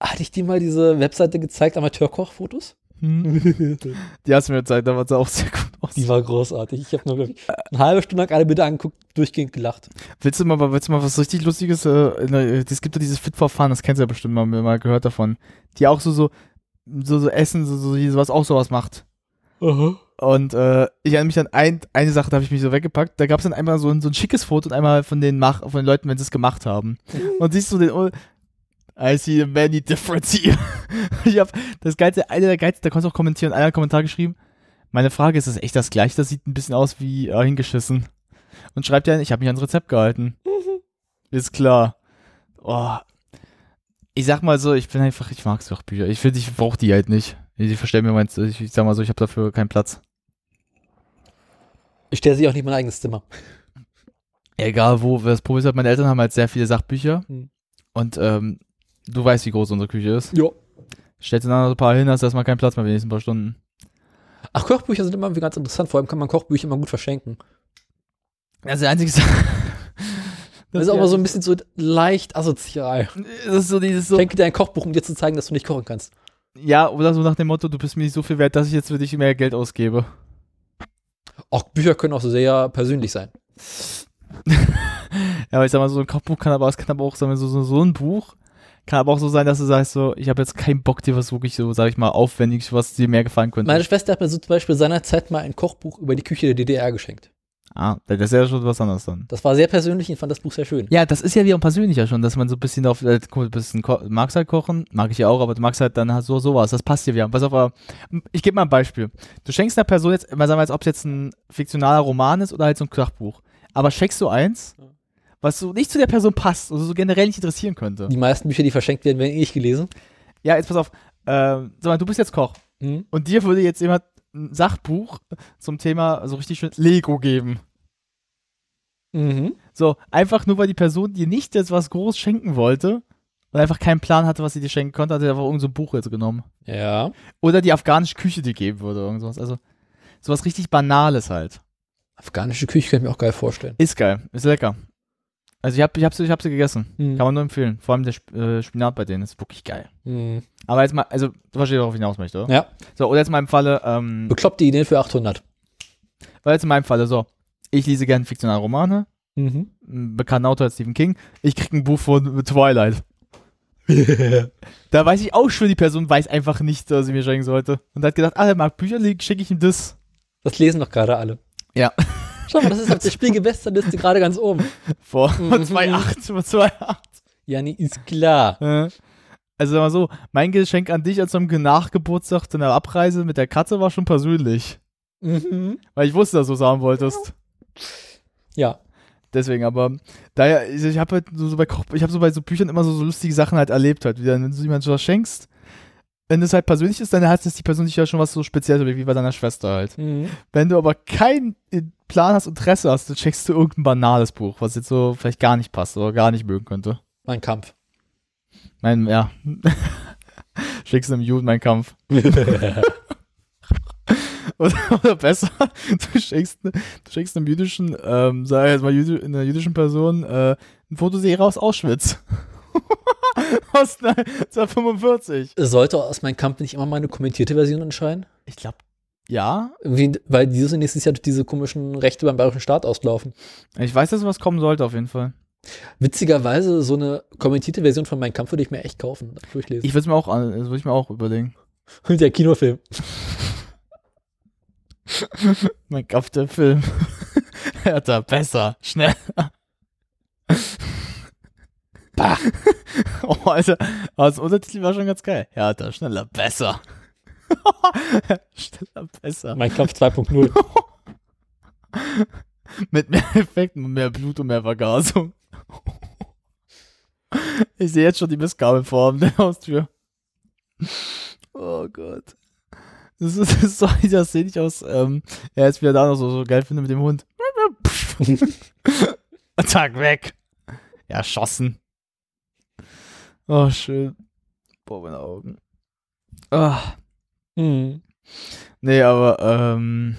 hatte ich dir mal diese Webseite gezeigt, Amateurkochfotos? Hm. Die hast du mir gezeigt, da war sie auch sehr gut aus. Die war großartig. Ich habe nur ich, eine halbe Stunde lang alle Bilder angeguckt, durchgehend gelacht. Willst du mal, willst du mal was richtig Lustiges? Äh, es gibt ja dieses Fit for Fun, das kennst du ja bestimmt mal, mal gehört davon. Die auch so, so, so, so Essen, so, so, was auch sowas macht. Und äh, ich erinnere mich an ein, eine Sache, da habe ich mich so weggepackt. Da gab es dann einmal so ein, so ein schickes Foto und einmal von den, Mach von den Leuten, wenn sie es gemacht haben. Und siehst du den. oh, I see many difference here. ich habe das Geilste, einer der Geilsten, da konntest du auch kommentieren, einer hat einen Kommentar geschrieben. Meine Frage ist, ist das echt das gleiche? Das sieht ein bisschen aus wie äh, hingeschissen. Und schreibt ja, ich habe mich ans Rezept gehalten. Ist klar. Oh. Ich sag mal so, ich bin einfach, ich mag Sachbücher. Ich finde, ich brauche die halt nicht. Ich verstell mir meins, ich, ich sag mal so, ich habe dafür keinen Platz. Ich stelle sich auch nicht mein eigenes Zimmer. Egal wo, das Problem ist halt, meine Eltern haben halt sehr viele Sachbücher. Hm. Und ähm, du weißt, wie groß unsere Küche ist. Ja. Stellst du dann noch ein paar hin, hast du erstmal keinen Platz mehr für die nächsten paar Stunden. Ach, Kochbücher sind immer irgendwie ganz interessant. Vor allem kann man Kochbücher immer gut verschenken. Das ist die einzige Das ist aber so ein bisschen so leicht asozial. Das ist so dieses so. Schenke dir ein Kochbuch, um dir zu zeigen, dass du nicht kochen kannst. Ja, oder so nach dem Motto, du bist mir nicht so viel wert, dass ich jetzt für dich mehr Geld ausgebe. Auch Bücher können auch sehr persönlich sein. ja, aber ich sag mal, so ein Kochbuch kann aber, es kann aber auch sagen wir, so, so, so ein Buch, kann aber auch so sein, dass du sagst, so, ich habe jetzt keinen Bock, dir was wirklich so, sag ich mal, aufwendig, was dir mehr gefallen könnte. Meine Schwester hat mir so zum Beispiel seinerzeit mal ein Kochbuch über die Küche der DDR geschenkt. Ah, das ist ja schon was anderes dann. Das war sehr persönlich und fand das Buch sehr schön. Ja, das ist ja wieder persönlicher schon, dass man so ein bisschen auf, äh, guck, ein bisschen ko magst halt kochen, mag ich ja auch, aber du magst halt dann halt so sowas, das passt dir wieder. Pass auf, aber ich gebe mal ein Beispiel. Du schenkst einer Person jetzt, mal sagen wir jetzt, ob es jetzt ein fiktionaler Roman ist oder halt so ein Kochbuch. Aber schenkst du eins, was so nicht zu der Person passt, also so generell nicht interessieren könnte. Die meisten Bücher, die verschenkt werden, werden eh nicht gelesen. Ja, jetzt pass auf, äh, sag mal, du bist jetzt Koch Mhm. und dir würde jetzt jemand ein Sachbuch zum Thema so richtig schön Lego geben. Mhm. So, einfach nur, weil die Person dir nicht jetzt was groß schenken wollte und einfach keinen Plan hatte, was sie dir schenken konnte, hat er einfach irgendein so ein Buch jetzt genommen. Ja. Oder die afghanische Küche dir geben würde oder irgendwas. Also, sowas richtig Banales halt. Afghanische Küche kann ich mir auch geil vorstellen. Ist geil, ist lecker. Also ich hab, ich hab, sie, ich hab sie gegessen. Mhm. Kann man nur empfehlen. Vor allem der Sp äh, Spinat bei denen ist wirklich geil. Mhm. Aber jetzt mal, also du verstehst, worauf ich hinaus möchte, oder? Ja. So, oder jetzt mal im Falle, ähm, Bekloppte Ideen für 800. weil jetzt in meinem Falle so, ich lese gerne fiktionale Romane, Mhm. ein bekannter Autor ist Stephen King, ich krieg ein Buch von Twilight. da weiß ich auch schon, die Person weiß einfach nicht, was sie mir schenken sollte. Und hat gedacht, ah, er mag Bücher, schicke ich ihm das. Das lesen doch gerade alle. Ja. Schau mal, das ist auf der Spielgewässerliste gerade ganz oben. Vor Mhm. 2,8, vor 2,8. Ja, nee, ist klar. Also sag mal so, mein Geschenk an dich als zum Nachgeburtstag zu einer Abreise mit der Katze war schon persönlich. Mhm. Weil ich wusste, dass du es haben wolltest. Ja. Deswegen, aber daher, ich, ich habe halt so, bei Koch, ich habe so bei so Büchern immer so, so lustige Sachen halt erlebt halt. Wie dann, wenn du jemandem was schenkst, wenn es halt persönlich ist, dann heißt es die Person sich ja schon was so Spezielles, wie bei deiner Schwester halt. Mhm. Wenn du aber keinen Plan hast, Interesse hast, dann checkst du irgendein banales Buch, was jetzt so vielleicht gar nicht passt oder gar nicht mögen könnte. Mein Kampf. Mein, ja. Schickst einem Juden meinen Kampf. oder, oder besser, du schickst, du schickst einem jüdischen, ähm, sag ich jetzt mal, jüdi einer jüdischen Person äh, ein Fotoserie aus Auschwitz. aus 1945. Sollte aus meinem Kampf nicht immer mal eine kommentierte Version entscheiden? Ich glaube, ja. Irgendwie, weil dieses und nächstes Jahr durch diese komischen Rechte beim bayerischen Staat auslaufen. Ich weiß, dass was kommen sollte, auf jeden Fall. Witzigerweise, so eine kommentierte Version von Mein Kampf würde ich mir echt kaufen, durchlesen. Ich würde es mir auch, an- das würde ich mir auch überlegen. Und der Kinofilm. mein Kampf, der Film. Härter, besser, schneller. Bah. oh, Alter. Aber das Untertitel war schon ganz geil. Härter, schneller, besser. schneller, besser. Mein Kampf 2.0. Mit mehr Effekten und mehr Blut und mehr Vergasung. ich sehe jetzt schon die Missgabel vor der Haustür. Oh Gott. Das ist, das so, das sehe ich aus, ähm, er ist wieder da noch so, so geil finde mit dem Hund. Zack, weg. Erschossen. Oh, schön. Boah, meine Augen. Ah. Mhm. Nee, aber, ähm,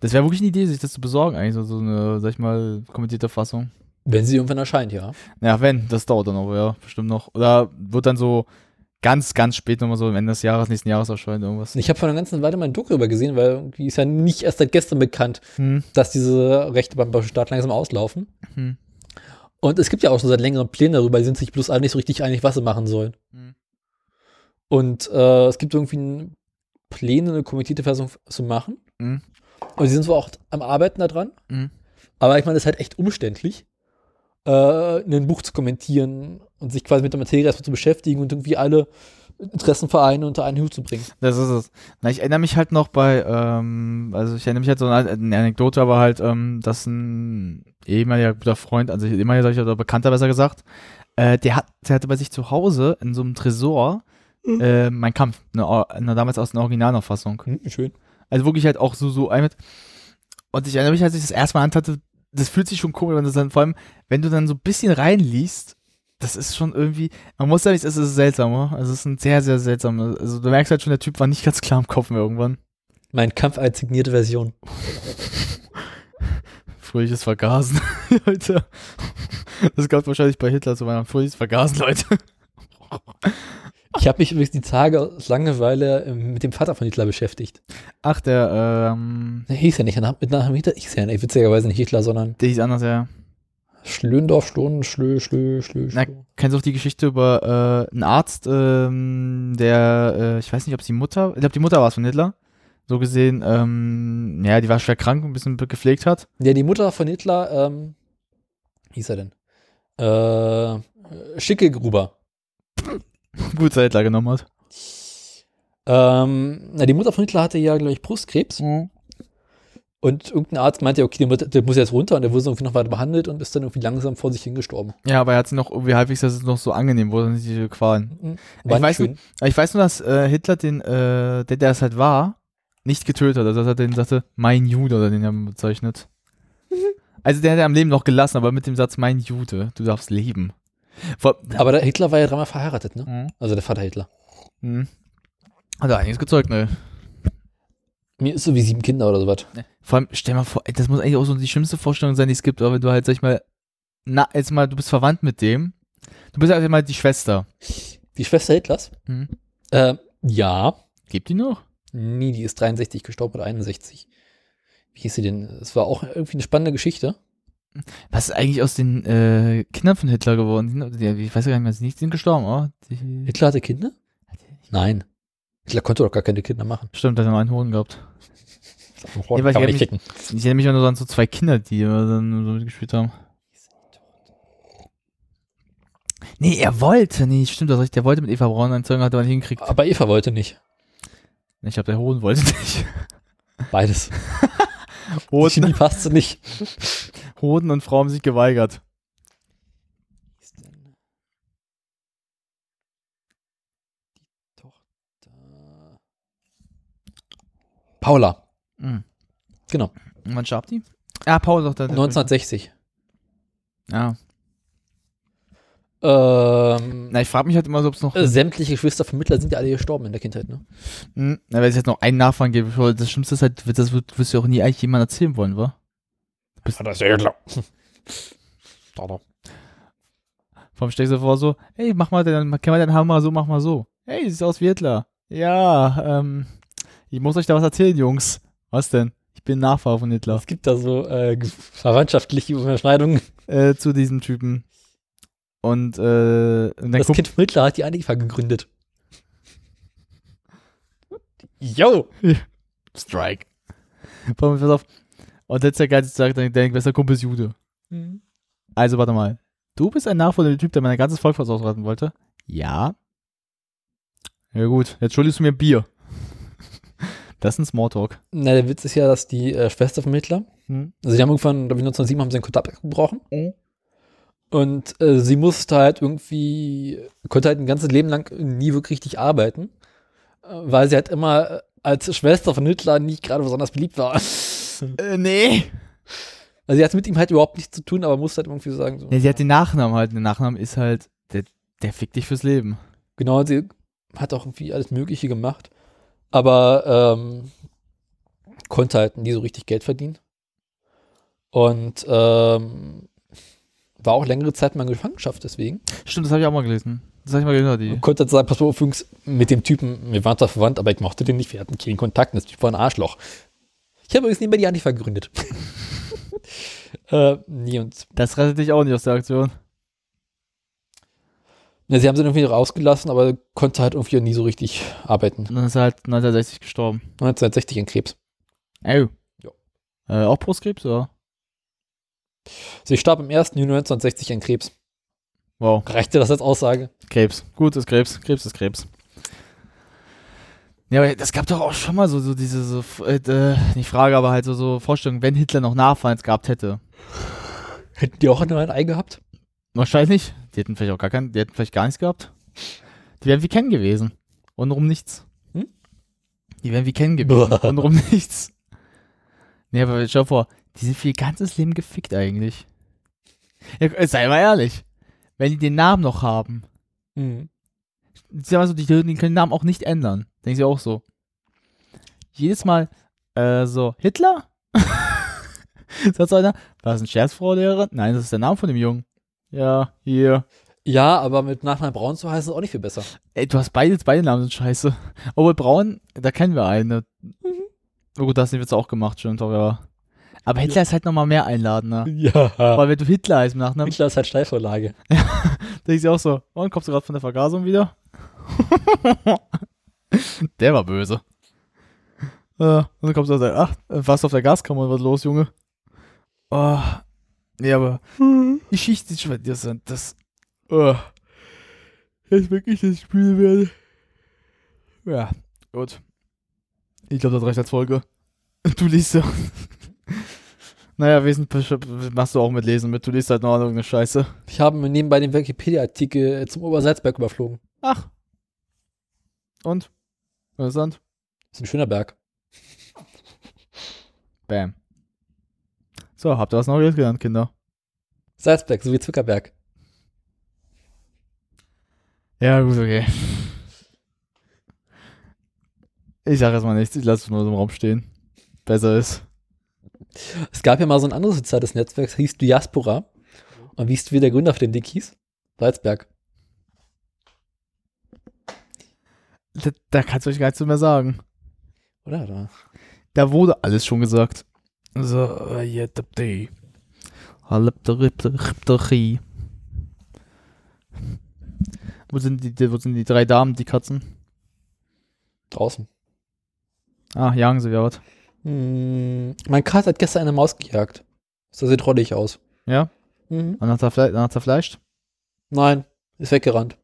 das wäre wirklich eine Idee, sich das zu besorgen, eigentlich, so, so eine, sag ich mal, kommentierte Fassung. Wenn sie irgendwann erscheint, ja. Ja, wenn, das dauert dann noch, ja, bestimmt noch. Oder wird dann so ganz, ganz spät nochmal so am Ende des Jahres, nächsten Jahres erscheinen, irgendwas. Ich habe vor einer ganzen Weile mal ein Doku darüber gesehen, weil irgendwie ist ja nicht erst seit gestern bekannt, Hm. dass diese Rechte beim Staat langsam auslaufen. Hm. Und es gibt ja auch schon seit längerem Pläne darüber, die sind sich bloß alle nicht so richtig einig, was sie machen sollen. Hm. Und äh, es gibt irgendwie ein- Pläne, eine kommentierte Fassung zu machen. Hm. Und sie sind zwar auch am Arbeiten daran, Hm. aber ich meine, es ist halt echt umständlich, äh, ein Buch zu kommentieren und sich quasi mit der Materie erstmal zu beschäftigen und irgendwie alle Interessenvereine unter einen Hut zu bringen. Das ist es. Na, ich erinnere mich halt noch bei, ähm, also ich erinnere mich halt so an eine Anekdote, aber halt, ähm, dass ein ehemaliger guter Freund, also ehemaliger sag ich, oder Bekannter besser gesagt, äh, der, hat, der hatte bei sich zu Hause in so einem Tresor Mhm. äh, mein Kampf, eine, eine, damals aus einer Originalauffassung. Hm, schön. Also wirklich halt auch so, so ein mit. Und ich erinnere mich, als ich das erste Mal antatte, das fühlt sich schon komisch, wenn das dann, vor allem, wenn du dann so ein bisschen reinliest, das ist schon irgendwie, man muss sagen, es ist seltsam, oder? Also es ist ein sehr, sehr seltsam. Also du merkst halt schon, der Typ war nicht ganz klar im Kopf irgendwann. Mein Kampf als signierte Version. Fröhliches Vergasen, Leute. Das gab wahrscheinlich bei Hitler zu meinem fröhliches Vergasen, Leute. Ich habe mich übrigens die Tage aus Langeweile ähm, mit dem Vater von Hitler beschäftigt. Ach, der, ähm. Der hieß ja nicht, mit Nachnamen Hitler hieß ja nicht, witzigerweise nicht Hitler, sondern Der hieß anders, ja. Schlöndorf, Schlon, Schlö, Schlö, Schlö, Na, kennst du auch die Geschichte über äh, einen Arzt, ähm, der, äh, ich weiß nicht, ob es die Mutter, ich glaube, die Mutter war es von Hitler. So gesehen, ähm, ja, die war schwer krank, ein bisschen gepflegt hat. Ja, die Mutter von Hitler, ähm, wie hieß er denn? Äh, Schickelgruber. Gut, dass er Hitler genommen hat. Ähm, na, die Mutter von Hitler hatte ja, glaube ich, Brustkrebs. Und irgendein Arzt meinte, okay, Mutter, der muss jetzt runter und der wurde so irgendwie noch weiter behandelt und ist dann irgendwie langsam vor sich hingestorben. Ja, aber er hat sie noch irgendwie halbwegs, dass es noch so angenehm wurde, nicht diese Qualen. Mhm. Ich weiß, nur, ich weiß nur, dass äh, Hitler den, äh, der, der es halt war, nicht getötet hat. Also dass er den sagte, mein Jude, oder den er bezeichnet. Also der hat er am Leben noch gelassen, aber mit dem Satz, mein Jude, du darfst leben. Vor, Aber der Hitler war ja dreimal verheiratet, ne? Mhm. Also der Vater Hitler. Hm. Hat er einiges gezeugt, ne? Mir ist so wie sieben Kinder oder sowas. Vor allem, stell mal vor, das muss eigentlich auch so die schlimmste Vorstellung sein, die es gibt, aber wenn du halt, sag ich mal, na, jetzt mal, du bist verwandt mit dem. Du bist einfach mal die Schwester. Die Schwester Hitlers? Mhm. Ähm, ja. Gibt die noch? Nee, die ist 63 gestorben oder 61. Wie hieß sie denn? Es war auch irgendwie eine spannende Geschichte. Was ist eigentlich aus den äh, Kindern von Hitler geworden? Die, die, ich weiß ja gar nicht mehr, die sind gestorben, oder? Die, Hitler hatte Kinder? Nein. Hitler konnte doch gar keine Kinder machen. stimmt, hat er nur einen Hoden gehabt. Kann Nee, weil man ich nicht mich, ficken. ich erinnere mich nur so an so zwei Kinder, die dann so mitgespielt haben. Nee, er wollte nicht. Stimmt, das recht. Der wollte mit Eva Braun einen Zeugen, hat er nicht hingekriegt. Aber Eva wollte nicht. Ich glaube, der Hoden wollte nicht. Beides. Die Hoden, Chemie passte nicht. Hoden und Frau haben sich geweigert. Paula. Mhm. Genau. Und wann starb die? Ja, Paul doch da. 1960. Ja. Ähm, Na, ich frage mich halt immer, ob es noch. äh, sämtliche Geschwistervermittler sind ja alle gestorben in der Kindheit, ne? Hm, Na, wenn es jetzt noch einen Nachfahren gibt, das Schlimmste ist halt, das wirst du auch nie eigentlich jemand erzählen wollen, wa? Das ist ja klar. Warum stellst du dir vor so, hey, mach mal den, kenn mal deinen Hammer so, mach mal so. Hey, du siehst aus wie Hitler. Ja, ähm, ich muss euch da was erzählen, Jungs. Was denn? Ich bin Nachfahre von Hitler. Es gibt da so äh, verwandtschaftliche Überschneidungen. Äh, zu diesem Typen. Und, äh, und Das Kind von Hitler hat die Antifa gegründet. Yo! Strike. Pass auf, pass auf. Und jetzt der Geist sagt, dein, dein bester Kumpel ist Jude. Mhm. Also, warte mal. Du bist ein nachfolgender Typ, der mein ganzes Volk was ausraten wollte? Ja. Ja gut, jetzt schuldest du mir Bier. Das ist ein Smalltalk. Na, der Witz ist ja, dass die äh, Schwester von Hitler, Hm. also die haben irgendwann, glaube ich, 1907 haben sie den Kontakt abgebrochen. Mhm. Und äh, sie musste halt irgendwie, konnte halt ein ganzes Leben lang nie wirklich richtig arbeiten, äh, weil sie halt immer äh, als Schwester von Hitler nicht gerade besonders beliebt war. Äh, nee. Also sie hat mit ihm halt überhaupt nichts zu tun, aber musste halt irgendwie sagen, so, Ja, sie hat den Nachnamen halt. Der Nachname ist halt, der, der fickt dich fürs Leben. Genau, sie hat auch irgendwie alles Mögliche gemacht, aber ähm, konnte halt nie so richtig Geld verdienen. Und ähm, war auch längere Zeit mal in Gefangenschaft deswegen. Stimmt, das habe ich auch mal gelesen. Das habe ich mal gehört, die. Und konnte halt sagen, pass auf, Jungs, mit dem Typen, wir waren zwar verwandt, aber ich mochte den nicht, wir hatten keinen Kontakt, das Typ war ein Arschloch. Ich habe übrigens nebenbei die Antifa gegründet. äh, nee, und Das rettet dich auch nicht aus der Aktion. ja, sie haben sie irgendwie rausgelassen, aber konnte halt irgendwie nie so richtig arbeiten. Und dann ist er halt 1960 gestorben. 1960 an Krebs. Oh. Ja. Äh, auch Brustkrebs, oder? Sie starb im 1. Juni 1960 an Krebs. Wow. Reicht dir das als Aussage? Krebs. Gut, ist Krebs. Krebs ist Krebs. Ja, aber das gab doch auch schon mal so, so diese, so, äh, äh, nicht Frage, aber halt so, so Vorstellungen, wenn Hitler noch Nachfahren gehabt hätte. Hätten die auch ein Ei gehabt? Wahrscheinlich. Die hätten vielleicht auch gar kein, die hätten vielleicht gar nichts gehabt. Die wären wie Ken gewesen. Und um nichts. Hm? Die wären wie Ken gewesen. und um nichts. Nee, aber schau vor, die sind für ihr ganzes Leben gefickt eigentlich. Ja, sei mal ehrlich. Wenn die den Namen noch haben. Mhm. Sag mal so, die, die können den Namen auch nicht ändern. Denken sie auch so. Jedes Mal, äh, so, Hitler? Sagt so einer, war das ein Scherz, Frau Lehrerin? Nein, das ist der Name von dem Jungen. Ja, hier. Ja, aber mit Nachnamen Braun zu heißen ist auch nicht viel besser. Ey, du hast beide, beide Namen sind scheiße. Obwohl Braun, da kennen wir einen. Oh gut, das haben wir jetzt auch gemacht, stimmt, aber. Aber Hitler ist halt nochmal mehr einladender. Ja. Weil wenn du Hitler heißt im Nachnamen. Hitler ist halt Steilvorlage. Ja, denke ich auch so. Und kommst du gerade von der Vergasung wieder? der war böse. Äh, und dann kommst du und sagst, ach, warst du auf der Gaskammer und was los, Junge? Oh. Nee, aber die Schicht ist schon das, das oh. Jetzt wirklich das Spiel werde. Ja, gut. Ich glaube, das reicht als Folge. Du liest ja. naja, wesentlich machst du auch mit Lesen mit. Du liest halt noch irgendeine Scheiße. Ich habe mir nebenbei den Wikipedia-Artikel zum Obersalzberg überflogen. Ach. Und? Interessant. Das ist ein schöner Berg. Bam. So, habt ihr was Neues gelernt, Kinder? Salzberg, so wie Zuckerberg. Ja, gut, okay. Ich sag erstmal nichts, ich lasse es nur so im Raum stehen. Besser ist. Es gab ja mal so ein anderes soziales Netzwerk, das hieß Diaspora. Und wie ist wie der Gründer von dem Dick hieß? Salzberg. Da, da kannst du euch gar nichts mehr sagen. Oder? Da. Da wurde alles schon gesagt. So, jetzt die. Wo sind die, wo sind die drei Damen, die Katzen? Draußen. Ah, jagen sie, wer was? Hm, mein Kater hat gestern eine Maus gejagt. Das sieht rollig aus. Ja? Mhm. Und hat er, Fle hat er zerfleischt? Nein, ist weggerannt.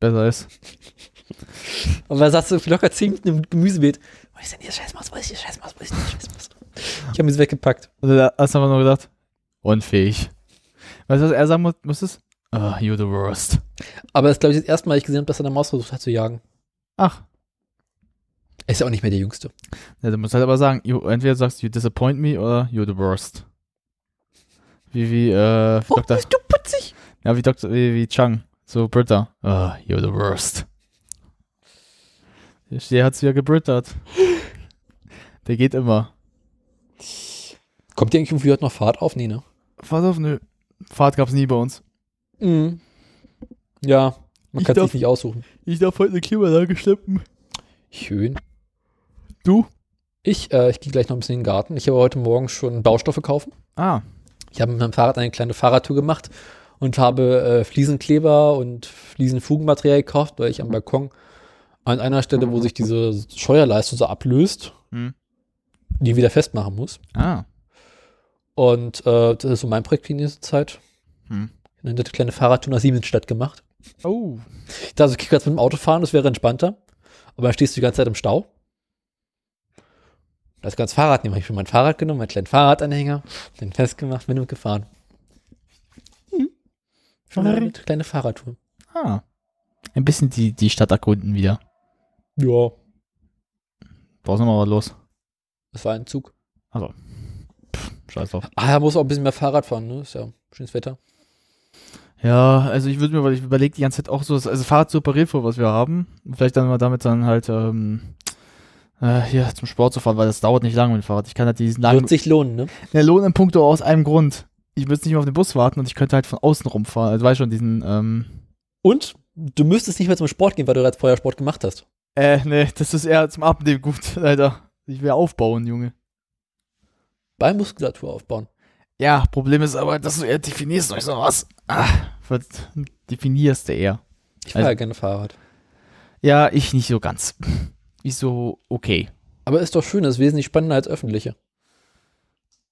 Besser ist. Und dann saß so locker 10 Minuten im Gemüsebeet. Wo ist denn die Scheißmaus? Wo ist die Scheißmaus? Wo ist die Scheißmaus? Ich habe sie weggepackt. Und da hast du einfach nur gedacht, unfähig. Weißt du, was er sagen muss, musstest? Ah, you're the worst. Aber das ist, glaube ich, das erste Mal, ich gesehen habe, dass er eine Maus versucht hat zu jagen. Ach. Er ist ja auch nicht mehr der Jüngste. Ja, du musst halt aber sagen, you, entweder sagst you disappoint me oder you're the worst. Wie, wie, äh, Oh, Dr. bist du putzig? Ja, wie Dr. wie, wie Chang. So, Britta. Ah, you're the worst. Der hat's wieder gebrittert. Der geht immer. Kommt die eigentlich irgendwie heute noch Fahrt auf? Nee, ne? Fahrt auf, nö. Fahrt gab's nie bei uns. Mhm. Ja, man kann sich nicht aussuchen. Ich darf heute eine Klimaanlage schleppen. Schön. Du? Ich, äh, ich gehe gleich noch ein bisschen in den Garten. Ich habe heute Morgen schon Baustoffe kaufen. Ah. Ich habe mit meinem Fahrrad eine kleine Fahrradtour gemacht und habe äh, Fliesenkleber und Fliesenfugenmaterial gekauft, weil ich am Balkon an einer Stelle, wo sich diese Scheuerleistung so ablöst, Hm. die wieder festmachen muss. Ah. Und äh, das ist so mein Projekt in dieser Zeit. Hm. Eine nette kleine Fahrradtour nach Siemensstadt gemacht. Oh. Ich dachte, ich kann jetzt mit dem Auto fahren, das wäre entspannter. Aber dann stehst du die ganze Zeit im Stau. Das ganz Fahrrad nehmen. Ich habe mein Fahrrad genommen, meinen kleinen Fahrradanhänger, den festgemacht, bin mitgefahren. Mhm. Schon eine kleine Fahrradtour. Ah. Ein bisschen die, die Stadt erkunden wieder. Ja. Brauchst noch mal was los. Das war ein Zug. Also. Scheiß drauf. Ah, er muss auch ein bisschen mehr Fahrrad fahren, ne? Ist ja schönes Wetter. Ja, also ich würde mir, weil ich überlege die ganze Zeit auch so, also Fahrrad zu reparieren, was wir haben. Und vielleicht dann mal damit dann halt, ähm, äh, hier zum Sport zu fahren, weil das dauert nicht lange mit dem Fahrrad. Ich kann halt diesen langen. Wird sich lohnen, ne? Der Lohn im Punkto aus einem Grund. Ich müsste nicht mehr auf den Bus warten und ich könnte halt von außen rumfahren. Also weißt schon, diesen, ähm, Und du müsstest nicht mehr zum Sport gehen, weil du gerade vorher Sport gemacht hast. Äh, nee, das ist eher zum Abnehmen gut, leider. Ich will aufbauen, Junge. Bei Muskulatur aufbauen. Ja, Problem ist aber, dass du eher definierst durch sowas. Ah, was definierst du eher? Ich fahre Also- ja gerne Fahrrad. Ja, ich nicht so ganz. Ich so, okay. Aber ist doch schön, das ist wesentlich spannender als öffentliche.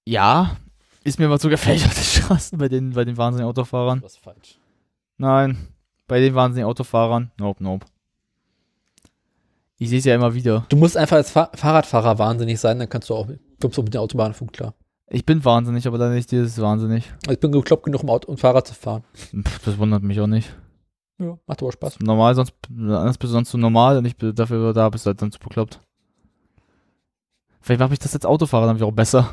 Ja, ist mir mal so gefällt auf den Straßen bei den, bei den wahnsinnigen Autofahrern. Was falsch. Nein, bei den wahnsinnigen Autofahrern. Nope, nope. Ich sehe es ja immer wieder. Du musst einfach als Fa Fahrradfahrer wahnsinnig sein, dann kannst du auch, kommst du mit der Autobahnfunk klar. Ich bin wahnsinnig, aber dann nicht dieses wahnsinnig. Ich bin gekloppt genug, um Auto und Fahrrad zu fahren. Pff, das wundert mich auch nicht. Ja, macht aber Spaß. Normal, sonst, anders bist du sonst so normal und ich bin dafür da, bist du halt dann zu bekloppt. Vielleicht mache ich das als Autofahrer dann wieder auch besser.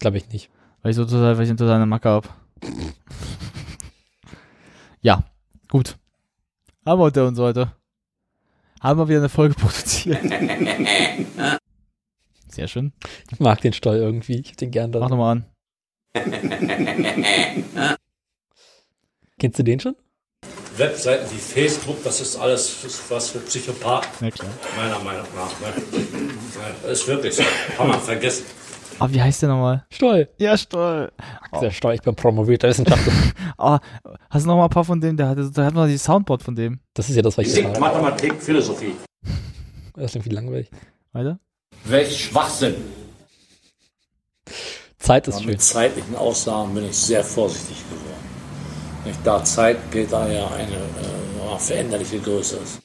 Glaube ich nicht. Weil ich so total, weil ich total eine Macke habe. ja, gut. Haben wir unter uns heute. Haben wir wieder eine Folge produziert. Sehr schön. Ich mag den Stall irgendwie. Ich hab den gern Mach dran. nochmal an. Kennst du den schon? Webseiten wie Facebook, das ist alles was für Psychopathen. Ja, klar. Meiner Meinung nach. Ne? Das ist wirklich so. Kann man vergessen. Ah, wie heißt der nochmal? Stoll. Ja, Stoll. Axel Stoll, ich bin promovierter Wissenschaftler. Ah, hast du noch mal ein paar von dem? Der hat, der hat noch die Soundboard von dem. Das ist ja das, was ich Physik. Mathematik, Philosophie. Das ist irgendwie langweilig. Weiter? Welch Schwachsinn. Zeit ist Aber schön. Mit zeitlichen Aussagen bin ich sehr vorsichtig geworden. Nicht, da Zeit gilt da ja eine äh, veränderliche Größe ist.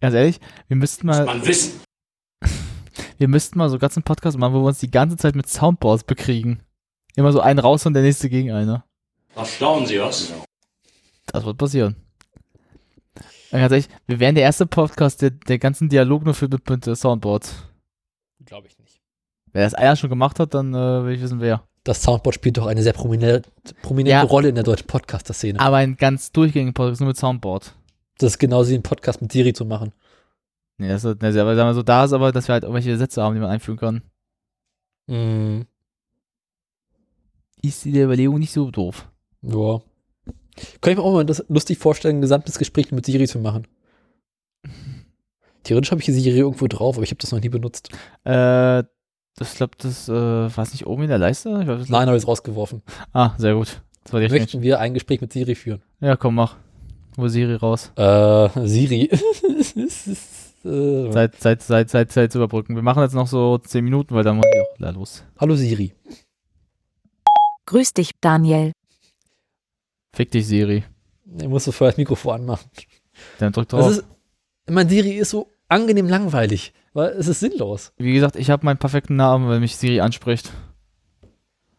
Ganz ehrlich, wir müssten mal. Man wissen. Wir müssten mal so ganz einen Podcast machen, wo wir uns die ganze Zeit mit Soundboards bekriegen. Immer so einen raus und der nächste gegen einer. Erstaunen Sie was? Das wird passieren. Ganz ehrlich, wir wären der erste Podcast, der, der ganzen Dialog nur für mit, mit äh, Soundboards. Glaube ich nicht. Wenn das einer schon gemacht hat, dann äh, will ich wissen, wer. Das Soundboard spielt doch eine sehr prominente, prominente Ja. Rolle in der deutschen Podcaster-Szene. Aber ein ganz durchgängiger Podcast nur mit Soundboard. Das ist genauso wie ein Podcast mit Siri zu machen. Nee, das ist, ist aber sagen wir so, da ist aber, dass wir halt irgendwelche Sätze haben, die man einfügen kann. Mhm. Ist die Überlegung nicht so doof. Ja. Kann ich mir auch mal das lustig vorstellen, ein gesamtes Gespräch mit Siri zu machen. Theoretisch habe ich die Siri irgendwo drauf, aber ich habe das noch nie benutzt. Äh, das, ich glaube, das äh, war es nicht oben in der Leiste? Glaub, Nein, habe ich es rausgeworfen. Ah, sehr gut. Das war Möchten wir ein Gespräch mit Siri führen? Ja, komm, mach. Wo Siri raus. Äh, Siri. äh, Zeit, Zeit, Zeit, Zeit, Zeit zu überbrücken. Wir machen jetzt noch so 10 Minuten, weil dann muss ich auch la- los. Hallo Siri. Grüß dich, Daniel. Fick dich, Siri. Ich muss so vorher das Mikrofon anmachen. Dann drück drauf. Das ist, mein Siri ist so angenehm langweilig, weil es ist sinnlos. Wie gesagt, ich habe meinen perfekten Namen, wenn mich Siri anspricht.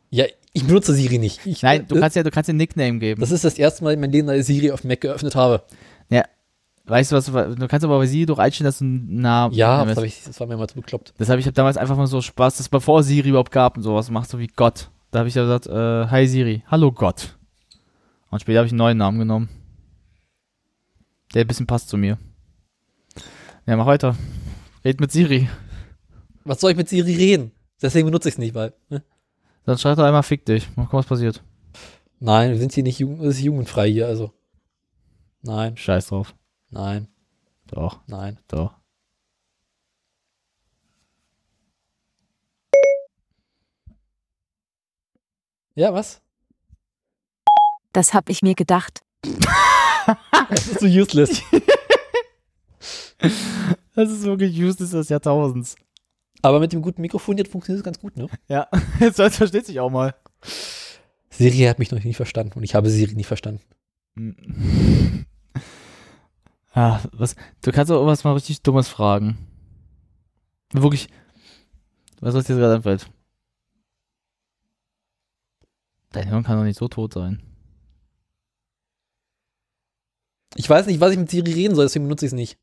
Ja, ich benutze Siri nicht. Ich, Nein, du äh, kannst ja, du kannst den Nickname geben. Das ist das erste Mal in meinem Leben, dass ich Siri auf dem Mac geöffnet habe. ja, weißt du was, du kannst aber bei Siri doch einstellen, dass du einen Namen Ja, das, hab ich, das war mir mal zu bekloppt. Deshalb, ich habe damals einfach mal so Spaß, das bevor Siri überhaupt gab und sowas, machst du wie Gott. Da habe ich ja gesagt, äh, hi Siri, hallo Gott. Und später habe ich einen neuen Namen genommen. Der ein bisschen passt zu mir. Ja, mach weiter. Red mit Siri. Was soll ich mit Siri reden? Deswegen benutze ich es nicht, weil. Ne? Dann schreib doch einmal fick dich. Mal gucken, was passiert. Nein, wir sind hier nicht jugend, ist jugendfrei hier, also. Nein, Scheiß drauf. Nein, Doch, nein. doch. Ja, was? Das hab ich mir gedacht. Das ist so useless. Das ist wirklich useless des Jahrtausends. Aber mit dem guten Mikrofon jetzt funktioniert es ganz gut, ne? Ja, jetzt versteht sich auch mal. Siri hat mich noch nie verstanden und ich habe Siri nie verstanden. Ja, was, du kannst auch irgendwas mal richtig Dummes fragen. Wirklich. Was was dir gerade einfällt? Dein Hirn kann doch nicht so tot sein. Ich weiß nicht, was ich mit Siri reden soll, deswegen benutze ich es nicht.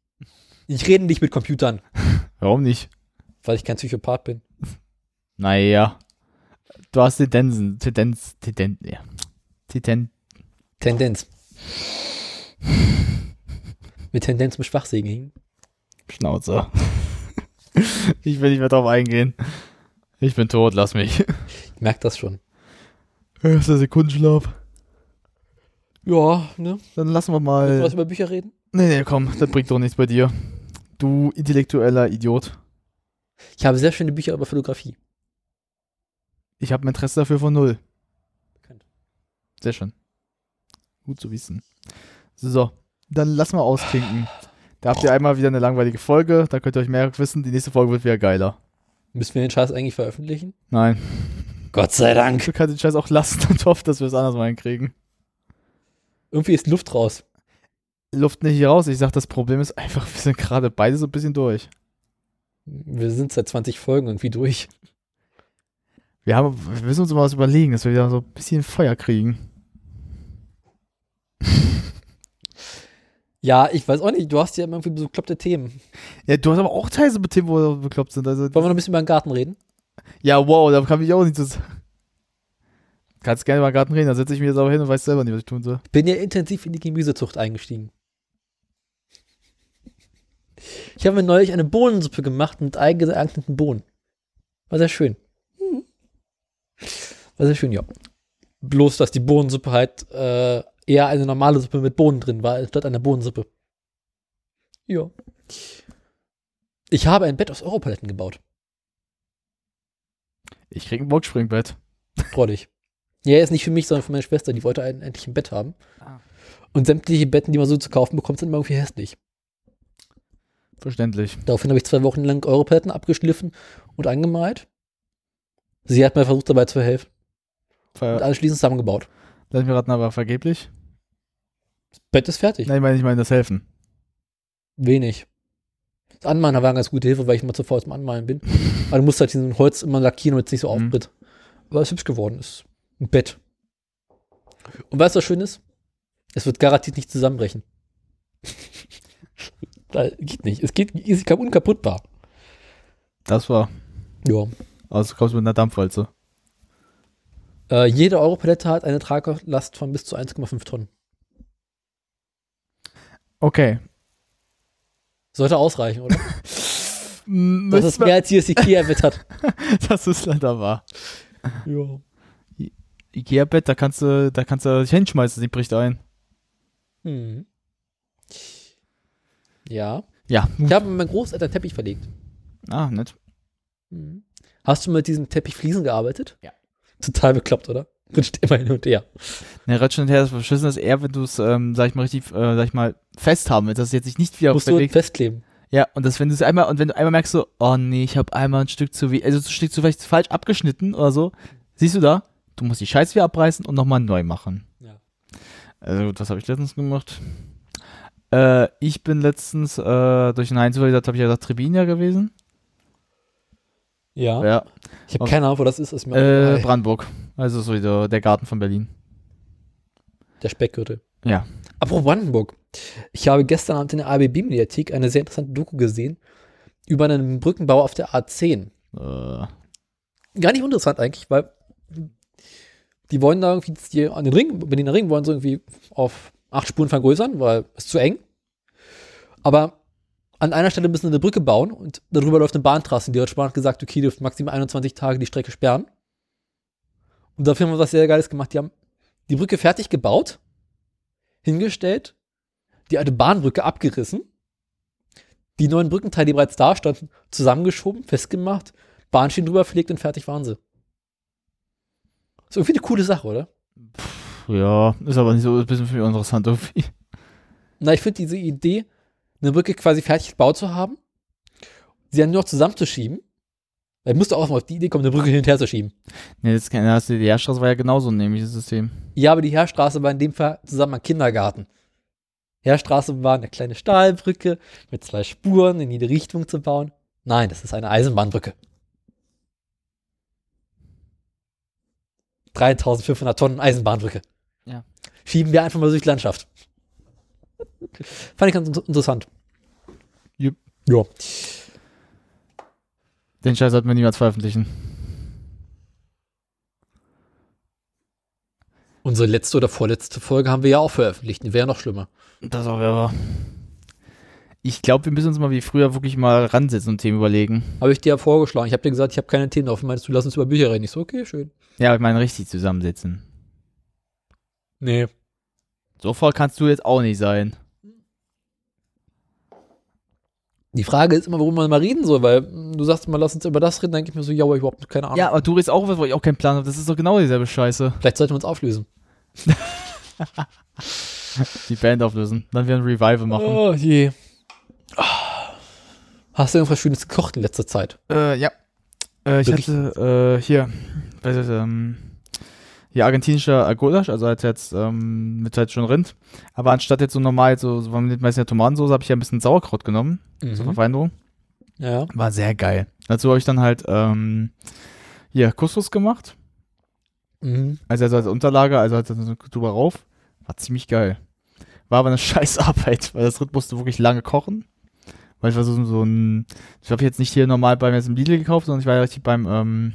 Ich rede nicht mit Computern, Warum nicht? weil ich kein Psychopath bin. Naja. Du hast Tendenzen. Tendenz. Tendenz. Ja. Titen. Tendenz. Mit Tendenz zum Schwachsegen. Schnauze. ich will nicht mehr drauf eingehen. Ich bin tot, lass mich. Ich merke das schon. Erster Sekundenschlaf. Ja, ne? Dann lassen wir Willst du mal. was über Bücher reden? Nee, nee, komm, das bringt doch nichts bei dir. Du intellektueller Idiot. Ich habe sehr schöne Bücher über Fotografie. Ich habe ein Interesse dafür von null. Bekannt. Sehr schön. Gut zu wissen. So, dann lassen wir ausklinken. Da habt ihr einmal wieder eine langweilige Folge. Da könnt ihr euch mehr wissen. Die nächste Folge wird wieder geiler. Müssen wir den Scheiß eigentlich veröffentlichen? Nein. Gott sei Dank. Du kannst den Scheiß auch lassen und hofft, dass wir es anders mal hinkriegen. Irgendwie ist Luft raus. Luft nicht hier raus. Ich sag, das Problem ist einfach, wir sind gerade beide so ein bisschen durch. Wir sind seit 20 Folgen irgendwie durch. Wir, haben, wir müssen uns mal was überlegen, dass wir wieder so ein bisschen Feuer kriegen. Ja, ich weiß auch nicht. Du hast ja immer irgendwie so bekloppte Themen. Ja, du hast aber auch Teile mit Themen, wo bekloppt sind. Also, Wollen wir noch ein bisschen über den Garten reden? ja, wow, da kann ich auch nicht so sagen. Kannst gerne über den Garten reden, dann setze ich mich jetzt aber hin und weiß selber nicht, was ich tun soll. Bin ja intensiv in die Gemüsezucht eingestiegen. Ich habe mir neulich eine Bohnensuppe gemacht mit eingeeigneten Bohnen. War sehr schön. Hm. War sehr schön, ja. Bloß, dass die Bohnensuppe halt äh, eher eine normale Suppe mit Bohnen drin war, statt einer Bohnensuppe. Ja. Ich habe ein Bett aus Europaletten gebaut. Ich krieg ein Boxspringbett. Freu dich. Ja, ist nicht für mich, sondern für meine Schwester. Die wollte ein, endlich ein Bett haben. Und sämtliche Betten, die man so zu kaufen bekommt, sind immer irgendwie hässlich. Verständlich. Daraufhin habe ich zwei Wochen lang Europaletten abgeschliffen und angemalt. Sie hat mir versucht, dabei zu helfen. Ver Und anschließend zusammengebaut. Lass mich raten, aber vergeblich. Das Bett ist fertig. Nein, ich meine, ich meine das Helfen. Wenig. Das Anmalen war eine ganz gute Hilfe, weil ich immer zu faul zum Anmalen bin. Aber du musst halt diesen Holz immer lackieren, damit es nicht so auftritt. Aber es ist hübsch geworden. Ist ein Bett. Und weißt du, was schön ist? Es wird garantiert nicht zusammenbrechen. geht nicht. Es geht ist unkaputtbar. Das war. Ja. Also kommst du mit einer Dampfwalze. Äh, jede Europalette hat eine Traglast von bis zu 1,5 Tonnen. Okay. Sollte ausreichen, oder? Das ist mehr als jedes Ikea-Bett hat. das ist leider wahr. Ja. Ikea-Bett, da kannst du, da kannst du dich hinschmeißen, die bricht ein. Hm. Ja. Ja. Ich habe mit meinem Großeltern Teppich verlegt. Ah, nett. Mhm. Hast du mit diesem Teppich Fliesen gearbeitet? Ja. Total bekloppt, oder? Rutscht immer hin und her. Ne, Rutschen und her, das Verschissen ist eher, wenn du es, ähm, sag ich mal, richtig, äh, sag ich mal, fest haben willst, dass es jetzt sich nicht wieder Musst du festkleben. Ja, und das, wenn du es einmal, und wenn du einmal merkst so, oh nee, ich habe einmal ein Stück zu wie, also ein Stück zu vielleicht falsch abgeschnitten oder so, siehst du da, du musst die Scheiße wieder abreißen und nochmal neu machen. Ja. Also gut, was habe ich letztens gemacht? Äh, ich bin letztens, äh, durch den Einzug habe ich ja gesagt, Tribinia gewesen. Ja. Ja. Ich habe keine Ahnung, wo das ist. ist Äh. Brandenburg. Also so der, der Garten von Berlin. Der Speckgürtel. Ja. Apropos Brandenburg. Ich habe gestern Abend in der ABB-Mediathek eine sehr interessante Doku gesehen über einen Brückenbau auf der A10. Äh, Gar nicht uninteressant eigentlich, weil die wollen da irgendwie die, an den Ring, Berliner Ring wollen sie irgendwie auf acht Spuren vergrößern, weil es zu eng. Aber an einer Stelle müssen sie eine Brücke bauen und darüber läuft eine Bahntrasse. Die Deutsche Bahn hat gesagt, okay, dürft maximal 21 Tage die Strecke sperren. Und dafür haben wir was sehr Geiles gemacht. Die haben die Brücke fertig gebaut, hingestellt, die alte Bahnbrücke abgerissen, die neuen Brückenteile, die bereits da standen, zusammengeschoben, festgemacht, Bahnschienen drüber verlegt und fertig waren sie. Ist irgendwie eine coole Sache, oder? ja, ist aber nicht so, ist ein bisschen für mich interessant irgendwie. Na, ich finde diese Idee, eine Brücke quasi fertig gebaut zu haben, sie dann nur noch zusammenzuschieben. Weil musst du auch mal auf die Idee kommen, eine Brücke hin und her zu schieben. Ne, das kann, das, die Lehrstraße war ja genauso ein ähnliches System. Ja, aber die Heerstraße war in dem Fall zusammen am Kindergarten. Heerstraße war eine kleine Stahlbrücke mit zwei Spuren in jede Richtung zu bauen. Nein, das ist eine Eisenbahnbrücke. 3500 Tonnen Eisenbahnbrücke. Ja. Schieben wir einfach mal durch die Landschaft. Fand ich ganz inter- interessant. Jupp. Ja. Den Scheiß sollten wir niemals veröffentlichen. Unsere letzte oder vorletzte Folge haben wir ja auch veröffentlicht. Die wäre noch schlimmer. Das auch wäre wahr. Ich glaube, wir müssen uns mal wie früher wirklich mal ransetzen und Themen überlegen. Habe ich dir ja vorgeschlagen. Ich habe dir gesagt, ich habe keine Themen auf. Meinst du, lass uns über Bücher reden? Ich so, okay, schön. Ja, ich meine, richtig zusammensetzen. Nee. So voll kannst du jetzt auch nicht sein. Die Frage ist immer, worüber man mal reden soll, weil mm, du sagst immer, lass uns über das reden, dann denke ich mir so, ja, aber ich überhaupt keine Ahnung. Ja, aber du redest auch was, wo ich auch keinen Plan habe. Das ist doch genau dieselbe Scheiße. Vielleicht sollten wir uns auflösen. Die Band auflösen. Dann wieder ein Revival machen. Oh je. Ah. Hast du irgendwas Schönes gekocht in letzter Zeit? Äh, ja. Äh, ich Wirklich? hatte, äh, hier, was ist, ähm, hier argentinischer Gulasch, also als jetzt ähm, mit halt schon Rind. Aber anstatt jetzt so normal, so, so man nimmt meistens ja Tomatensauce, habe ich ja ein bisschen Sauerkraut genommen. Mhm. Zur Verfeinerung. Ja. War sehr geil. Dazu habe ich dann halt, ähm, hier, Couscous gemacht. Mhm. Also, also als Unterlage, also halt so drüber rauf. War ziemlich geil. War aber eine scheiß Arbeit, weil das Rind musste wirklich lange kochen. Weil ich war so, so ein, ich habe jetzt nicht hier normal beim jetzt im Lidl gekauft, sondern ich war ja richtig beim, ähm,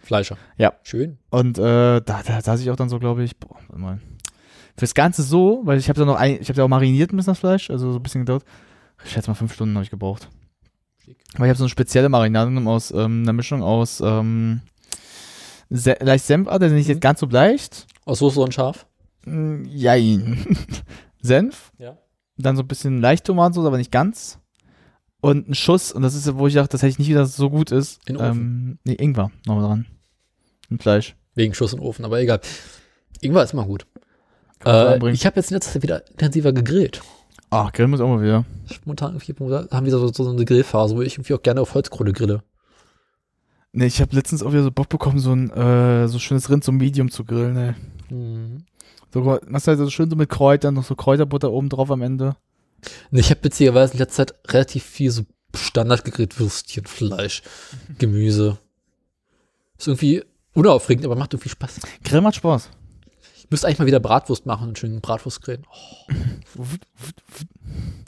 Fleischer. Ja. Schön. Und äh, da, da saß ich auch dann so, glaube ich, boah, warte mal. Fürs Ganze so, weil ich habe da noch ein, ich habe da auch mariniert ein bisschen das Fleisch, also so ein bisschen gedauert. Ich schätze mal fünf Stunden habe ich gebraucht. Weil ich habe so eine spezielle Marinade genommen aus ähm, einer Mischung aus ähm, Se leicht Senf, also nicht jetzt ganz so leicht. Aus Soße und Schaf? Mm, Jein. Senf. Ja. Dann so ein bisschen leicht Tomatensauce, aber nicht ganz. Und ein Schuss, und das ist, wo ich dachte, das hätte ich nicht wieder, so gut ist. In Ofen. Ähm, nee, Ingwer nochmal dran. Ein Fleisch. Wegen Schuss und Ofen, aber egal. Ingwer ist mal gut. Äh, ich habe jetzt in letzter Zeit wieder intensiver gegrillt. Ach, Grillen muss auch mal wieder. Spontan haben wir so, so eine Grillphase, wo ich irgendwie auch gerne auf Holzkohle grille. Nee, ich habe letztens auch wieder so Bock bekommen, so ein äh, so schönes Rind, so Medium zu grillen, ey. Mhm. So, was halt so schön so mit Kräutern, noch so Kräuterbutter oben drauf am Ende. Nee, ich habe witzigerweise in letzter Zeit relativ viel so Standard gegrillt, Würstchen, Fleisch, Gemüse. Ist irgendwie unaufregend, aber macht irgendwie Spaß. Grill macht Spaß. Ich müsste eigentlich mal wieder Bratwurst machen und schön Bratwurst grillen. Oh.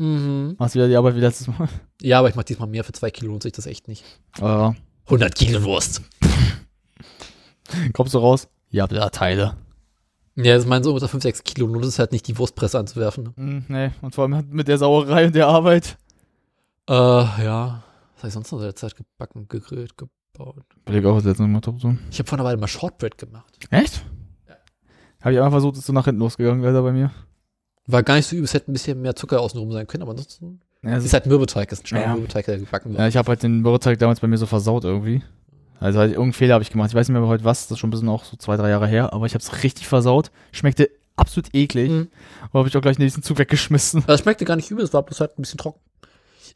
mhm. Machst wieder die Arbeit wie letztes Mal. Ja, aber ich mache diesmal mehr für zwei Kilo, lohnt sich das echt nicht. Ja. 100 Kilo Wurst. Kommst du raus? Ja, da Teile. Ja, das meinen so unter 5, 6 Kilo, lohnt es halt nicht, die Wurstpresse anzuwerfen. Ne? Mm, nee, und vor allem mit der Sauerei und der Arbeit. Äh, ja. Was habe ich sonst noch in der Zeit gebacken, gegrillt, gebaut? Überleg auch, was letztes Mal top so. Ich habe vor einer Weile mal Shortbread gemacht. Echt? Ja. Habe ich einfach versucht, ist so nach hinten losgegangen, leider bei mir. War gar nicht so übel, es hätte ein bisschen mehr Zucker außenrum sein können, aber ansonsten. Ja, es ist halt Mürbeteig, es ist ein schneller Ja. Mürbeteig, der gebacken wird. Ja, ich habe halt den Bürgerteig damals bei mir so versaut irgendwie. Also halt irgendeinen Fehler habe ich gemacht. Ich weiß nicht mehr heute was, das ist schon ein bisschen auch so zwei, drei Jahre her, aber ich habe es richtig versaut. Schmeckte absolut eklig. Mhm. Und habe ich auch gleich den nächsten Zug weggeschmissen. Das schmeckte gar nicht übel, es war bloß halt ein bisschen trocken.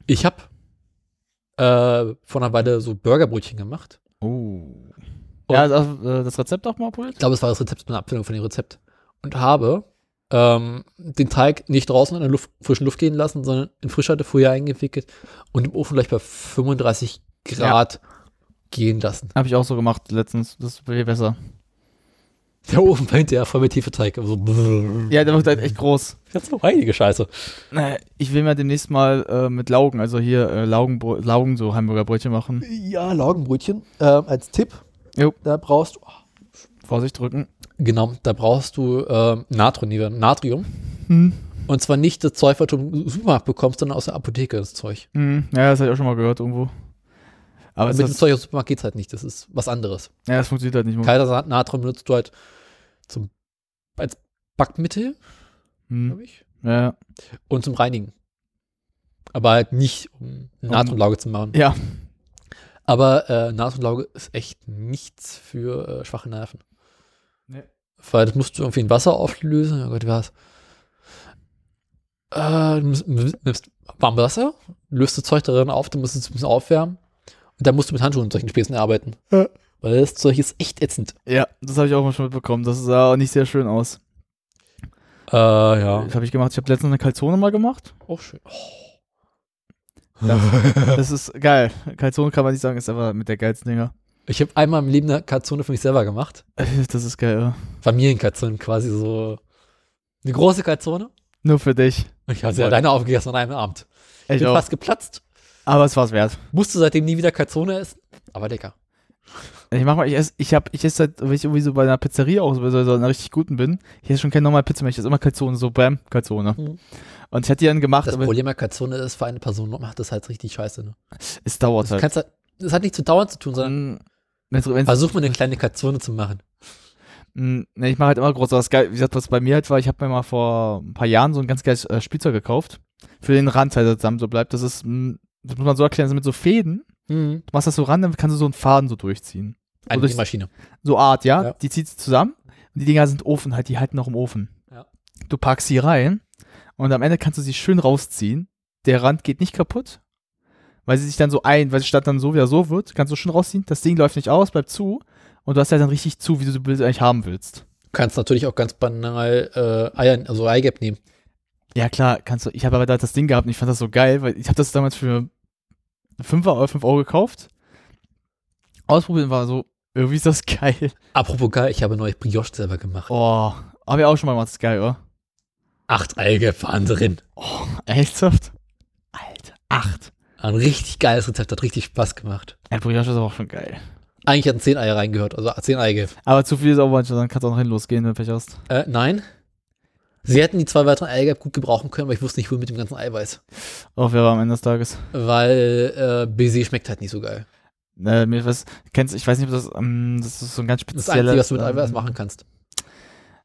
Ich habe äh, vor einer Weile so Burgerbrötchen gemacht. Oh. Ja, also, äh, das Rezept auch mal abholt? Ich glaube, es war das Rezept, eine Abfüllung von dem Rezept. Und habe ähm, den Teig nicht draußen in der Luft, frischen Luft gehen lassen, sondern in Frischhaltefolie eingewickelt und im Ofen gleich bei 35 Grad gehen lassen. Habe ich auch so gemacht letztens. Das ist viel besser. Der Ofen war hinterher voll mit Hefeteig. So Ja, der wird halt echt groß. Jetzt noch einige Scheiße. Naja, ich will mir demnächst mal äh, mit Laugen, also hier äh, Laugen, Laugen so Hamburgerbrötchen machen. Ja, Laugenbrötchen. Äh, als Tipp, Jo. da brauchst du, Vorsicht drücken. genau, da brauchst du ähm, Natrium, Natrium. Hm. Und zwar nicht das Zeug, was du im Supermarkt bekommst, sondern aus der Apotheke das Zeug. Hm. Ja, das habe ich auch schon mal gehört irgendwo. Aber mit dem Zeug aus dem Supermarkt geht's halt nicht. Das ist was anderes. ja, das funktioniert halt nicht mehr. Kalter Natrium benutzt du halt zum, als Backmittel, Hm. glaube ich. Ja. Und zum Reinigen. Aber halt nicht, um Natriumlauge zu machen. Ja. Aber äh, Natriumlauge ist echt nichts für äh, schwache Nerven. Nee. Weil das musst du irgendwie in Wasser auflösen. Oh Gott, wie war's? Äh, du nimmst, warmes Wasser, löst das Zeug darin auf, du musst es ein bisschen aufwärmen. Und dann musst du mit Handschuhen und solchen Späßen arbeiten. Ja. Weil das Zeug ist echt ätzend. Ja, das habe ich auch mal schon mitbekommen. Das sah auch nicht sehr schön aus. Äh, ja. Das habe ich gemacht. Ich habe letztens eine Calzone mal gemacht. Auch schön. Das, das ist geil. Calzone kann man nicht sagen, ist aber mit der geilsten Dinger. Ich habe einmal im Leben eine Kalzone für mich selber gemacht. Das ist geil, ja. Familienkalzone, quasi so eine große Kalzone. Nur für dich. Ich habe sie alleine aufgegessen an einem Abend. Ich bin auch. fast geplatzt. Aber es war's wert. Musste seitdem nie wieder Kalzone essen. Aber lecker. Ich mach mal, ich esse, ich hab, ich esse seit, wenn ich irgendwie so bei einer Pizzeria auch so, so einer richtig guten bin, ich esse schon keine normale Pizza mehr, ich esse immer Calzone, so bam, Calzone. Mhm. Und ich hatte die dann gemacht, Das Problem bei Kalzone ist, für eine Person macht das halt richtig scheiße. Ne? es dauert Das, halt. kannst halt, das hat nichts zu dauern zu tun, sondern Wenn's, wenn's, versuch mal eine kleine Kalzone zu machen. Mm, Ne, ich mache halt immer groß. Aber das geil, wie gesagt, was bei mir halt war, ich habe mir mal vor ein paar Jahren so ein ganz geiles äh, Spielzeug gekauft. Für den Rand halt zusammen so bleibt. Das ist, mm, das muss man so erklären, sind mit so Fäden. Mhm. Du machst das so ran, dann kannst du so einen Faden so durchziehen. Eine so durch- Maschine. So Art, ja? Ja. Die zieht sie zusammen. Und die Dinger sind Ofen halt, die halten noch im Ofen. Ja. Du packst sie rein und am Ende kannst du sie schön rausziehen. Der Rand geht nicht kaputt, weil sie sich dann so ein, weil sie statt dann so wieder so wird, kannst du schön rausziehen. Das Ding läuft nicht aus, bleibt zu und du hast halt dann richtig zu, wie du das eigentlich haben willst. Du kannst natürlich auch ganz banal äh, Eier, also Eigelb nehmen. Ja, klar, kannst du. Ich habe aber da das Ding gehabt und ich fand das so geil, weil ich habe das damals für 5 oder 5 Euro gekauft. Ausprobieren war so, irgendwie ist das geil. Apropos geil, ich habe neues Brioche selber gemacht. Oh, habe ich auch schon mal gemacht, das ist geil, oder? Acht Eigelb waren drin. Oh, ernsthaft? Alter, acht. Ein richtig geiles Rezept, hat richtig Spaß gemacht. Ein Brioche ist aber auch schon geil. Eigentlich hätten zehn Eier reingehört, also zehn Eigelb. Aber zu viel ist auch manchmal, dann kannst du auch noch hin losgehen, wenn du Pech hast. Äh, nein. Sie hätten die zwei weiteren Eigelb gut gebrauchen können, aber ich wusste nicht, wo mit dem ganzen Eiweiß. Auch wer war am Ende des Tages. Weil äh, Baiser schmeckt halt nicht so geil. Äh, mir was, kennst, ich weiß nicht, ob das, ähm, das ist so ein ganz ist das. Einzige, was du mit ähm, Eiweiß machen kannst.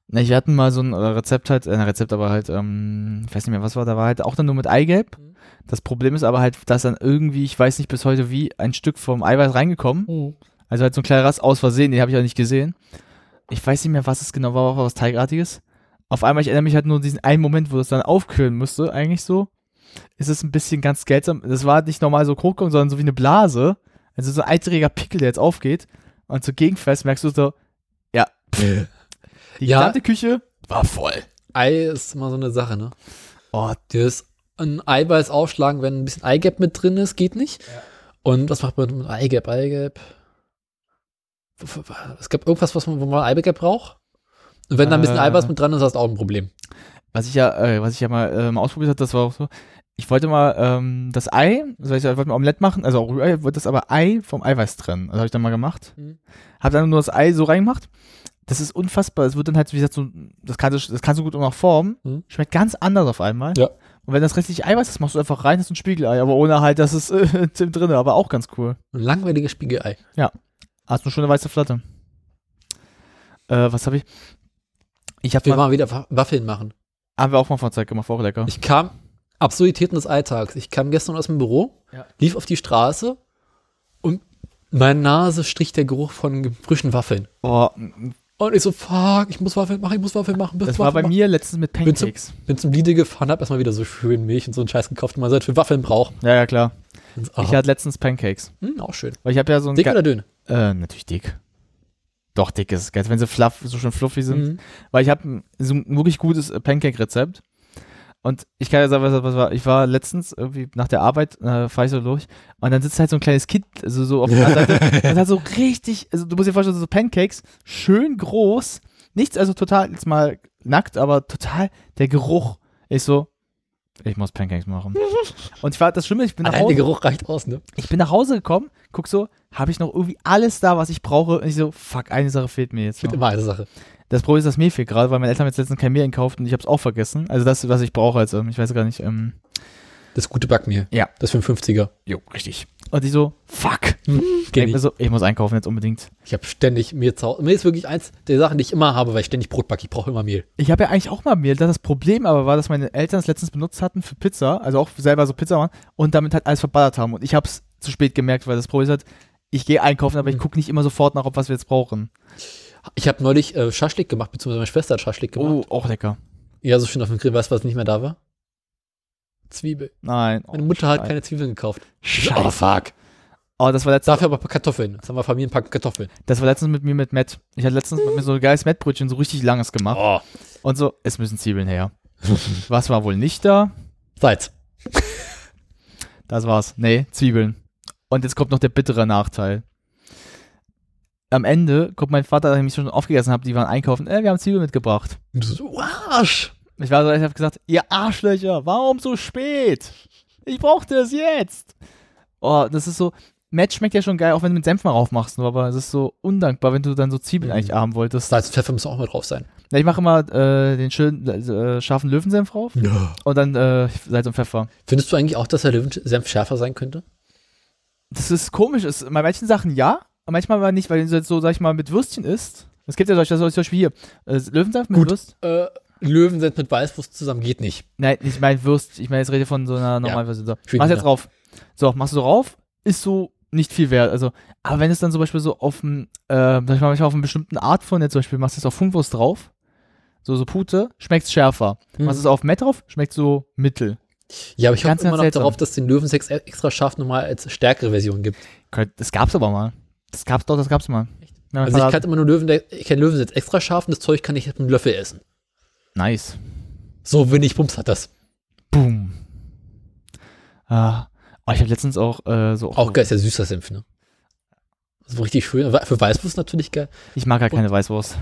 Ne, wir hatten mal so ein äh, Rezept halt, äh, ein Rezept aber halt, ähm, ich weiß nicht mehr, was war, da war halt auch dann nur mit Eigelb. Mhm. Das Problem ist aber halt, dass dann irgendwie, ich weiß nicht bis heute wie, ein Stück vom Eiweiß reingekommen. Mhm. Also halt so ein kleiner Rast aus Versehen, den habe ich auch nicht gesehen. Ich weiß nicht mehr, was es genau war, auch was Teigartiges. Auf einmal, ich erinnere mich halt nur an diesen einen Moment, wo das dann aufkühlen musste, eigentlich so. Ist es ein bisschen ganz seltsam. Das war nicht normal so Krokung, sondern so wie eine Blase. Also so ein eitriger Pickel, der jetzt aufgeht. Und so gegenfest merkst du so, ja, pff, die Ja. gesamte Küche war voll. Ei ist immer so eine Sache, ne? Oh, Das ein Eiweiß aufschlagen, wenn ein bisschen Eigelb mit drin ist, geht nicht. Und was macht man mit Eigelb? Eigelb. Es gab irgendwas, was man, wo man Eigelb braucht. Und wenn da ein bisschen Äh. Eiweiß mit dran ist, hast du auch ein Problem. Was ich ja, äh, was ich ja mal ähm, ausprobiert habe, das war auch so. Ich wollte mal ähm, das Ei, also ich wollte mal Omelette machen, also auch Rührei, wollte das aber Ei vom Eiweiß trennen. Das habe ich dann mal gemacht. Mhm. Habe dann nur das Ei so reingemacht. Das ist unfassbar. Es wird dann halt, wie gesagt, so, das kannst du, das kannst du gut auch noch formen. Mhm. Schmeckt ganz anders auf einmal. Ja. Und wenn das restliche Eiweiß ist, machst du einfach rein, das ist ein Spiegelei, aber ohne halt, das ist äh, drin, aber auch ganz cool. Ein langweiliges Spiegelei. Ja. Hast eine schöne weiße Flatte. Äh, was habe ich? Ich habe Wir mal, mal wieder Wa- Waffeln machen. haben wir auch mal vor Zeit gemacht, war auch lecker. Ich kam, Absurditäten des Alltags. Ich kam gestern aus dem Büro, Ja. lief auf die Straße und meine Nase strich der Geruch von frischen Waffeln. Oh, Und ich so, fuck, ich muss Waffeln machen, ich muss Waffeln machen. das war bei mir letztens mit Bin zum, Pancakes. bin zum Lidl gefahren, hab erstmal wieder so schön Milch und so einen Scheiß gekauft, den man seit für Waffeln braucht. Ja, ja, klar. Und, Ich hatte letztens Pancakes. hm, auch schön. Weil ich habe ja so ein. Dick Ga- oder dünn? Äh, natürlich dick. Doch, dick ist es geil. Wenn sie fluff, so schön fluffy sind. Mhm. Weil ich habe so ein wirklich gutes äh, Pancake-Rezept. Und ich kann ja sagen, was, was war. Ich war letztens irgendwie nach der Arbeit, äh, fahr ich so durch. Und dann sitzt halt so ein kleines Kind, also so auf der anderen Seite. und hat so richtig, also du musst dir vorstellen, so Pancakes, schön groß. Nichts, also total, jetzt mal nackt, aber total der Geruch. Ich so, ich muss Pancakes machen. und ich war, das Schlimme, ich bin nach Allein der Hause. Geruch reicht aus, ne? Ich bin nach Hause gekommen, guck so, habe ich noch irgendwie alles da, was ich brauche? Und ich so, fuck, eine Sache fehlt mir jetzt. Noch. immer eine Sache. Das Problem ist, dass mir fehlt gerade, weil meine Eltern haben jetzt letztens kein Mehl gekauft und ich habe es auch vergessen. Also das, was ich brauche, also ich weiß gar nicht. Ähm, Das gute Backmehl. Ja. Das für einen 50er. jo, richtig. Und ich so, fuck. Hm, Ich, so, ich muss einkaufen jetzt unbedingt. Ich habe ständig Mehl zu Hause. Mehl ist wirklich eins der Sachen, die ich immer habe, weil ich ständig Brot backe. Ich brauche immer Mehl. Ich habe ja eigentlich auch mal Mehl. Das Problem aber war, dass meine Eltern es letztens benutzt hatten für Pizza, also auch selber so Pizza machen und damit halt alles verballert haben. Und ich habe es zu spät gemerkt, weil das Problem ist halt, ich gehe einkaufen, aber ich Hm. gucke nicht immer sofort nach, ob was wir jetzt brauchen. Ich habe neulich äh, Schaschlik gemacht, beziehungsweise meine Schwester hat Schaschlik gemacht. Oh, auch lecker. Ja, so schön auf dem Grill. Weißt du, was nicht mehr da war? Zwiebel. Nein. Meine Mutter hat Scheiße. keine Zwiebeln gekauft. Scheiße. Oh, fuck. Oh, das war letztens, Dafür aber ein paar Kartoffeln. Jetzt haben wir Familienpack Kartoffeln. das war letztens mit mir mit Matt. Ich hatte letztens mit mir so ein geiles Mettbrötchen, so richtig langes gemacht. Oh. Und so, es müssen Zwiebeln her. Was war wohl nicht da? Salz. Das war's. Nee, Zwiebeln. Und jetzt kommt noch der bittere Nachteil. Am Ende kommt mein Vater, nachdem ich schon aufgegessen habe, die waren einkaufen, äh, wir haben Zwiebeln mitgebracht. Und du so, Arsch. Ich war so, ich habe gesagt, ihr Arschlöcher, warum so spät? Ich brauchte es jetzt. Oh, das ist so, Match schmeckt ja schon geil, auch wenn du mit Senf mal drauf machst, nur, aber es ist so undankbar, wenn du dann so Zwiebeln Mhm. eigentlich haben wolltest. Salz und Pfeffer müssen auch mal drauf sein. Ja, ich mache immer äh, den schönen äh, scharfen Löwensenf drauf Ja. und dann äh, Salz und Pfeffer. Findest du eigentlich auch, dass der Löwensenf schärfer sein könnte? Das ist komisch. Es, bei manchen Sachen ja, aber manchmal aber nicht, weil du jetzt so, sag ich mal, mit Würstchen isst. Es gibt ja solche, das ist zum Beispiel hier, äh, Löwensaft mit Gut. Würst. Äh, Löwensenf mit Weißwurst zusammen geht nicht. Nein, ich meine Würst. Ich meine, jetzt rede von so einer normalen Version. So. Schön Machst jetzt drauf. So, machst du so rauf, ist so nicht viel wert. Also, aber wenn es dann zum Beispiel so auf einem, äh, sag ich mal, auf einer bestimmten Art von jetzt zum Beispiel, machst du es auf Funkwurst drauf, so, so Pute, schmeckt schärfer. Hm. Machst du es auf Met drauf, schmeckt so mittel. Ja, aber ich Ganz, hoffe immer noch seltsam. darauf, dass es den Löwensex extra scharf nochmal als stärkere Version gibt. Das gab's aber mal. Das gab's doch, das gab's mal. Ja, Also ich kann immer nur Löwen, ich kenne Löwensex extra scharf und das Zeug kann ich mit einem Löffel essen. nice. So wenig Pumps hat das. Boom. Ah. Oh, ich habe letztens auch äh, so. Auch geil ist ja süßer Senf, ne? So richtig schön. Für Weißwurst natürlich geil. Ich mag halt keine Weißwurst.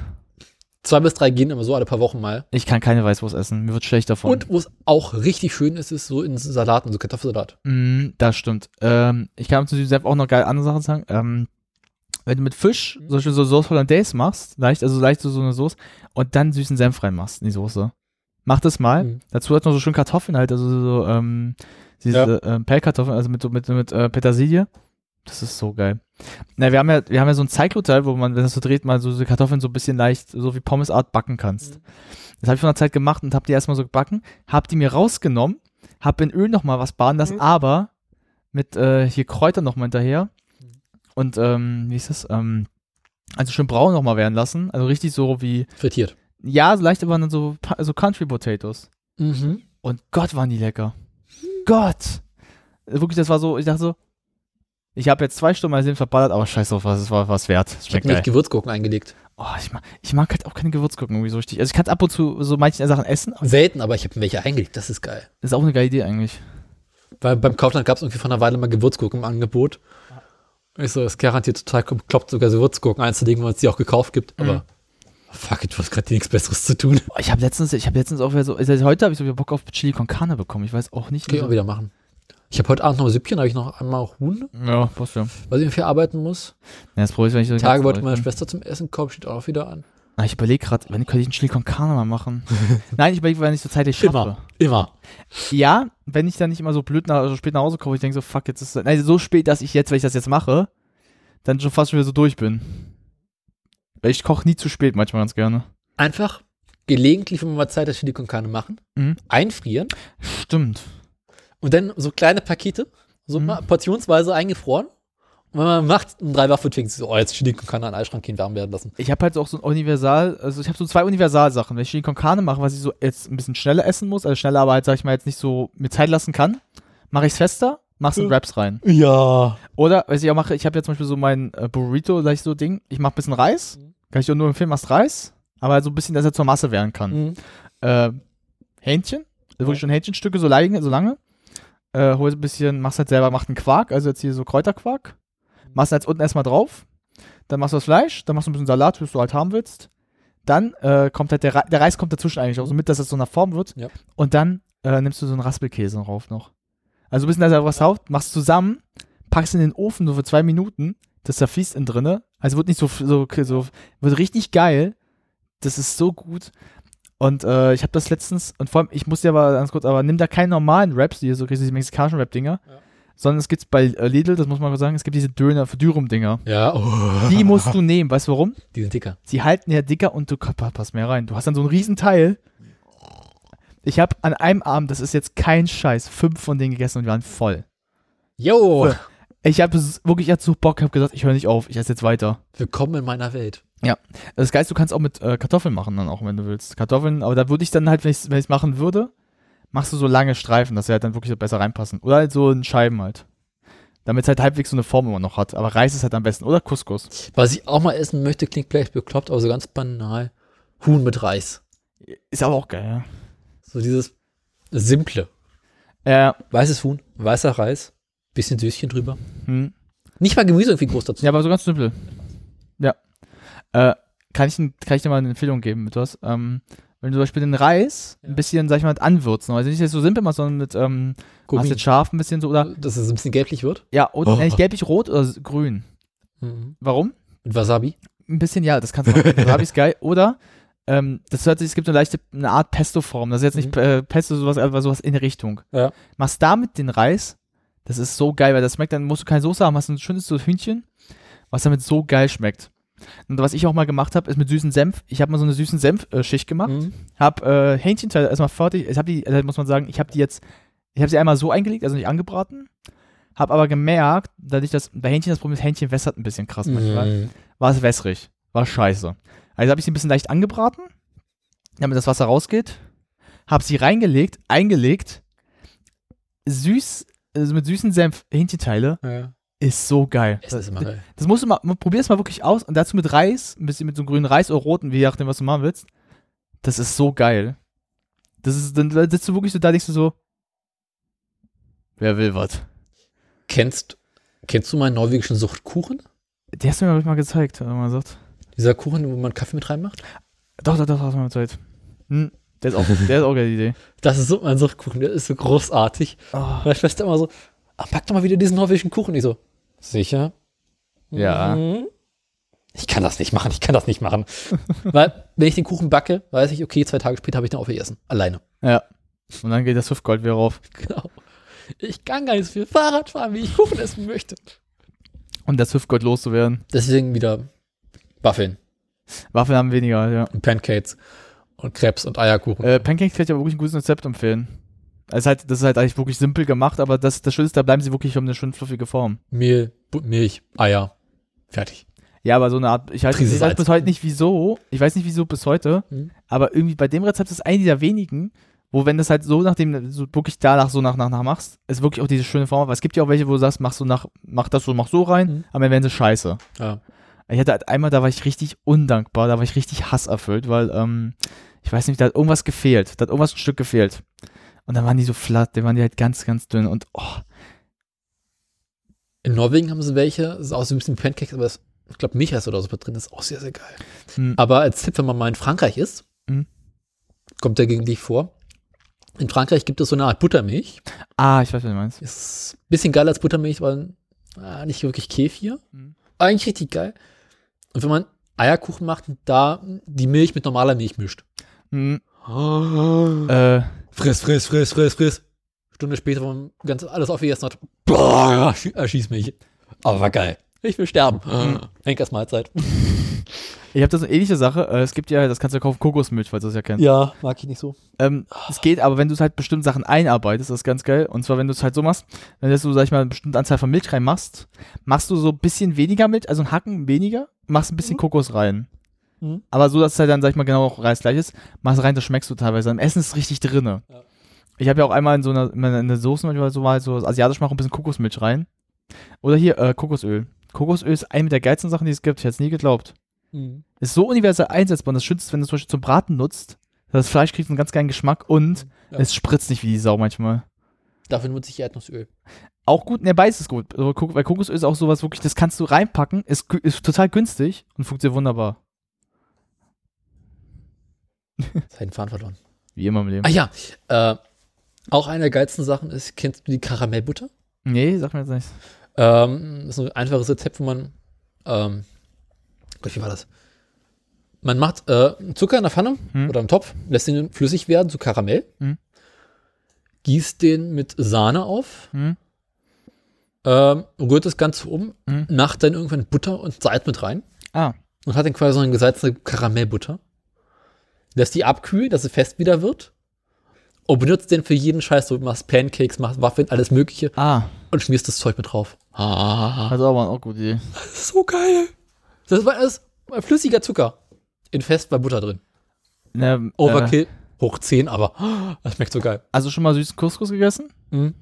Zwei bis drei gehen immer so alle paar Wochen mal. Ich kann keine Weißwurst essen. Mir wird schlecht davon. Und wo es auch richtig schön ist, ist so in Salaten, so Kartoffelsalat. Mm, das stimmt. Ähm, ich kann zu diesem Senf auch noch geil andere Sachen sagen. Ähm, wenn du mit Fisch zum Beispiel so Sauce Hollandaise machst, leicht, also leicht so, so eine Soße, und dann süßen Senf reinmachst in die Soße. Mach das mal. Mhm. Dazu hat noch so schön Kartoffeln halt, also so, ähm, diese ähm, Pellkartoffeln, also mit, mit, mit äh, Petersilie. Das ist so geil. Na, wir haben ja, wir haben ja so ein Zeighotel, wo man, wenn das so dreht, mal so, so Kartoffeln so ein bisschen leicht, so wie Pommesart backen kannst. Das habe ich vor einer Zeit gemacht und habe die erstmal so gebacken, habe die mir rausgenommen, habe in Öl nochmal was baden lassen, aber mit äh, hier Kräutern nochmal hinterher und ähm, wie ist das? Ähm, also schön braun nochmal werden lassen, also richtig so wie Frittiert. ja, so leicht aber dann so, so Country Potatoes. Mhm. Und Gott, waren die lecker. Gott! Wirklich, das war so, ich dachte so, ich habe jetzt zwei Stunden mal Sinn verballert, aber scheiß drauf, was es war was wert. Ich habe mir geil. Gewürzgurken eingelegt. Oh, ich mag, ich mag halt auch keine Gewürzgurken irgendwie so richtig. Also ich kann ab und zu so manche Sachen essen. aber Selten, aber ich habe mir welche eingelegt. Das ist geil. Das ist auch eine geile Idee eigentlich. Weil beim Kaufland gab es irgendwie vor einer Weile mal Gewürzgurken im Angebot. Ich so, ist garantiert total bekloppt, sogar Gewürzgurken einzulegen, weil es die auch gekauft gibt. Aber Mhm. fuck it, du hast gerade nichts Besseres zu tun. Oh, Ich habe letztens, ich habe letztens auch wieder so, also heute habe ich so wieder Bock auf Chili con Carne bekommen. Ich weiß auch nicht. Ich auch wieder machen. Ich habe heute Abend noch ein Süppchen, habe ich noch einmal Huhn, Ja, passt ja. weil ich viel arbeiten muss. Ja, das Problem ist, wenn ich so Tage wollte meine. Schwester zum Essen kommen, steht auch wieder an. Ah, ich überlege gerade, wenn könnte ich einen Chili con Carne mal machen? Nein, ich überlege, wenn ich so zeitlich schaffe. Immer, immer. Ja, wenn ich dann nicht immer so blöd nach, so spät nach Hause komme, ich denke so, fuck, jetzt ist nein, so spät, dass ich jetzt, wenn ich das jetzt mache, dann schon fast schon wieder so durch bin. Weil ich koche nie zu spät manchmal ganz gerne. Einfach gelegentlich, wenn wir mal Zeit hat, Chili con Carne machen, Mhm. einfrieren Stimmt. Und dann so kleine Pakete, so mal portionsweise eingefroren. Und wenn man macht, um drei Waffen denkt so, oh, jetzt Chili con Carne an den Eisschrank gehen, warm werden lassen. Ich habe halt auch so ein Universal, also ich habe so zwei Universalsachen. Wenn ich Chili con Carne mache, was ich so jetzt ein bisschen schneller essen muss, also schneller, aber halt, sag ich mal, jetzt nicht so mir Zeit lassen kann, mache ich es fester, mach's in Wraps rein. Ja. Oder, was ich auch mache, ich habe ja zum Beispiel so mein äh, Burrito, gleich so Ding, ich mache ein bisschen Reis, kann ich dir nur empfehlen, machst Reis, aber halt so ein bisschen, dass er zur Masse werden kann. Mhm. Äh, Hähnchen, also wirklich schon Hähnchenstücke, so lange, so lange. Äh, holst ein bisschen, machst halt selber, machst einen Quark, also jetzt hier so Kräuterquark. Machst jetzt unten erstmal drauf. Dann machst du das Fleisch, dann machst du ein bisschen Salat, was du halt haben willst. Dann äh, kommt halt der, Re der Reis kommt dazwischen eigentlich auch so mit, dass es so nach Form wird. Ja. Und dann äh, nimmst du so einen Raspelkäse drauf noch. Also ein bisschen, dass er was haut, machst zusammen, packst in den Ofen nur für zwei Minuten, das zerfließt innen drinne. Also wird nicht so, so, so, wird richtig geil. Das ist so gut. Und äh, ich habe das letztens, und vor allem, ich muss dir aber ganz kurz, aber nimm da keine normalen Raps, die so diese mexikanischen Rap-Dinger, sondern es gibt bei äh, Lidl, das muss man mal sagen, es gibt diese Döner für Dürum-Dinger. Ja, oh. Die musst du nehmen, weißt du warum? Die sind dicker. Sie halten ja dicker und du pa- passt mehr rein. Du hast dann so einen riesen Teil. Ich habe an einem Abend, das ist jetzt kein Scheiß, fünf von denen gegessen und die waren voll. Yo! Ich habe wirklich jetzt so Bock, habe gesagt, ich höre nicht auf, ich esse jetzt weiter. Willkommen in meiner Welt. Ja, das Geilste, du kannst auch mit äh, Kartoffeln machen dann auch, wenn du willst. Kartoffeln, aber da würde ich dann halt, wenn ich es wenn ich's machen würde, machst du so lange Streifen, dass sie halt dann wirklich besser reinpassen. Oder halt so in Scheiben halt. Damit es halt halbwegs so eine Form immer noch hat. Aber Reis ist halt am besten. Oder Couscous. Was ich auch mal essen möchte, klingt vielleicht bekloppt, aber so ganz banal. Huhn mit Reis. Ist aber auch geil, ja. So dieses Simple. Ja. Weißes Huhn, weißer Reis, bisschen Süßchen drüber. Hm. Nicht mal Gemüse irgendwie groß dazu. Ja, aber so ganz simpel. Ja. Äh, kann, ich, kann ich dir mal eine Empfehlung geben mit was? Ähm, wenn du zum Beispiel den Reis ein bisschen, sag ich mal, mit anwürzen, also nicht jetzt so simpel machst, sondern mit, ähm, machst jetzt scharf ein bisschen so, oder? Dass es ein bisschen gelblich wird? Ja, oder Oh. nicht gelblich, rot oder grün. Mhm. Warum? Mit Wasabi? Ein bisschen, ja, das kannst du machen. Wasabi ist geil. Oder, ähm, das hört sich, es gibt eine leichte, eine Art Pesto-Form. Das ist jetzt nicht äh, Pesto, sowas, aber sowas in Richtung. Ja. Machst damit den Reis, das ist so geil, weil das schmeckt, dann musst du keine Soße haben, hast ein schönes Hühnchen, was damit so geil schmeckt. Und was ich auch mal gemacht habe, ist mit süßen Senf. Ich habe mal so eine süßen Senf-Schicht gemacht. Mhm. Hab äh, Hähnchenteile erstmal fertig. Ich habe die, also muss man sagen, ich habe die jetzt, ich habe sie einmal so eingelegt, also nicht angebraten. Hab aber gemerkt, dadurch, dass bei Hähnchen das Problem ist, Hähnchen wässert ein bisschen krass manchmal. Mhm. War es wässrig. War scheiße. Also habe ich sie ein bisschen leicht angebraten, damit das Wasser rausgeht. Hab sie reingelegt, eingelegt. Süß, also mit süßen Senf, Hähnchenteile. Ja. Ist so geil. Ist immer geil. Das musst du mal, probier es mal wirklich aus und dazu mit Reis, ein bisschen mit so einem grünen Reis oder roten, wie nachdem, was du machen willst. Das ist so geil. Das ist, dann sitzt du wirklich so da, denkst du so, wer will was? Kennst, kennst du meinen norwegischen Suchtkuchen? Der hast du mir, glaub ich, mal gezeigt, er mal gesagt. Dieser Kuchen, wo man Kaffee mit reinmacht? Doch, doch, doch, hast du mal Zeit. Hm, der ist auch, der ist auch geile Idee. Das ist so mein Suchtkuchen, der ist so großartig. Oh. Meine Schwester immer so, ah, pack doch mal wieder diesen norwegischen Kuchen. Ich so, sicher? Ja. Mhm. Ich kann das nicht machen, ich kann das nicht machen. Weil, wenn ich den Kuchen backe, weiß ich, okay, zwei Tage später habe ich den aufgegessen. Alleine. Ja. Und dann geht das Hüftgold wieder rauf. Genau. Ich kann gar nicht so viel Fahrrad fahren, wie ich Kuchen essen möchte. Um das Hüftgold loszuwerden. Deswegen wieder Waffeln. Waffeln haben weniger, ja. Und Pancakes und Krebs und Eierkuchen. Äh, Pancakes kann ich aber wirklich ein gutes Rezept empfehlen. Das ist halt, das ist halt eigentlich wirklich simpel gemacht, aber das, das Schöne ist, da bleiben sie wirklich um eine schön fluffige Form. Mehl, Milch, Eier. Fertig. Ja, aber so eine Art, ich ich weiß bis heute nicht wieso, ich weiß nicht wieso bis heute, Mhm. aber irgendwie bei dem Rezept ist eine der wenigen, wo wenn das halt so nach dem, so wirklich danach so nach, nach, nach machst, ist wirklich auch diese schöne Form, aber es gibt ja auch welche, wo du sagst, mach so nach, mach das so, mach so rein, Mhm. aber dann werden sie scheiße. Ja. Ich hatte halt einmal, da war ich richtig undankbar, da war ich richtig hasserfüllt, weil, ähm, ich weiß nicht, da hat irgendwas gefehlt, da hat irgendwas ein Stück gefehlt. Und dann waren die so flatt, dann waren die halt ganz, ganz dünn und oh, In Norwegen haben sie welche, das ist auch so ein bisschen Pancakes, aber das, ich glaube Milchreis oder so drin, das ist auch sehr, sehr geil. Hm. Aber als Tipp, wenn man mal in Frankreich ist, Hm. kommt der gelegentlich vor. In Frankreich gibt es so eine Art Buttermilch. ah, ich weiß, was du meinst. Ist ein bisschen geiler als Buttermilch, weil ah, nicht wirklich Kefir. Mhm. Eigentlich richtig geil. Und wenn man Eierkuchen macht und da die Milch mit normaler Milch mischt. Hm. Äh, Friss, friss, friss, friss, friss. Stunde später, wenn man ganz alles aufgegessen hat, boah, ersch- erschießt mich. Aber war geil. Ich will sterben. Mhm. Henkers Mahlzeit. Ich habe da so eine ähnliche Sache. Äh, Es gibt ja, das kannst du kaufen, Kokosmilch, falls du das ja kennst. Ja, mag ich nicht so. Ähm, es geht, aber wenn du es halt bestimmte Sachen einarbeitest, das ist ganz geil. Und zwar, wenn du es halt so machst, wenn du, sag ich mal, eine bestimmte Anzahl von Milch reinmachst, machst du so ein bisschen weniger Milch, also einen Hacken weniger, machst ein bisschen Kokos rein. Mhm. Aber so, dass es halt dann, sag ich mal, genau auch Reis gleich ist, machst rein, das schmeckst du teilweise. Am Essen ist es richtig drinne. Ja. Ich habe ja auch einmal in so einer, in einer Soße manchmal so mal so asiatisch machen, ein bisschen Kokosmilch rein. Oder hier, äh, Kokosöl. Kokosöl ist eine der geilsten Sachen, die es gibt. Ich hätte es nie geglaubt. Mhm. Ist so universell einsetzbar und das schützt, wenn du es zum Beispiel zum Braten nutzt. Das Fleisch kriegt einen ganz geilen Geschmack und Ja. es spritzt nicht wie die Sau manchmal. Dafür nutze ich Erdnussöl. Auch gut, ne, beides ist gut. Also, weil Kokosöl ist auch sowas wirklich, das kannst du reinpacken, ist, ist total günstig und funktioniert wunderbar. Den Faden verloren. Wie immer im Leben. Ah ja, äh, auch eine der geilsten Sachen ist, kennst du die Karamellbutter? Nee, sag mir jetzt nichts. Ähm, das ist ein einfaches Rezept, wo man, ähm, Gott, wie war das? Man macht äh, Zucker in der Pfanne Hm. oder im Topf, lässt den flüssig werden zu Karamell, Hm. gießt den mit Sahne auf, Hm. ähm, rührt das Ganze um, Hm. macht dann irgendwann Butter und Salz mit rein Ah. und hat dann quasi so eine gesalzene Karamellbutter. Lässt die abkühlen, dass sie fest wieder wird. Und benutzt den für jeden Scheiß. Du machst Pancakes, machst Waffeln, alles Mögliche. Ah. Und schmierst das Zeug mit drauf. Ah. Also aber auch gute Idee. So geil. Das war alles flüssiger Zucker. In fest bei Butter drin. Ne, Overkill, Äh, hoch 10, aber das schmeckt so geil. also schon mal süßen Couscous gegessen? Mhm.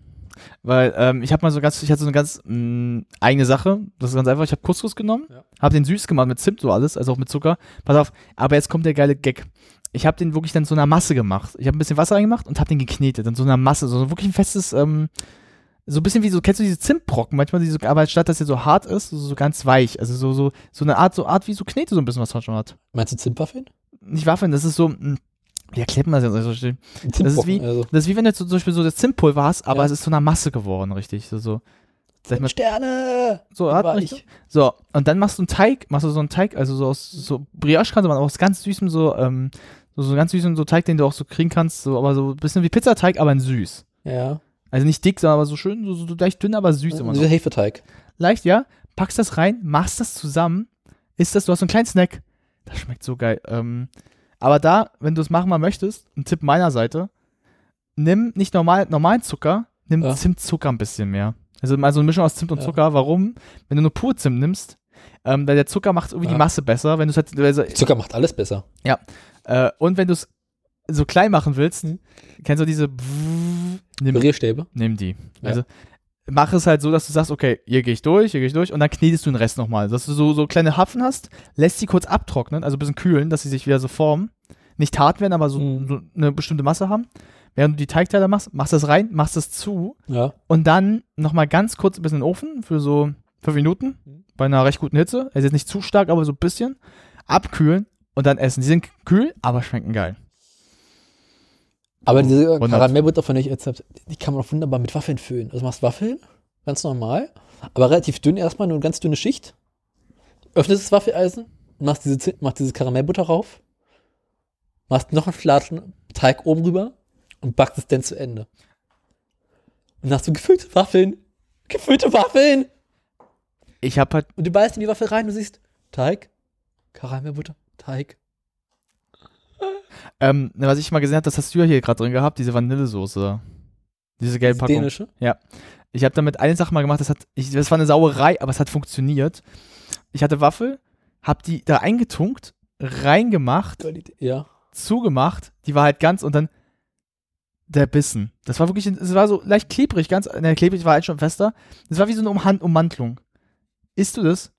Weil ähm, ich habe mal so ganz, ich hatte so eine ganz mh, eigene Sache. Das ist ganz einfach. Ich habe Couscous genommen, Ja. habe den süß gemacht mit Zimt so alles, also auch mit Zucker. Pass auf. Aber jetzt kommt der geile Gag. Ich habe den wirklich dann so einer Masse gemacht. Ich habe ein bisschen Wasser reingemacht und habe den geknetet. In so einer Masse, so wirklich ein festes, ähm, so ein bisschen wie so, kennst du diese Zimtbrocken manchmal, die so, aber statt dass der so hart ist, so, so ganz weich. Also so, so, so eine Art, so Art wie so Knete, so ein bisschen was man schon hat. Meinst du Zimtwaffeln? Nicht Waffeln, das ist so, wie erklärt man das jetzt so? Das ist wie, also. das ist wie wenn du so, zum Beispiel so das Zimtpulver hast, aber Ja. es ist zu einer Masse geworden, richtig. So, so. Sag ich mal, Sterne! so hat richtig. So, und dann machst du einen Teig, machst du so einen Teig, also so aus so Brioche kannst du auch aus ganz süßem, so, ähm, so, so ganz süßem so Teig, den du auch so kriegen kannst, so, aber so ein bisschen wie Pizzateig, aber in süß. Ja. Also nicht dick, sondern aber so schön, so, so leicht dünn, aber süß immer noch. Dieser Hefeteig. Leicht, ja. Packst das rein, machst das zusammen, isst das, du hast so einen kleinen Snack. Das schmeckt so geil. Ähm, aber da, wenn du es machen mal möchtest, ein Tipp meiner Seite, nimm nicht normal, normalen Zucker, nimm Ja. Zimtzucker ein bisschen mehr. Also mal so eine Mischung aus Zimt und Ja. Zucker. Warum? Wenn du nur pur Zimt nimmst, ähm, weil der Zucker macht irgendwie Ja. die Masse besser. Wenn du halt, also, Zucker macht alles besser. ja. Äh, und wenn du es so klein machen willst, Mhm. kennst du diese nimm, nimm die. Ja. Also mach es halt so, dass du sagst, okay, hier gehe ich durch, hier gehe ich durch und dann knetest du den Rest nochmal. Dass du so, so kleine Hapfen hast, lässt sie kurz abtrocknen, also ein bisschen kühlen, dass sie sich wieder so formen. Nicht hart werden, aber so, Mhm. so eine bestimmte Masse haben. Während du die Teigteile machst, machst das rein, machst das zu Ja. und dann nochmal ganz kurz ein bisschen in den Ofen für so fünf Minuten Mhm. bei einer recht guten Hitze. Also jetzt nicht zu stark, aber so ein bisschen. Abkühlen und dann essen. Die sind kühl, aber schmecken geil. Aber diese 100. Karamellbutter von der ich jetzt hab, die kann man auch wunderbar mit Waffeln füllen. Also du machst Waffeln, ganz normal, aber relativ dünn erstmal, nur eine ganz dünne Schicht. Öffnest das Waffeleisen, machst diese, machst diese Karamellbutter rauf, machst noch einen Flatschen Teig oben rüber und backst es dann zu Ende. Und dann hast du gefüllte Waffeln. Gefüllte Waffeln! Ich hab halt. Und du beißt in die Waffel rein und siehst Teig, Karamellbutter, Teig. Ähm, was ich mal gesehen habe, das hast du ja hier gerade drin gehabt, diese Vanillesoße. Diese gelbe Packung. dänische? Ja. Ich habe damit eine Sache mal gemacht, das hat, ich, das war eine Sauerei, aber es hat funktioniert. Ich hatte Waffel, hab die da eingetunkt, reingemacht, Ja. zugemacht, die war halt ganz und dann der Bissen. Das war wirklich, es war so leicht klebrig, ganz, ne, klebrig war halt schon fester. Das war wie so eine Umhand Ummantelung. Isst du das?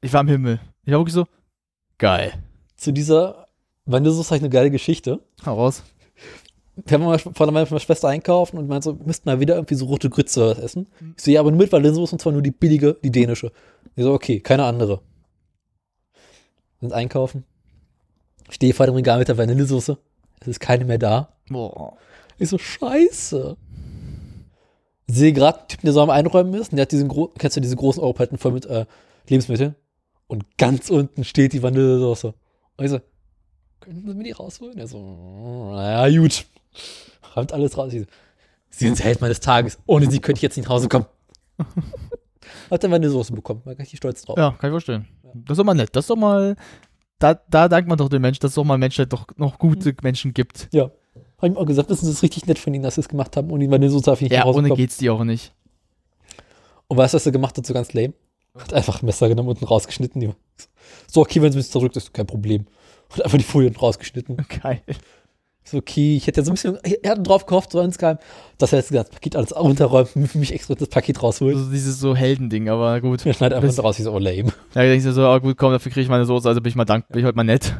Ich war im Himmel. Ich war wirklich so, geil. Zu dieser Vanillesoße habe ich eine geile Geschichte. Hau raus. Wir haben mal mit meiner Schwester einkaufen und meinte so, wir müssten mal wieder irgendwie so rote Grütze essen. Ich so, ja, aber nur mit Vanillesoße und zwar nur die billige, die dänische. Ich so, okay, keine andere. Sind einkaufen. Stehe vor dem Regal mit der Vanillesoße. Es ist keine mehr da. Boah. Ich so, scheiße. Sehe gerade einen Typen, der so am Einräumen ist und der hat diesen, gro kennst du diese großen Europaletten voll mit äh, Lebensmitteln? Und ganz unten steht die Vanillesoße. Und ich so, können Sie mir die rausholen? Er so, naja, gut. Räumt alles raus. So, Sie sind der Held meines Tages. Ohne Sie könnte ich jetzt nicht nach Hause kommen. Hat dann Vanillesoße bekommen. War richtig stolz drauf. Ja, kann ich verstehen. Das ist doch mal nett. Das ist doch mal, da, da dankt man doch den Menschen, dass es doch mal Menschen doch noch gute Menschen gibt. Ja. Hab ich ihm auch gesagt, das ist richtig nett von Ihnen, dass Sie es gemacht haben. Und die Vanillesoße darf ich nicht Ja, ohne geht's die auch nicht. Und weißt du, was er gemacht hat, so ganz lame? Hat einfach ein Messer genommen und rausgeschnitten. So, okay, wenn es ein bisschen zurück ist, kein Problem. Und einfach die Folien rausgeschnitten. Geil. So, okay, ich hätte ja so ein bisschen, er hat drauf gehofft, so insgeheim, dass er jetzt das Paket alles runterräumt und für mich extra das Paket rausholt. Also dieses so Heldending, aber gut. Er schneidet einfach Das- raus, ich so, oh lame. Ja, ich denke so, ah, gut, komm, dafür kriege ich meine Soße, also bin ich mal dankbar, bin ich heute mal nett.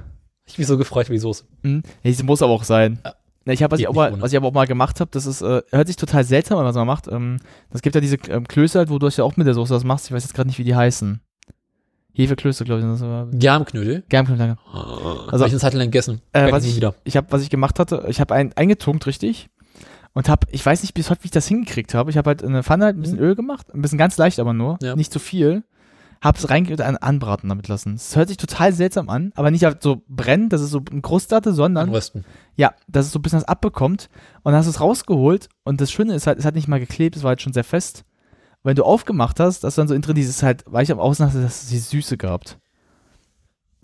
Ich bin so gefreut wie die Soße. Mhm. Ja, sie muss aber auch sein. Ja, ich habe, was, ich mal- was ich aber auch mal gemacht habe, das ist, äh, hört sich total seltsam an, was man macht. Ähm, das gibt ja diese ähm, Klöße halt, wo du ja auch mit der Soße das machst. Ich weiß jetzt gerade nicht, wie die heißen. Hefeklöße, glaube ich. Das war- Germknödel? Germknödel, danke. Also, habe ich eine Zeit lang gegessen. Äh, was ich, wieder. ich habe, was ich gemacht hatte, ich habe einen eingetunkt, richtig. Und habe, ich weiß nicht bis heute, wie ich das hingekriegt habe. Ich habe halt in eine Pfanne halt ein bisschen Öl gemacht, ein bisschen ganz leicht aber nur, Ja. nicht zu viel. Hab's reinge an, anbraten damit lassen. Es hört sich total seltsam an, aber nicht halt so brennen, dass es so eine Kruste hatte, sondern Anrösten. ja, dass es so ein bisschen was abbekommt. Und dann hast du es rausgeholt und das Schöne ist halt, es hat nicht mal geklebt, es war halt schon sehr fest. Wenn du aufgemacht hast, dass du dann so drin dieses halt weich am Außen hast, dass es die Süße gehabt.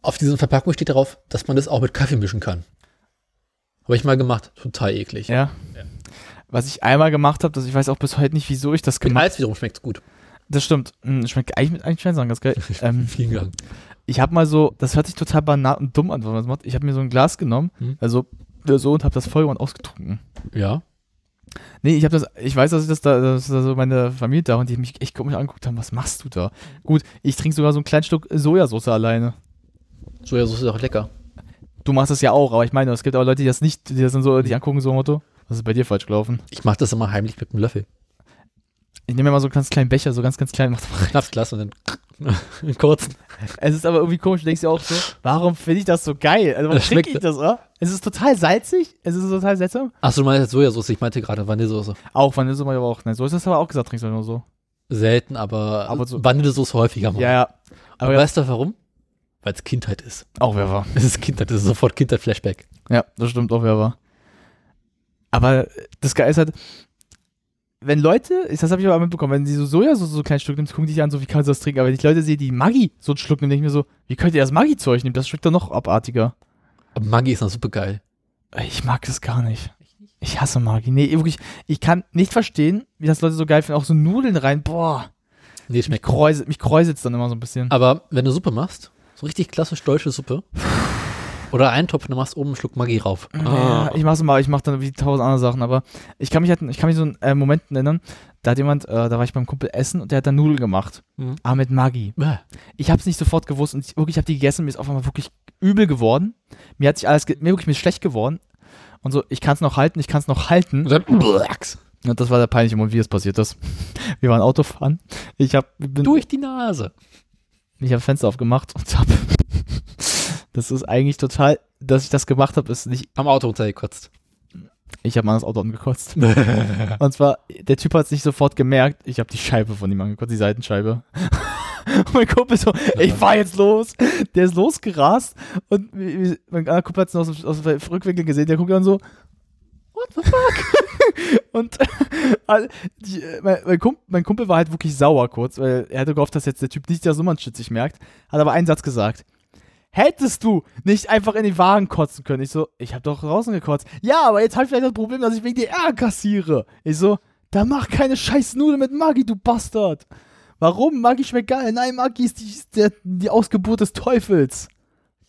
Auf dieser Verpackung steht darauf, dass man das auch mit Kaffee mischen kann. Habe ich mal gemacht. Total eklig. Ja. Was ich einmal gemacht habe, das ich weiß auch bis heute nicht, wieso ich das Mit gemacht Eis wiederum schmeckt gut. Das stimmt. Mm, Schmeckt eigentlich mit eigentlich schön sagen, ist geil. ähm, Vielen Dank. ich habe mal so, das hört sich total banal und dumm an, wenn man das macht. Ich habe mir so ein Glas genommen, Hm. also so und habe das voll und ausgetrunken. Ja. Nee, ich habe das, ich weiß, dass ich das da, dass da so meine Familie da und die mich echt komisch angeguckt haben, was machst du da? Gut, ich trinke sogar so einen kleinen Stück Sojasauce alleine. Sojasauce ist auch lecker. Du machst das ja auch, aber ich meine, es gibt auch Leute, die das nicht, die das dann so, die angucken so Motto. Was ist bei dir falsch gelaufen? Ich mache das immer heimlich mit einem Löffel. Ich nehme mir mal so einen ganz kleinen Becher, so ganz, ganz klein. Mach mal rein. Schnapsglas und dann einen kurzen. Es ist aber irgendwie komisch, du denkst dir auch so, warum finde ich das so geil? Also, warum trinke ich das, oder? Es ist total salzig, es ist total seltsam. Achso, du meinst Sojasauce, ich meinte gerade Vanillesoße. Auch Vanillesoße aber auch. Nein, so ist das aber auch gesagt, trinkst du nur so. Selten, aber, Aber so- Vanillesoße häufiger mal. Ja, ja. Aber, ja. weißt du warum? Weil es Kindheit ist. Auch wer war. Es ist Kindheit, das ist sofort Kindheit-Flashback. Ja, das stimmt auch, wer war. Aber das Geile ist halt, wenn Leute, das habe ich aber mitbekommen, wenn die so Sojasauce so ein kleines Stück nimmt, gucken die sich an, so wie kannst du das trinken. Aber wenn ich Leute sehe, die Maggi so einen Schluck nehmen, denke ich mir so, wie könnt ihr das Maggi-Zeug nehmen? Das schmeckt doch noch abartiger. Aber Maggi ist noch super geil. Ich mag das gar nicht. Ich hasse Maggi. Nee, wirklich, ich kann nicht verstehen, wie das Leute so geil finden. Auch so Nudeln rein, boah. Nee, schmeckt. kräuselt, mich kräuselt dann immer so ein bisschen. Aber wenn du Suppe machst, so richtig klassisch deutsche Suppe, oder Eintopf, dann machst du oben einen Schluck Maggi rauf. Ja, ich mach's mal, ich mach dann wie tausend andere Sachen, aber ich kann mich halt, ich kann mich so einen äh, Moment erinnern, da hat jemand, äh, da war ich beim Kumpel essen und der hat dann Nudeln gemacht. Mhm. Aber mit Maggi. Bäh. Ich hab's nicht sofort gewusst und ich, wirklich, ich hab die gegessen, mir ist auf einmal wirklich übel geworden. Mir hat sich alles, ge- mir wirklich mir schlecht geworden. Und so, ich kann's noch halten, ich kann's noch halten. Und dann. Und das war der peinliche Moment, wie es passiert ist. Wir waren Autofahren. Ich hab, bin, Durch die Nase. ich habe Fenster aufgemacht und hab Das ist eigentlich total, dass ich das gemacht habe, ist nicht. Am Auto runtergekotzt. Ich habe mal das Auto angekotzt. Und zwar, der Typ hat es nicht sofort gemerkt. Ich habe die Scheibe von ihm angekotzt, die Seitenscheibe. Und mein Kumpel so, ich fahr jetzt los. Der ist losgerast und mein anderer Kumpel hat es aus, dem- aus dem Rückwinkel gesehen. Der guckt dann so, what the fuck? und all- die, äh, mein, mein, Kumpel, mein Kumpel war halt wirklich sauer kurz, weil er hatte gehofft, dass jetzt der Typ nicht das Nummernshit sich merkt. Hat aber einen Satz gesagt. Hättest du nicht einfach in den Wagen kotzen können? Ich so, ich habe doch draußen gekotzt. Ja, aber jetzt habe ich vielleicht das Problem, dass ich wegen dir Ärger kassiere. Ich so, da mach keine scheiß Nudeln mit Maggi, du Bastard. Warum? Maggi schmeckt geil. Nein, Maggi ist die, der, die Ausgeburt des Teufels.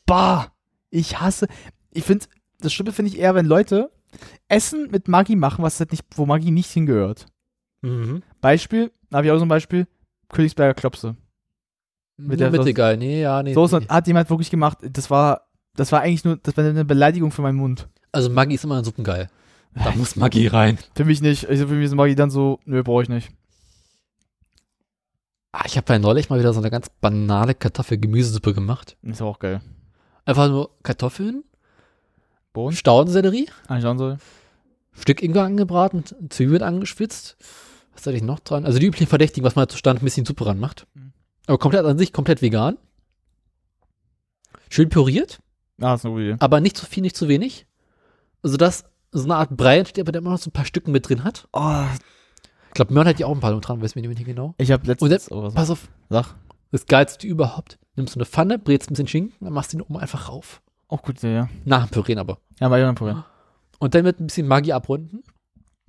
Bah. Ich hasse. Ich finde, das Schlimme finde ich eher, wenn Leute Essen mit Maggi machen, was halt nicht, wo Maggi nicht hingehört. Mhm. Beispiel, da habe ich auch so ein Beispiel, Königsberger Klopse. Mit der Mitte geil. Nee, ja, nee. Soße hat jemand wirklich gemacht. Das war, das war eigentlich nur, das war eine Beleidigung für meinen Mund. Also Maggi ist immer in Suppen geil. Da muss Maggi rein. Für mich nicht. Also für mich ist Maggi dann so, nö, brauche ich nicht. Ah, ich habe ja neulich mal wieder so eine ganz banale Kartoffel-Gemüsesuppe gemacht. Ist auch geil. Einfach nur Kartoffeln, Bohnen, Staudensellerie, anschauen soll. Stück Ingwer angebraten, Zwiebeln angeschwitzt. Was hatte ich noch dran? Also die üblichen Verdächtigen, was man zu Stand ein bisschen Suppe ranmacht. Aber komplett an sich, komplett vegan. Schön püriert, Ah, ist eine gute Idee. aber nicht zu viel, nicht zu wenig. Also dass so eine Art Brei entsteht, aber der immer noch so ein paar Stücken mit drin hat. Oh, Ich glaube, Möhren hat die auch ein paar dran, weiß mir nicht genau. ich habe Und letztens. dann, oh, was- pass auf, Sag. das Geilste überhaupt. Nimmst du eine Pfanne, brätst ein bisschen Schinken, dann machst du den oben einfach rauf. Auch gut, ja. Nach dem Pürieren aber. Ja, ja ein Problem. Und dann mit ein bisschen Maggi abrunden.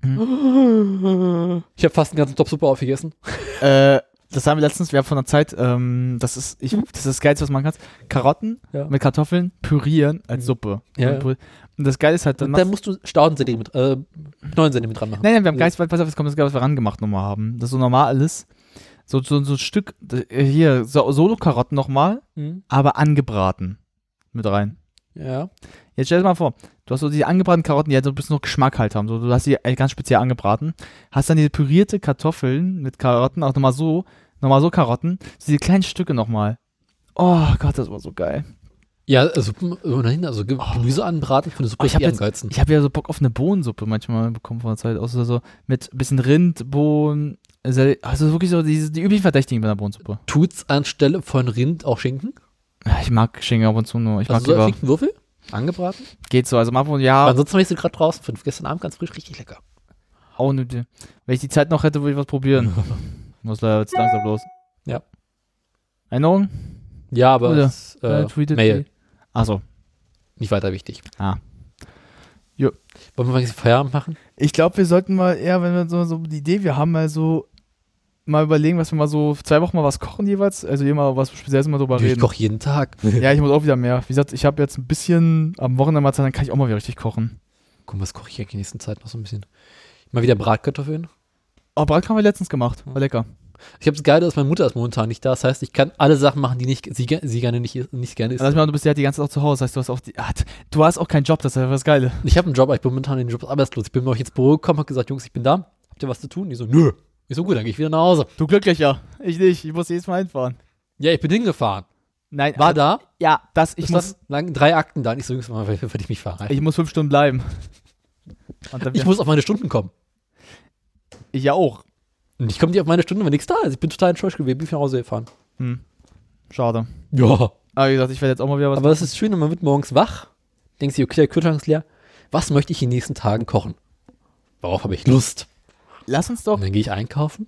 Mhm. Ich habe fast einen ganzen Topf Suppe aufgegessen. Äh, das haben wir letztens, wir haben von der Zeit, ähm, das ist, ich, das ist das Geilste, was man kann. Karotten Ja. mit Kartoffeln pürieren als Suppe. Ja, Und, das Geile ist halt, dann dann musst du Staudensellerie mit, äh, Knollensellerie mit dran machen. Nein, nein, wir haben Geist, pass auf, jetzt kommt das Geil, was wir rangemacht nochmal haben. Das ist so normal alles. So, so, so ein Stück, hier, so, Solo-Karotten nochmal, Mhm. aber angebraten. Mit rein. Ja. Jetzt stell dir mal vor, du hast so diese angebratenen Karotten, die halt so ein bisschen noch Geschmack halt haben. So, du hast die äh, ganz speziell angebraten. Hast dann diese pürierte Kartoffeln mit Karotten, auch nochmal so, nochmal so Karotten, diese kleinen Stücke nochmal. Oh Gott, das war so geil. Ja, Suppen ohnehin, also Ge- Gemüse anbraten für eine Suppe Oh, ich habe jetzt, geilsten. ich hab ja so Bock auf eine Bohnensuppe manchmal bekommen von der Zeit aus. Also mit bisschen Rind, Bohnen, also wirklich so diese, die üblichen Verdächtigen bei der Bohnensuppe. Tut's anstelle von Rind auch Schinken? Ich mag Schinken ab und zu nur. Ich mag also so lieber. Schinkenwürfel? Angebraten? Geht so, also mal von ja. Aber ansonsten habe ich sie gerade draußen von gestern Abend ganz frisch, richtig lecker. Eine Idee. Wenn ich die Zeit noch hätte, würde ich was probieren. Muss leider jetzt langsam los. Ja. Erinnerung? Ja, aber Oder? es, äh, Äh, tweetet Mail. Achso. Nicht weiter wichtig. Ah. Jo. Wollen wir mal Feierabend machen? Ich glaube, wir sollten mal eher, wenn wir so, so die Idee, wir haben mal so mal überlegen, was wir mal so zwei Wochen mal was kochen jeweils. Also immer was Spezielles mal drüber Ich reden. koche jeden Tag. Ja, ich muss auch wieder mehr. Wie gesagt, ich habe jetzt ein bisschen am Wochenende mal Zeit, dann kann ich auch mal wieder richtig kochen. Guck mal, was koche ich eigentlich in nächsten Zeit noch so ein bisschen? Mal wieder Bratkartoffeln. Oh, Brat haben wir letztens gemacht. War lecker. Ich habe das Geile, dass meine Mutter ist momentan nicht da. Das heißt, ich kann alle Sachen machen, die nicht, sie, sie gerne nicht, nicht gerne isst. Lass mal, du bist ja die ganze Zeit auch zu Hause. Das heißt, du hast auch die. Ah, du hast auch keinen Job, das ist ja das Geile. Ich habe einen Job, aber ich bin momentan in den Job arbeitslos. Ich bin noch ins Büro gekommen, habe gesagt, Jungs, ich bin da. Habt ihr was zu tun? Die so, nö. Ich so, gut, dann gehe ich wieder nach Hause. Du glücklicher. Ich nicht. Ich muss jedes Mal hinfahren. Ja, ich bin hingefahren. Nein, War da. Ja, das, ich Ich muss, lang, drei Akten da. Ich so, mal, werde ich mich fahren. ich muss fünf Stunden bleiben. Ich muss auf meine Stunden kommen. ich ja auch. Und ich komme nicht auf meine Stunden, wenn nichts da ist. Ich bin total enttäuscht gewesen. Bin ich nach Hause gefahren. Hm. Schade. Ja. Aber wie gesagt, ich werde jetzt auch mal wieder was. Aber es ist schön, man wird morgens wach, denkt sich, okay, der Kühlschrank ist leer. Was möchte ich in den nächsten Tagen kochen? Worauf habe ich Lust? Lass uns doch. Und dann gehe ich einkaufen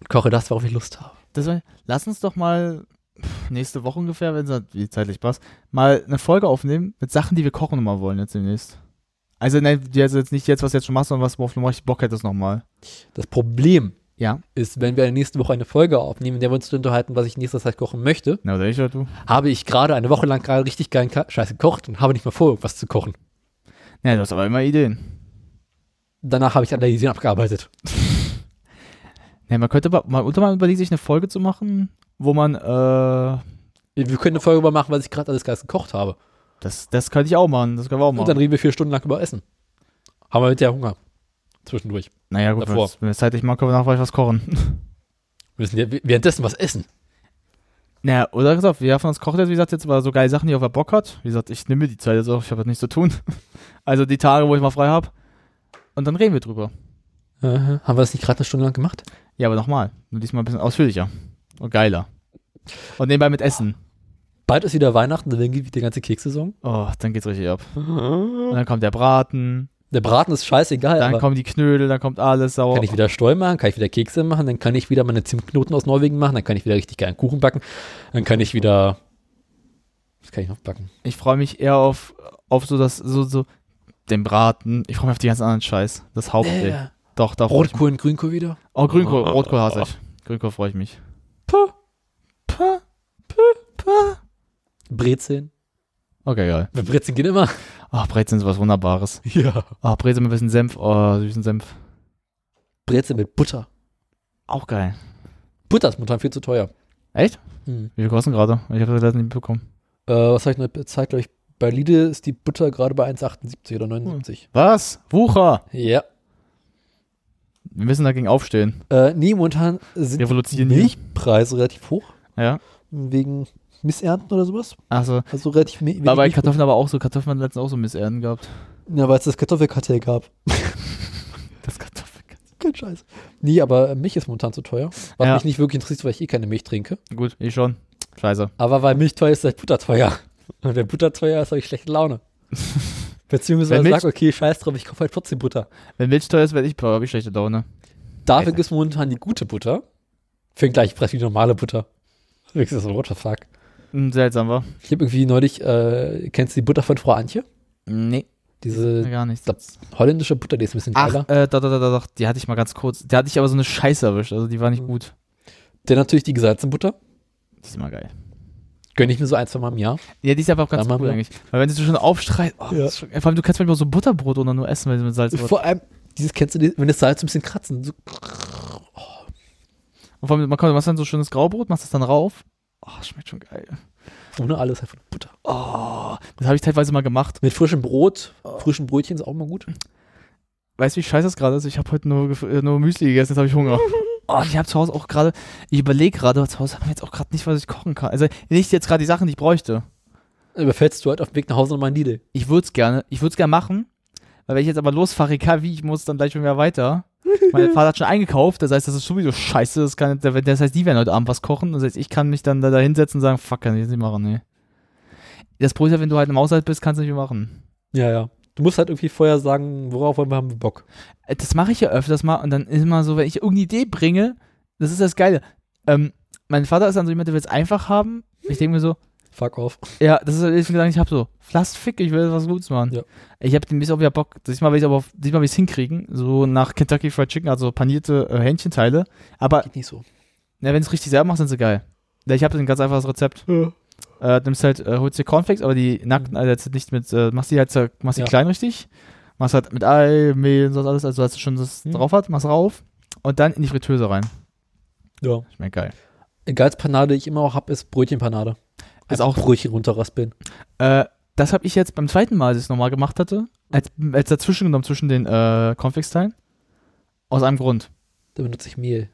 und koche das, worauf ich Lust habe. Das lass uns doch mal nächste Woche ungefähr, wenn es wie zeitlich passt, mal eine Folge aufnehmen mit Sachen, die wir kochen nochmal wollen jetzt demnächst. Also, ne, also jetzt nicht jetzt, was du jetzt schon machst, sondern was worauf du Bock hättest nochmal. Das Problem Ja. ist, wenn wir nächste Woche eine Folge aufnehmen, in der wir uns unterhalten, was ich in nächster Zeit kochen möchte, Na, ich oder du? habe ich gerade eine Woche lang gerade richtig geilen Scheiß gekocht und habe nicht mal vor, irgendwas zu kochen. Ja, du hast aber immer Ideen. Danach habe ich alle Ideen abgearbeitet. Ne, man könnte aber- mal unter überlegen, sich eine Folge zu machen, wo man, äh, Wir können eine Folge über machen, was ich gerade alles Geist gekocht habe. das, das könnte ich auch machen, das können wir auch Und machen. dann reden wir vier Stunden lang über Essen. Haben wir mit der Hunger. Zwischendurch. naja, gut, davor. wenn es zeitlich mal können wir nachher was kochen. Wir müssen ja währenddessen was essen. Naja, oder gesagt, wer von uns kocht jetzt, wie gesagt, jetzt mal so geile Sachen, die auf er Bock hat. Wie gesagt, ich nehme mir die Zeit jetzt auch, ich habe nichts zu tun. Also die Tage, wo ich mal frei habe. Und dann reden wir drüber. Aha. Haben wir das nicht gerade eine Stunde lang gemacht? Ja, aber nochmal. Nur diesmal ein bisschen ausführlicher. Und geiler. Und nebenbei mit Essen. Bald ist wieder Weihnachten, dann geht die ganze Kekssaison. Oh, dann geht's richtig ab. Und dann kommt der Braten. Der Braten ist scheißegal. Dann kommen die Knödel, dann kommt alles sauer. kann ich wieder Steu machen, kann ich wieder Kekse machen, dann kann ich wieder meine Zimtknoten aus Norwegen machen, dann kann ich wieder richtig geilen Kuchen backen, dann kann ich wieder. Was kann ich noch backen? Ich freue mich eher auf, auf so das, so, so, den Braten. Ich freue mich auf die ganzen anderen Scheiß. Das Haupt. Äh. Doch, da. Rotkohl und Grünkohl wieder? Oh, Grünkohl, Rotkohl hasse ich. Grünkohl freue ich mich. Brezeln. Okay, geil. Bei Brezeln geht immer. Ach, Brezeln ist was Wunderbares. Ja. Ach, Brezeln mit ein bisschen Senf. Oh, süßen Senf. Brezeln mit Butter. Auch geil. Butter ist momentan viel zu teuer. Echt? Mhm. Wie viel kosten gerade? Ich habe das leider nicht bekommen. Äh, was habe ich noch bezahlt, glaube ich? Bei Lidl ist die Butter gerade bei 1,78 oder 79. Was? Wucher? Ja. Wir müssen dagegen aufstehen. Äh, nee, momentan sind die. Milchpreise relativ hoch. Ja. Wegen Missernten oder sowas. Achso. Also relativ mi- War bei wenig Kartoffeln aber auch so. Kartoffeln haben letztens auch so Missernten gehabt. Ja, weil es das Kartoffelkartell gab. Das Kartoffelkartell. Kein Scheiß. Nee, aber Milch ist momentan zu teuer. Was Ja. mich nicht wirklich interessiert, weil ich eh keine Milch trinke. Gut, ich schon. Scheiße. Aber weil Milch teuer ist, ist halt Butter teuer. Und wenn Butter teuer ist, habe ich schlechte Laune. Beziehungsweise Wenn Milch- sag, okay, scheiß drauf, ich kaufe halt trotzdem Butter. Wenn Milch teuer ist, werde ich teuer, habe ich schlechte Laune. Dafür gibt es momentan die gute Butter. Für den gleichen Preis wie normale Butter. Ich so, what the fuck. Hm, Seltsam war. Ich habe irgendwie neulich, äh, kennst du die Butter von Frau Antje? Nee. Diese Gar nichts. holländische Butter, die ist ein bisschen Ach, geiler. äh, doch, doch, doch, doch, die hatte ich mal ganz kurz. Die hatte ich aber so eine Scheiße erwischt, also die war nicht gut. Der natürlich die gesalzene Butter. Die ist immer geil. Gönne ich mir so ein, zwei Mal im Jahr. Ja, die ist aber auch ganz cool eigentlich. Weil wenn du so schon aufstreist, oh, Ja. schon, vor allem du kannst manchmal so Butterbrot oder nur essen, wenn du mit Salz Vor allem, dieses kennst du, wenn das Salz ein bisschen kratzen. So, Und vor allem, man kann, du machst dann so schönes Graubrot, machst das dann rauf. Oh, schmeckt schon geil. ohne alles, einfach Butter. Oh, das habe ich teilweise mal gemacht. Mit frischem Brot, frischen Brötchen ist auch mal gut. Weißt du, wie scheiße das gerade ist? Ich habe heute nur, äh, nur Müsli gegessen, jetzt habe ich Hunger. Oh, ich habe zu Hause auch gerade, ich überlege gerade, zu Hause haben wir jetzt auch gerade nicht, was ich kochen kann. Also nicht jetzt gerade die Sachen, die ich bräuchte. Überfällst du halt auf dem Weg nach Hause nochmal ein Lidl. Ich würde es gerne, ich würde es gerne machen, weil wenn ich jetzt aber losfahre, egal wie, ich muss dann gleich schon wieder weiter. Mein Vater hat schon eingekauft, das heißt, das ist sowieso scheiße. Das, kann, das heißt, die werden heute Abend was kochen. Das heißt, ich kann mich dann da, da hinsetzen und sagen, fuck, kann ich jetzt nicht machen, nee. Das Problem ist ja, wenn du halt im Haushalt bist, kannst du nicht mehr machen. Ja, ja. Du musst halt irgendwie vorher sagen, worauf wollen wir haben wir Bock. Äh, Das mache ich ja öfters mal und dann ist immer so, wenn ich irgendeine Idee bringe, das ist das Geile. Ähm, mein Vater ist dann so jemand, der will es einfach haben. Ich denke mir so, Fuck off. ja, das ist halt, ich gesagt, ich habe so, lasst fick, ich will was Gutes machen. Ja. Ich habe demnächst auch wieder Bock, diesmal will ich aber auf- diesmal will ich es hinkriegen, so nach Kentucky Fried Chicken, also panierte äh, Hähnchenteile. Aber Geht nicht so. ja, wenn es richtig selber machst, sind sie geil. Ja, Ich habe ein ganz einfaches Rezept. Ja. Äh, nimmst halt, äh, holst dir Cornflakes, aber die nackten, also jetzt nicht mit, äh, machst die halt, machst die Ja. klein richtig, machst halt mit Ei, Mehl und so alles, also dass du schon das Mhm. drauf hat, machst rauf und dann in die Fritteuse rein. Ja. Schmeckt geil. Geilste Panade, die ich immer auch habe, ist Brötchenpanade. Ist Einfach auch- Brötchen runterraspeln. Äh, das habe ich jetzt beim zweiten Mal, als ich es nochmal gemacht hatte, als, als dazwischen genommen zwischen den äh, Cornflakes-Teilen. Aus einem Grund. Da benutze ich Mehl.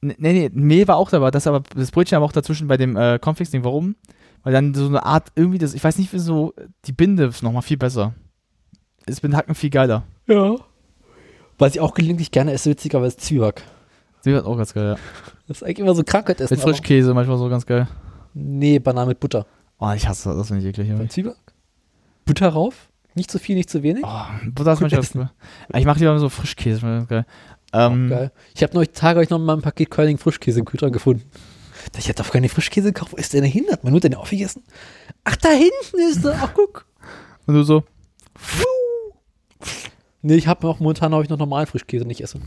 Nee, nee, Mehl war auch dabei, das aber das Brötchen aber auch dazwischen bei dem äh, Cornflakes-Ding. Warum? Weil dann so eine Art, irgendwie das, ich weiß nicht, wieso, die Binde ist nochmal viel besser. Ist mit Hacken viel geiler. Ja. Was ich auch gelegentlich gerne esse, witzigerweise Zwieback. Wird auch ganz geil, ja. Das ist eigentlich immer so Krankheit essen. Mit Frischkäse manchmal so ganz geil. Nee, Banane mit Butter. Oh, ich hasse das, finde ich eklig. irgendwie. Zwieback? Butter rauf? Nicht zu viel, nicht zu wenig? Oh, Butter ist manchmal cool. Ich mache lieber so Frischkäse, das ist ganz geil. Ähm, Geil. Ich habe neulich Tage ich noch mal ein Paket Curling Frischkäse im Kühlschrank gefunden. Ich hätte doch keine Frischkäse gekauft. Wo ist der hin? Hat man nur den aufgegessen? Ach, da hinten ist er. Ach, guck. Und du so, Nee, ich habe auch momentan habe ich noch normalen Frischkäse nicht essen.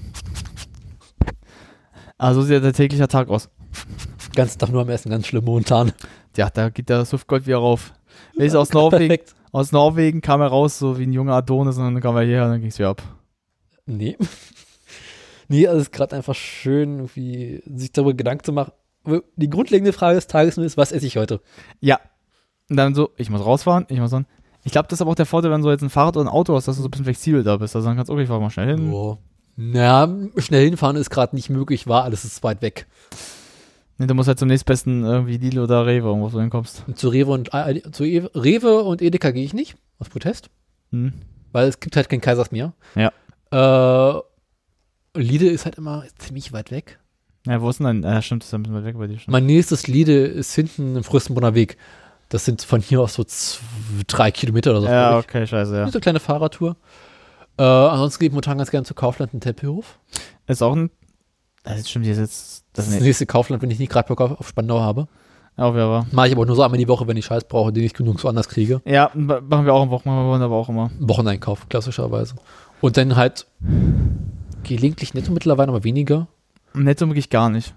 also so sieht der tägliche Tag aus. Ganzen Tag nur am Essen, ganz schlimm momentan. Ja, da geht der Swiftgold wieder rauf. Er ist aus Norwegen, Perfekt. aus Norwegen kam er raus, so wie ein junger Adonis, und dann kam er hierher und dann ging es wieder ab. Nee. nee, also es ist gerade einfach schön, irgendwie sich darüber Gedanken zu machen. Die grundlegende Frage des Tages nur ist, was esse ich heute? Ja. Und dann so, ich muss rausfahren, ich muss dann. Ich glaube, das ist aber auch der Vorteil, wenn du jetzt ein Fahrrad oder ein Auto hast, dass du so ein bisschen flexibel da bist. Also dann kannst du, okay, ich fahr mal schnell hin. Boah. Na, schnell hinfahren ist gerade nicht möglich, war alles ist weit weg. Nee, du musst halt zum nächstbesten irgendwie Lidl oder Rewe irgendwo so hinkommst. Und zu Rewe und äh, zu Rewe und Edeka gehe ich nicht, aus Protest. Hm. Weil es gibt halt kein Kaisers mehr. Ja. Äh, Lidl ist halt immer ziemlich weit weg. Ja, wo ist denn dein? Äh, stimmt, das ist ein bisschen weit weg bei dir schon. Mein nächstes Lidl ist hinten im Fürstenbrunner Weg. Das sind von hier aus so zwei, drei Kilometer oder so. Ja, okay, scheiße, ja. So eine kleine Fahrradtour. Äh, ansonsten gehe ich momentan ganz gerne zu Kaufland in Tempelhof. Ist auch ein. Das stimmt jetzt. jetzt Das das ist das nächste Kaufland, wenn ich nicht gerade Bock auf, auf Spandau habe. Auch wer war. Mache ich aber nur so einmal die Woche, wenn ich Scheiß brauche, den ich genug woanders kriege. Ja, ma- machen wir auch am Wochenende, wir aber auch immer. Wocheneinkauf, klassischerweise. Und dann halt gelegentlich netto mittlerweile, aber weniger. Netto wirklich gar nicht.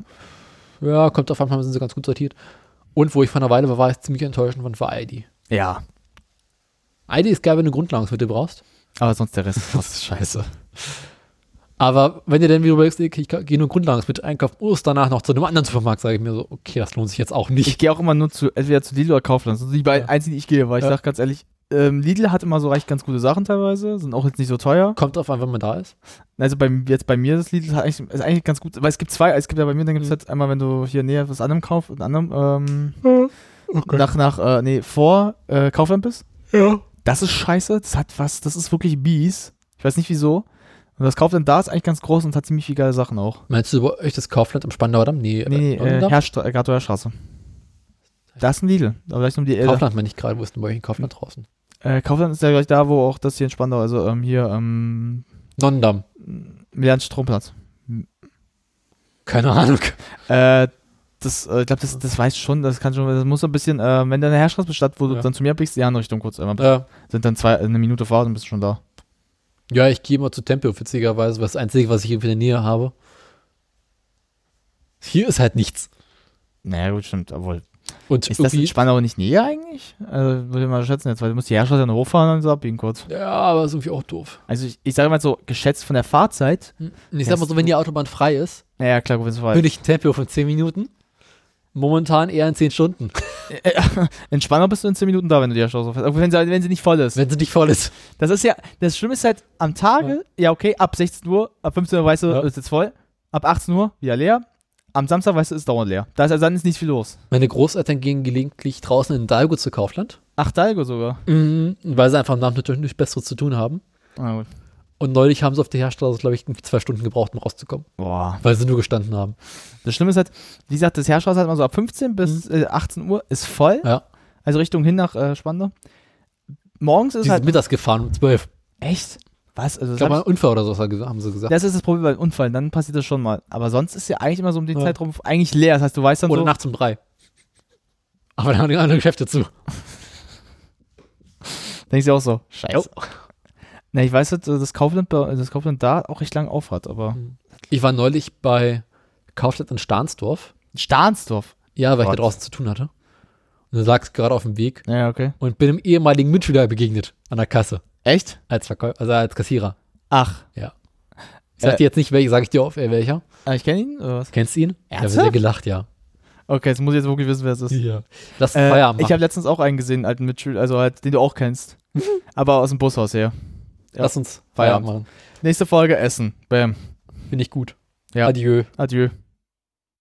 Ja, kommt auf einmal, sind sie ganz gut sortiert. Und wo ich vor einer Weile war, war ich ziemlich enttäuschend von, war ID. Ja. ID ist geil, wenn du Grundlagenmittel brauchst. Aber sonst der Rest ist scheiße. Aber wenn ihr dann wieder überlegst, ich gehe nur Grundlagenmittel einkaufen, oh, ist danach noch zu einem anderen Supermarkt, sage ich mir so, okay, das lohnt sich jetzt auch nicht. Ich gehe auch immer nur zu, entweder zu Lidl oder Kaufland. Das sind die beiden einzigen, die ich gehe, weil ich Ja. sag ganz ehrlich, ähm, Lidl hat immer so recht ganz gute Sachen teilweise, sind auch jetzt nicht so teuer. Kommt drauf an, wenn man da ist. Also bei, jetzt bei mir das Lidl hat eigentlich, ist eigentlich ganz gut, weil es gibt zwei, es gibt ja bei mir, dann gibt es Mhm. jetzt einmal, wenn du hier näher was anderem kaufst, in anderem, ähm, nach, nach, äh, nee, vor äh, Kaufland bist. Ja. Das ist scheiße, das hat was, das ist wirklich Bies. Ich weiß nicht wieso. Und das Kaufland da ist eigentlich ganz groß und hat ziemlich viele geile Sachen auch. Meinst du bei euch das Kaufland am Spandauer Damm? Nee, Nee, nee, äh? Herrstra äh, Straße. Da ist ein Lidl, aber vielleicht um die. Kaufland meine ich gerade, wo ist denn bei euch ein Kaufland draußen? Äh, Kaufland ist ja gleich da, wo auch das hier in Spandau, also ähm, hier, ähm, Nonnendamm. Milian Stromplatz. Keine Ahnung. Äh, das, äh, ich glaube, das, das weiß schon, das kann schon, das muss so ein bisschen, äh, wenn du eine Herrstraße bist, wo du Ja. dann zu mir blickst, die andere Richtung kurz, äh, Ja. sind dann zwei, eine Minute Fahrt und bist schon da. Ja, ich gehe immer zu Tempio, witzigerweise, was das Einzige, was ich irgendwie in der Nähe habe. Hier ist halt nichts. Naja, gut, stimmt, obwohl. Und ist das in Spandau nicht näher eigentlich? Also, würde ich mal schätzen jetzt, weil du musst die Herrstraße dann hochfahren und so abbiegen kurz. Ja, aber ist irgendwie auch doof. Also, ich, ich sage mal so, geschätzt von der Fahrzeit. Und ich sag mal so, wenn die Autobahn frei ist, Ja, ja, klar, wenn es frei bin ich ein Tempio von 10 Minuten. Momentan eher in 10 Stunden. In Spandau bist du in 10 Minuten da, wenn du die Herrstraße fährst. Aber wenn sie, wenn sie nicht voll ist. Wenn sie nicht voll ist. Das ist ja, das Schlimme ist halt, am Tage, ja, okay, ab 16 Uhr, ab 15 Uhr weißt du, Ja. ist jetzt voll. Ab 18 Uhr wieder leer. Am Samstag weißt du, ist dauernd leer. Da ist also dann ist nicht viel los. Meine Großeltern gehen gelegentlich draußen in Dalgo zu Kaufland. Ach, Dalgo sogar. Mhm, weil sie einfach am Abend natürlich nichts Besseres zu tun haben. Ah, gut. Und neulich haben sie auf der Herstraße, glaube ich, zwei Stunden gebraucht, um rauszukommen. Boah. Weil sie nur gestanden haben. Das Schlimme ist halt, wie gesagt, das Herrstraße hat man so ab 15 bis äh, 18 Uhr ist voll. Mhm. Ja. Also Richtung hin nach äh, Spandau. Morgens ist Die sind halt. mittags gefahren um 12. Echt? Was? Also Ich das, glaube, ein Unfall oder so haben sie gesagt. das ist das Problem bei Unfallen, dann passiert das schon mal. Aber sonst ist ja eigentlich immer so um den Ja. Zeitraum eigentlich leer. Das heißt, du weißt dann Oder so. nachts um drei. Aber dann haben die anderen Geschäfte zu. Denkst du auch so, scheiße. Na, ich weiß, dass das Kaufland, das Kaufland da auch recht lang aufhat, aber. Ich war neulich bei Kaufland in Stahnsdorf. Stahnsdorf? Ja, weil ich Gott. da draußen zu tun hatte. Und du sagst gerade auf dem Weg. Ja, okay. Und bin einem ehemaligen Mitschüler begegnet an der Kasse. Echt? Als Verkäufer, also als Kassierer. Ach. Ja. Ich sag Äh, dir jetzt nicht, welche, sag ich dir auf, äh, welcher. Ah, ich kenne ihn, oder was? Kennst du ihn? Der hat sehr gelacht, ja. Okay, jetzt muss ich jetzt wirklich wissen, wer es ist. Ja. Lass Äh, Feierabend ich machen. habe letztens auch einen gesehen, alten Mitschüler, also halt, den du auch kennst. aber aus dem Bushaus her. Ja. Lass uns Feierabend machen. Nächste Folge Essen. Bam. Finde ich gut. Ja. Adieu. Adieu.